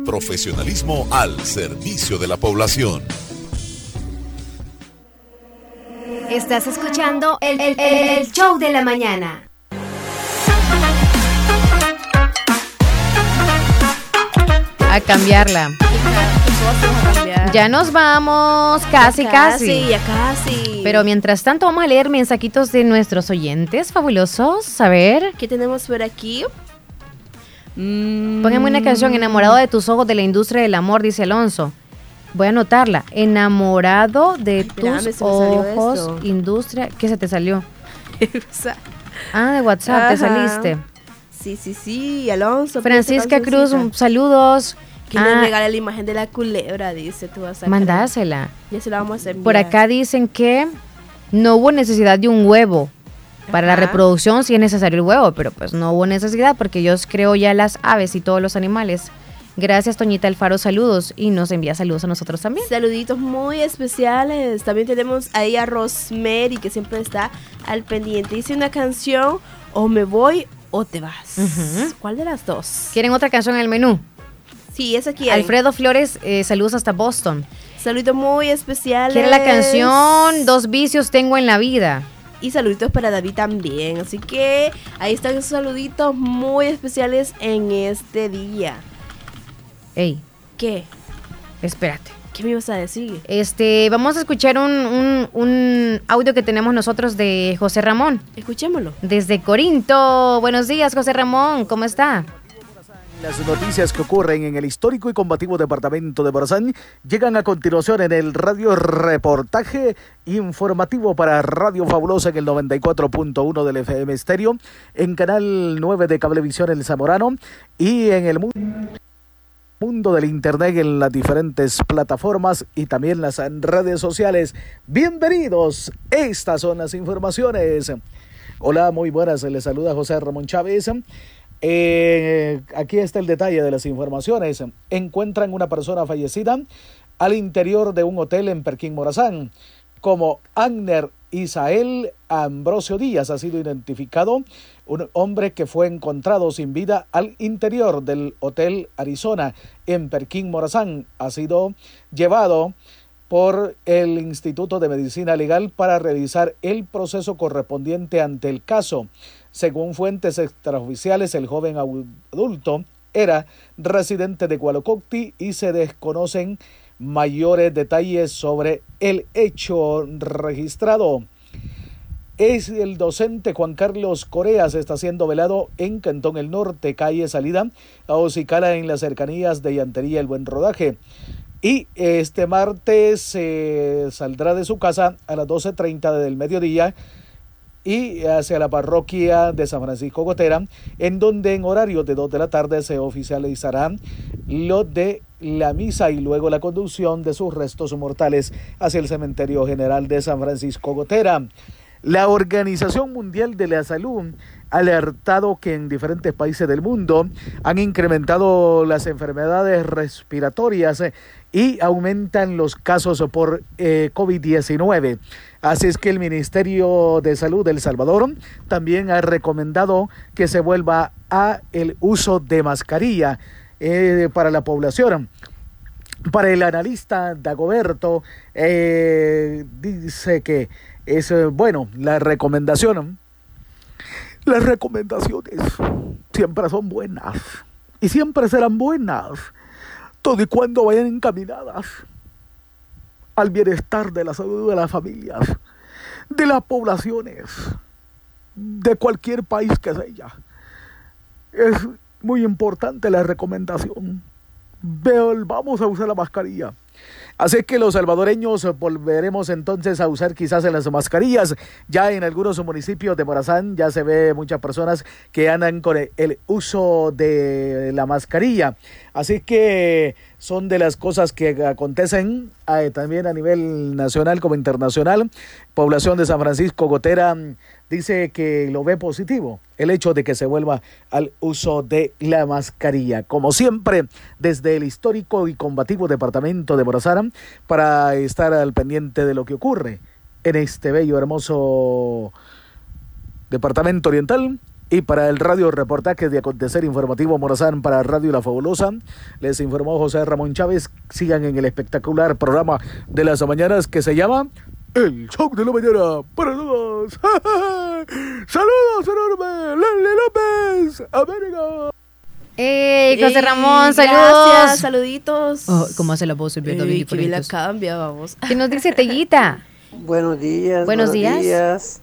profesionalismo al servicio de la población. Estás escuchando el, el- el show de la mañana. A cambiarla. Ya nos vamos, casi, Ya casi. casi, ya casi. Pero mientras tanto vamos a leer mensajitos de nuestros oyentes fabulosos. A ver. ¿Qué tenemos por aquí? Póngame una canción, Enamorado de tus ojos de la industria del amor, dice Alonso. Voy a anotarla. Enamorado de tus ojos, industria. ¿Qué se te salió? <laughs> Ah, de WhatsApp, te saliste. Sí, sí, sí, Alonso. Francisca pide Cruz, saludos. Que Ah, le regale la imagen de la culebra, dice. Tú vas a mandásela. Ya se la vamos a hacer. Por acá dicen que no hubo necesidad de un huevo. Para la Ajá. reproducción sí es necesario el huevo, pero pues no hubo necesidad porque Dios creó ya las aves y todos los animales. Gracias, Toñita Alfaro, saludos. Y nos envía saludos a nosotros también. Saluditos muy especiales. También tenemos ahí a Rosemary, que siempre está al pendiente. Dice una canción, o me voy o te vas. Ujú. ¿Cuál de las dos? ¿Quieren otra canción en el menú? Sí, es aquí. Alfredo Flores, eh, saludos hasta Boston. Saluditos muy especiales. Quiere la canción Dos vicios tengo en la vida. Y saluditos para David también. Así que ahí están esos saluditos muy especiales en este día. Ey, ¿Qué? espérate. ¿Qué me ibas a decir? Este, vamos a escuchar un, un- un audio que tenemos nosotros de José Ramón. Escuchémoslo. Desde Corinto. Buenos días, José Ramón. ¿Cómo está? Las noticias que ocurren en el histórico y combativo departamento de Borazán llegan a continuación en el radio reportaje informativo para Radio Fabulosa en el 94.1 del FM Estéreo, en Canal 9 de Cablevisión El Zamorano y en el mundo mundo del internet en las diferentes plataformas y también las redes sociales. Bienvenidos, estas son las informaciones. Hola, muy buenas. Le saluda José Ramón Chávez. Eh, aquí está el detalle de las informaciones. Encuentran una persona fallecida al interior de un hotel en Perquín Morazán. Como Agner Isael Ambrosio Díaz ha sido identificado, un hombre que fue encontrado sin vida al interior del Hotel Arizona en Perquín Morazán. Ha sido llevado por el Instituto de Medicina Legal para revisar el proceso correspondiente ante el caso. Según fuentes extraoficiales, el joven adulto era residente de Gualococti y se desconocen mayores detalles sobre el hecho registrado. Es el docente Juan Carlos Corea, se está siendo velado en Cantón el Norte, calle Salida, a Ocicala en las cercanías de Llantería El Buen Rodaje. Y este martes se saldrá de su casa a las 12.30 del mediodía y hacia la parroquia de San Francisco Gotera, en donde en horario de 2 de la tarde se oficializará lo de la misa y luego la conducción de sus restos mortales hacia el cementerio general de San Francisco Gotera. La Organización Mundial de la Salud ha alertado que en diferentes países del mundo han incrementado las enfermedades respiratorias y aumentan los casos por eh, COVID-19. Así es que el Ministerio de Salud de El Salvador también ha recomendado que se vuelva a el uso de mascarilla eh, para la población. Para el analista Dagoberto, eh, dice que es bueno la recomendación. Las recomendaciones siempre son buenas y siempre serán buenas todo y cuando vayan encaminadas al bienestar de la salud de las familias, de las poblaciones, de cualquier país que sea. Es muy importante la recomendación. Vamos a usar la mascarilla. Así que los salvadoreños volveremos entonces a usar quizás en las mascarillas. Ya en algunos municipios de Morazán ya se ve muchas personas que andan con el uso de la mascarilla. Así que son de las cosas que acontecen eh, también a nivel nacional como internacional. Población de San Francisco Gotera dice que lo ve positivo el hecho de que se vuelva al uso de la mascarilla. Como siempre, desde el histórico y combativo departamento de Morazán, para estar al pendiente de lo que ocurre en este bello, hermoso departamento oriental y para el radio reportaje de acontecer informativo Morazán para Radio La Fabulosa, les informó José Ramón Chávez. Sigan en el espectacular programa de las mañanas que se llama El Show de la Mañana para todos. <laughs> Saludos enormes, Lele López, América. ¡Ey, José Ramón! ¡Saludos! Gracias, saluditos. Oh, ¿Cómo hace la voz el Ey, que la cambia, vamos. ¿Qué nos dice Tellita? <laughs> Buenos días. Buenos días. días.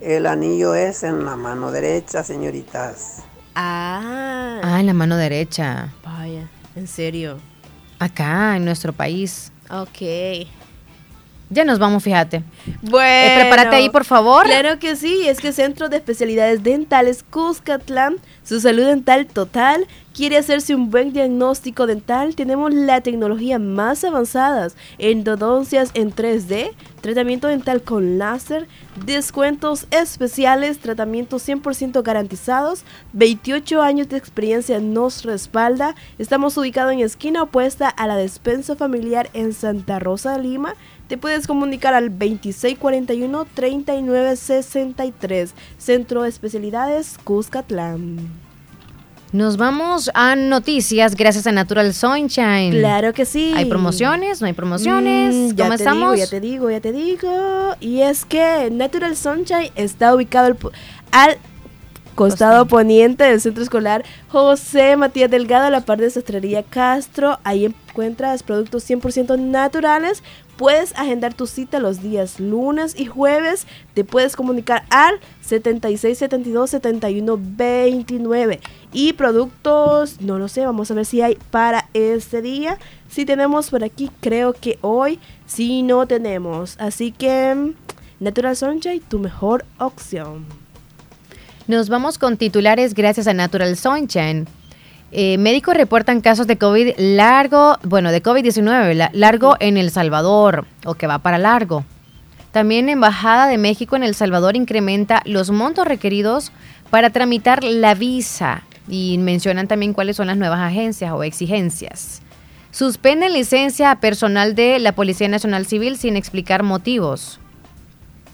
El anillo es en la mano derecha, señoritas. Ah. Ah, en la mano derecha. Vaya, en serio. Acá, en nuestro país. Ok. Ya nos vamos, fíjate. Bueno. Eh, prepárate ahí, por favor. Claro que sí, es que Centro de Especialidades Dentales Cuscatlán, su salud dental total, quiere hacerse un buen diagnóstico dental. Tenemos la tecnología más avanzada, endodoncias en 3D, tratamiento dental con láser, descuentos especiales, tratamientos 100% garantizados, 28 años de experiencia nos respalda. Estamos ubicados en esquina opuesta a la despensa familiar en Santa Rosa de Lima. Te puedes comunicar al 2641-3963, Centro de Especialidades Cuscatlán. Nos vamos a noticias gracias a Natural Sunshine. Claro que sí. ¿Hay promociones? ¿No hay promociones? Mm, ya ¿Cómo te estamos? Digo, ya te digo, ya te digo. Y es que Natural Sunshine está ubicado al, al costado poniente del centro escolar José Matías Delgado, a la par de Sastrería Castro. Ahí encuentras productos 100% naturales. Puedes agendar tu cita los días lunes y jueves. Te puedes comunicar al 76 72 71 29. Y productos, no lo sé, vamos a ver si hay para este día. Si tenemos por aquí, creo que hoy sí no tenemos. Así que Natural Sunshine, tu mejor opción. Nos vamos con titulares gracias a Natural Sunshine. Eh, médicos reportan casos de COVID largo, bueno, de COVID-19, la- largo en El Salvador, o que va para largo. También Embajada de México en El Salvador incrementa los montos requeridos para tramitar la visa y mencionan también cuáles son las nuevas agencias o exigencias. Suspenden licencia a personal de la Policía Nacional Civil sin explicar motivos.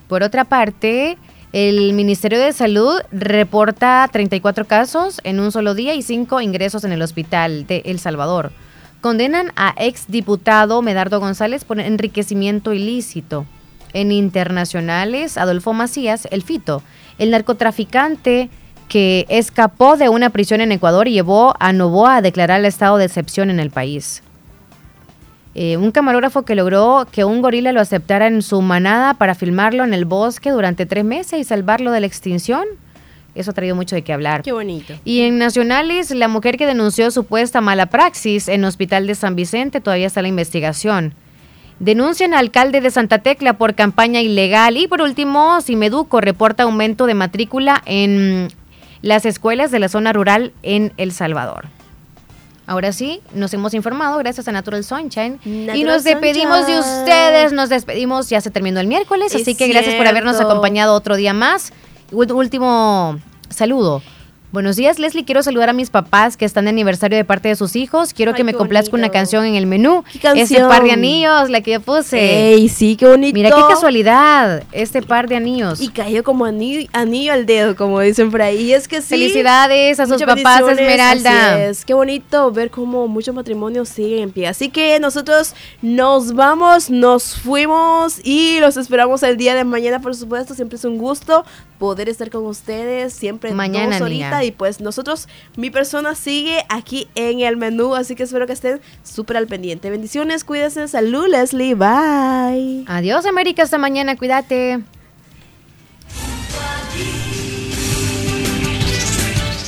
Por otra parte, el Ministerio de Salud reporta 34 casos en un solo día y 5 ingresos en el hospital de El Salvador. Condenan a exdiputado Medardo González por enriquecimiento ilícito. En internacionales, Adolfo Macías, el Fito, el narcotraficante que escapó de una prisión en Ecuador y llevó a Novoa a declarar el estado de excepción en el país. Eh, un camarógrafo que logró que un gorila lo aceptara en su manada para filmarlo en el bosque durante tres meses y salvarlo de la extinción. Eso ha traído mucho de qué hablar. Qué bonito. Y en Nacionales, la mujer que denunció supuesta mala praxis en Hospital de San Vicente todavía está la investigación. Denuncian al alcalde de Santa Tecla por campaña ilegal. Y por último, Simeduco reporta aumento de matrícula en las escuelas de la zona rural en El Salvador. Ahora sí, nos hemos informado gracias a Natural Sunshine. y nos despedimos de ustedes, nos despedimos, ya se terminó el miércoles, así que gracias por habernos acompañado otro día más. Último saludo Buenos días, Leslie. Quiero saludar a mis papás que están de aniversario de parte de sus hijos. Quiero que me complazca una canción en el menú. ¿Qué canción? Ese par de anillos, la que yo puse. ¡Ey, sí, qué bonito! Mira qué casualidad, este par de anillos. Y cayó como anillo, anillo al dedo, como dicen por ahí. Y es que sí. Felicidades a sus papás, Esmeralda. Así es. Qué bonito ver cómo muchos matrimonios siguen en pie. Así que nosotros nos vamos, nos fuimos y los esperamos el día de mañana, por supuesto. Siempre es un gusto poder estar con ustedes. Siempre mañana, dos y pues nosotros, mi persona sigue aquí en el menú, así que espero que estén súper al pendiente. Bendiciones, cuídense, salud Leslie, bye. Adiós América, hasta mañana, cuídate.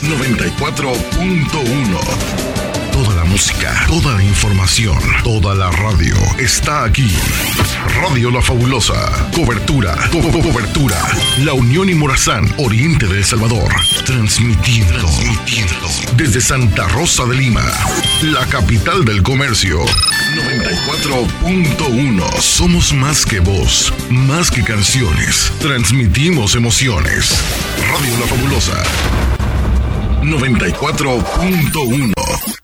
94.1 Toda la música, toda la información, toda la radio está aquí. Radio La Fabulosa. Cobertura, cobertura. La Unión y Morazán, Oriente de El Salvador. Transmitiendo, transmitiendo. Desde Santa Rosa de Lima, la capital del comercio. 94.1. Somos más que voz, más que canciones. Transmitimos emociones. Radio La Fabulosa. 94.1